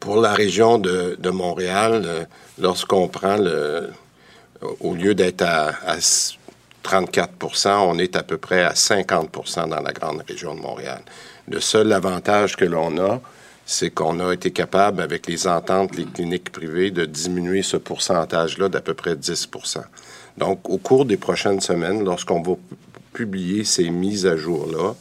pour la région de, Montréal, euh, lorsqu'on prend le, au lieu d'être à, à 34% on est à peu près à 50% dans la grande région de Montréal. Le seul avantage que l'on a, c'est qu'on a été capable, avec les ententes, les cliniques privées, de diminuer ce pourcentage-là d'à peu près 10% Donc, au cours des prochaines semaines, lorsqu'on va publier ces mises à jour-là,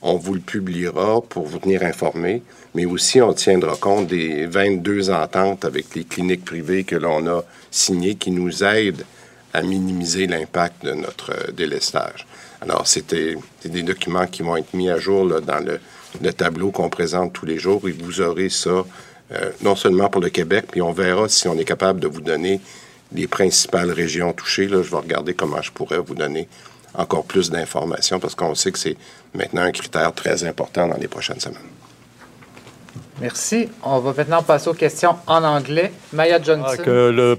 on vous le publiera pour vous tenir informé, mais aussi on tiendra compte des 22 ententes avec les cliniques privées que l'on a signées qui nous aident à minimiser l'impact de notre euh, délestage. Alors, c'était des documents qui vont être mis à jour dans le, le tableau qu'on présente tous les jours et vous aurez ça euh, non seulement pour le Québec, puis on verra si on est capable de vous donner les principales régions touchées. Je vais regarder comment je pourrais vous donner encore plus d'informations parce qu'on sait que c'est maintenant un critère très important dans les prochaines semaines. Merci. On va maintenant passer aux questions en anglais. Maya Johnson. Ah, que le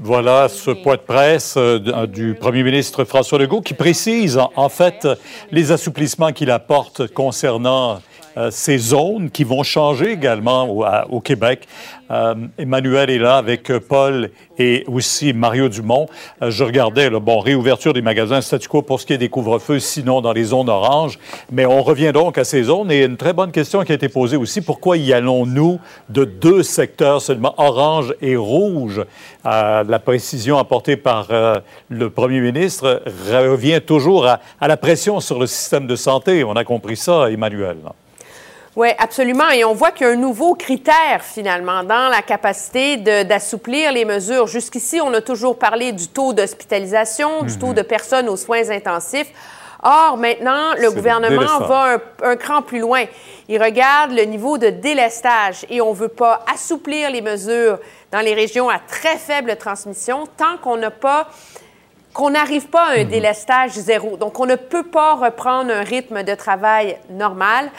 voilà ce point de presse euh, du premier ministre François Legault qui précise en fait les assouplissements qu'il apporte concernant euh, ces zones qui vont changer également au, Québec. Euh, Emmanuel est là avec Paul et aussi Mario Dumont. Euh, je regardais, le bon, réouverture des magasins statu quo pour ce qui est des couvre-feux, sinon dans les zones oranges. Mais on revient donc à ces zones et une très bonne question qui a été posée aussi, pourquoi y allons-nous de deux secteurs seulement, orange et rouge? la précision apportée par le premier ministre revient toujours à la pression sur le système de santé. On a compris ça, Emmanuel. Oui, absolument. Et on voit qu'il y a un nouveau critère, finalement, dans la capacité d'assouplir les mesures. Jusqu'ici, on a toujours parlé du taux d'hospitalisation, du taux mhm. de personnes aux soins intensifs. Or, maintenant, le gouvernement va un, cran plus loin. Il regarde le niveau de délestage et on ne veut pas assouplir les mesures dans les régions à très faible transmission tant qu'on n'a pas qu'on n'arrive pas à un mhm. délestage zéro. Donc, on ne peut pas reprendre un rythme de travail normal.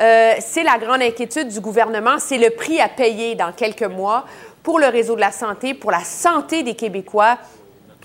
Euh, c'est la grande inquiétude du gouvernement. C'est le prix à payer dans quelques mois pour le réseau de la santé, pour la santé des Québécois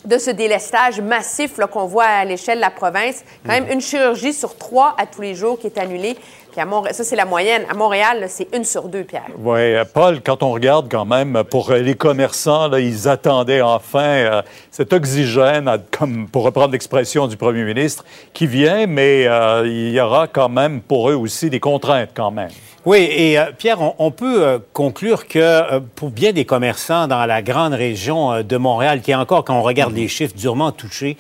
de ce délestage massif qu'on voit à l'échelle de la province. Quand même, une chirurgie sur trois à tous les jours qui est annulée. Puis à Montréal, ça, c'est la moyenne. À Montréal, c'est une sur deux, Pierre. Oui, Paul, quand on regarde quand même, pour les commerçants, là, ils attendaient enfin euh, cet oxygène, comme pour reprendre l'expression du premier ministre, qui vient, mais il y aura quand même pour eux aussi des contraintes quand même. Oui, et euh, Pierre, on, peut euh, conclure que euh, pour bien des commerçants dans la grande région de Montréal, qui est encore, quand on regarde les chiffres, durement touchés,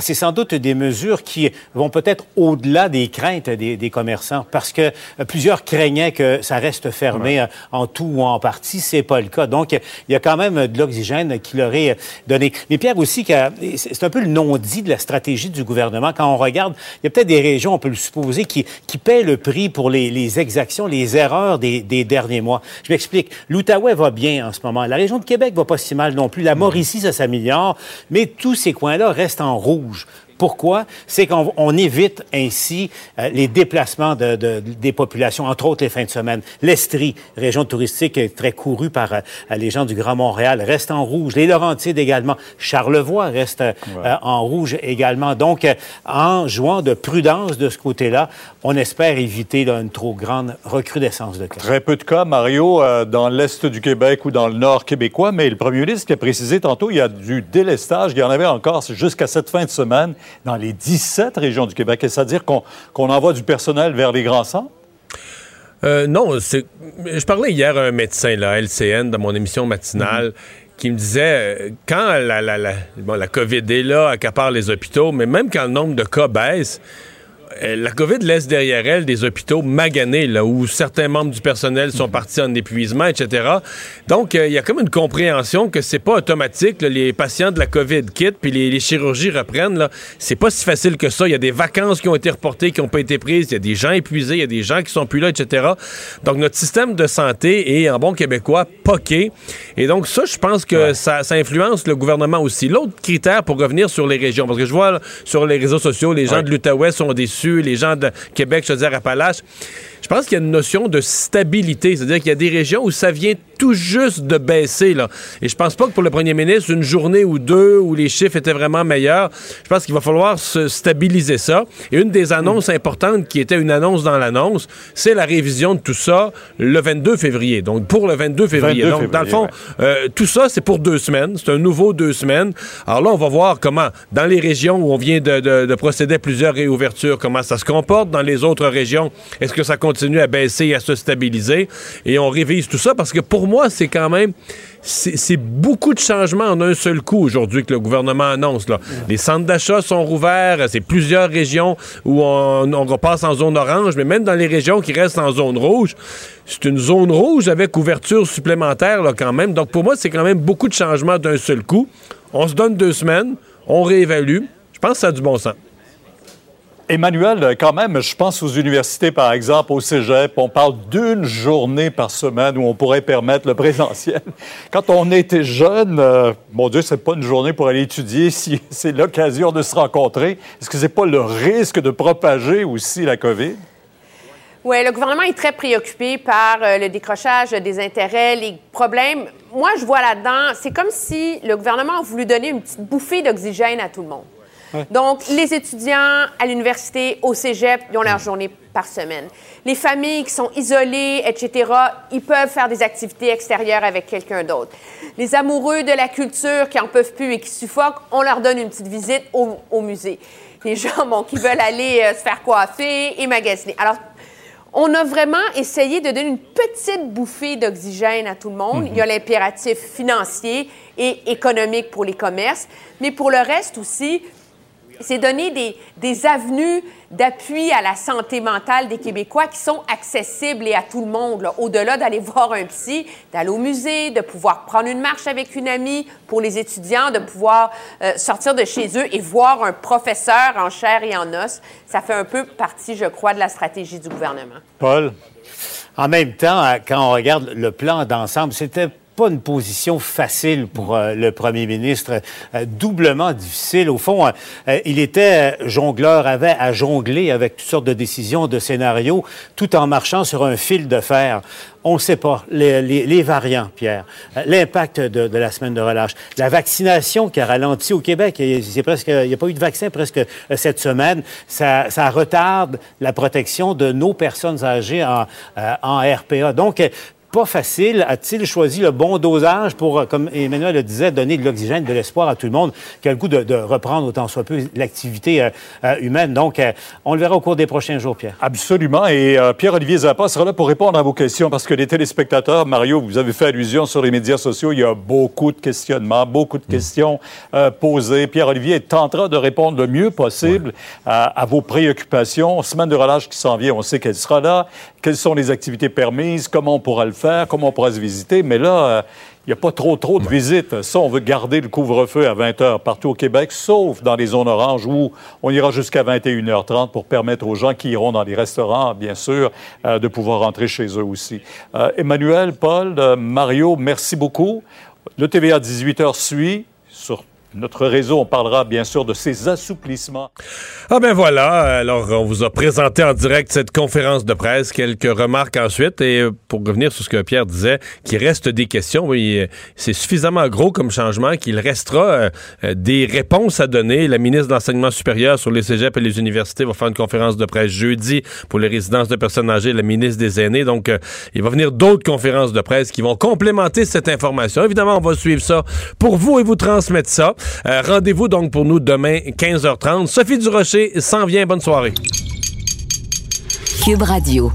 c'est sans doute des mesures qui vont peut-être au-delà des craintes des, commerçants, parce que plusieurs craignaient que ça reste fermé en tout ou en partie. C'est pas le cas. Donc, il y a quand même de l'oxygène qui leur est donné. Mais Pierre aussi, c'est un peu le non-dit de la stratégie du gouvernement. Quand on regarde, il y a peut-être des régions, on peut le supposer, qui, qui paient le prix pour les, les exactions, les erreurs des, derniers mois. Je m'explique. L'Outaouais va bien en ce moment. La région de Québec va pas si mal non plus. La Mauricie, ça s'améliore. Mais tous ces coins-là restent en rouge. Pourquoi? C'est qu'on évite ainsi euh, les déplacements de, des populations, entre autres les fins de semaine. L'Estrie, région touristique très courue par euh, les gens du Grand Montréal, reste en rouge. Les Laurentides également. Charlevoix reste euh, en rouge également. Donc, en jouant de prudence de ce côté-là, on espère éviter une trop grande recrudescence de cas. Très peu de cas, Mario, dans l'Est du Québec ou dans le Nord québécois, mais le premier ministre qui a précisé tantôt, il y a du délestage. Il y en avait encore jusqu'à cette fin de semaine dans les 17 régions du Québec. Est-ce à dire qu'on envoie du personnel vers les grands centres? Euh, non, je parlais hier à un médecin, là, LCN, dans mon émission matinale, mm-hmm. qui me disait, euh, quand la, la, la, la COVID est là, accapare les hôpitaux, mais même quand le nombre de cas baisse, la COVID laisse derrière elle des hôpitaux maganés, là, où certains membres du personnel sont partis en épuisement, etc. Donc, euh, il y a comme une compréhension que c'est pas automatique. les patients de la COVID quittent, puis les, chirurgies reprennent. Là, c'est pas si facile que ça. Il y a des vacances qui ont été reportées, qui n'ont pas été prises. Il y a des gens épuisés, il y a des gens qui sont plus là, etc. Donc, notre système de santé est, en bon québécois, poqué. Et donc, ça, je pense que ça, influence le gouvernement aussi. L'autre critère pour revenir sur les régions, parce que je vois sur les réseaux sociaux, les gens de l'Outaouais sont déçus les gens de Québec, Chaudière-Appalaches. Je pense qu'il y a une notion de stabilité, c'est-à-dire qu'il y a des régions où ça vient tout juste de baisser. Là. Et je pense pas que pour le premier ministre, une journée ou deux où les chiffres étaient vraiment meilleurs, je pense qu'il va falloir se stabiliser ça. Et une des annonces importantes qui était une annonce dans l'annonce, c'est la révision de tout ça le 22 février. Donc pour le 22 février. 22 Donc dans le fond, euh, tout ça, c'est pour deux semaines. C'est un nouveau deux semaines. Alors là, on va voir comment, dans les régions où on vient de, de- de procéder à plusieurs réouvertures, comment ça se comporte. Dans les autres régions, est-ce que ça continue à baisser et à se stabiliser? Et on révise tout ça parce que pour moi, c'est quand même... C'est c'est beaucoup de changements en un seul coup aujourd'hui que le gouvernement annonce. Là. Les centres d'achat sont rouverts, c'est plusieurs régions où on, on repasse en zone orange, mais même dans les régions qui restent en zone rouge, c'est une zone rouge avec ouverture supplémentaire là, quand même. Donc pour moi, c'est quand même beaucoup de changements d'un seul coup. On se donne deux semaines, on réévalue. Je pense que ça a du bon sens. Emmanuel, quand même, je pense aux universités, par exemple, au cégep, on parle d'une journée par semaine où on pourrait permettre le présentiel. Quand on était jeune, euh, mon Dieu, c'est pas une journée pour aller étudier c'est l'occasion de se rencontrer. Est-ce que c'est pas le risque de propager aussi la COVID? Oui, le gouvernement est très préoccupé par euh, le décrochage des intérêts, les problèmes. Moi, je vois là-dedans, c'est comme si le gouvernement a voulu donner une petite bouffée d'oxygène à tout le monde. Donc, les étudiants à l'université, au cégep, ils ont leur journée par semaine. Les familles qui sont isolées, etc., ils peuvent faire des activités extérieures avec quelqu'un d'autre. Les amoureux de la culture qui en peuvent plus et qui suffoquent, on leur donne une petite visite au, au musée. Les gens bon, qui veulent aller euh, se faire coiffer et magasiner. Alors, on a vraiment essayé de donner une petite bouffée d'oxygène à tout le monde. Il y a l'impératif financier et économique pour les commerces, mais pour le reste aussi, c'est donner des, des avenues d'appui à la santé mentale des Québécois qui sont accessibles et à tout le monde, là. au-delà d'aller voir un psy, d'aller au musée, de pouvoir prendre une marche avec une amie, pour les étudiants, de pouvoir euh, sortir de chez eux et voir un professeur en chair et en os. Ça fait un peu partie, je crois, de la stratégie du gouvernement. Paul? En même temps, euh, quand on regarde le plan d'ensemble, c'était pas une position facile pour euh, le premier ministre, euh, doublement difficile. Au fond, euh, il était jongleur, avait à jongler avec toutes sortes de décisions, de scénarios, tout en marchant sur un fil de fer. On ne sait pas. Les, variants, Pierre, l'impact de, la semaine de relâche, la vaccination qui a ralenti au Québec. Il n'y a pas eu de vaccin presque cette semaine. Ça, retarde la protection de nos personnes âgées en, en RPA. Donc, pas facile. A-t-il choisi le bon dosage pour, euh, comme Emmanuel le disait, donner de l'oxygène, de l'espoir à tout le monde? Qui a le goût de, de reprendre autant soit peu l'activité euh, euh, humaine? Donc, euh, on le verra au cours des prochains jours, Pierre. Absolument. Et euh, Pierre-Olivier Zappa sera là pour répondre à vos questions parce que les téléspectateurs, Mario, vous avez fait allusion sur les médias sociaux. Il y a beaucoup de questionnements, beaucoup de questions euh, posées. Pierre-Olivier tentera de répondre le mieux possible à, à vos préoccupations. Semaine de relâche qui s'en vient, on sait qu'elle sera là. Quelles sont les activités permises? Comment on pourra le faire? Comment on pourra se visiter? Mais là, euh, il n'y a pas trop, trop de visites. Ça, on veut garder le couvre-feu à 20 heures partout au Québec, sauf dans les zones oranges où on ira jusqu'à 21h30 pour permettre aux gens qui iront dans les restaurants, bien sûr, euh, de pouvoir rentrer chez eux aussi. Euh, Emmanuel, Paul, euh, Mario, merci beaucoup. Le TVA 18h suit sur notre réseau. On parlera bien sûr de ces assouplissements. Ah ben voilà, alors on vous a présenté en direct cette conférence de presse, quelques remarques ensuite, et pour revenir sur ce que Pierre disait, qu'il reste des questions, oui, c'est suffisamment gros comme changement qu'il restera euh, euh, des réponses à donner. La ministre de l'Enseignement supérieur sur les cégeps et les universités va faire une conférence de presse jeudi pour les résidences de personnes âgées, la ministre des aînés, donc euh, il va venir d'autres conférences de presse qui vont complémenter cette information. Évidemment, on va suivre ça pour vous et vous transmettre ça. Euh, Rendez-vous donc pour nous demain 15h30. Sophie Durocher s'en vient. Bonne soirée. Cube Radio.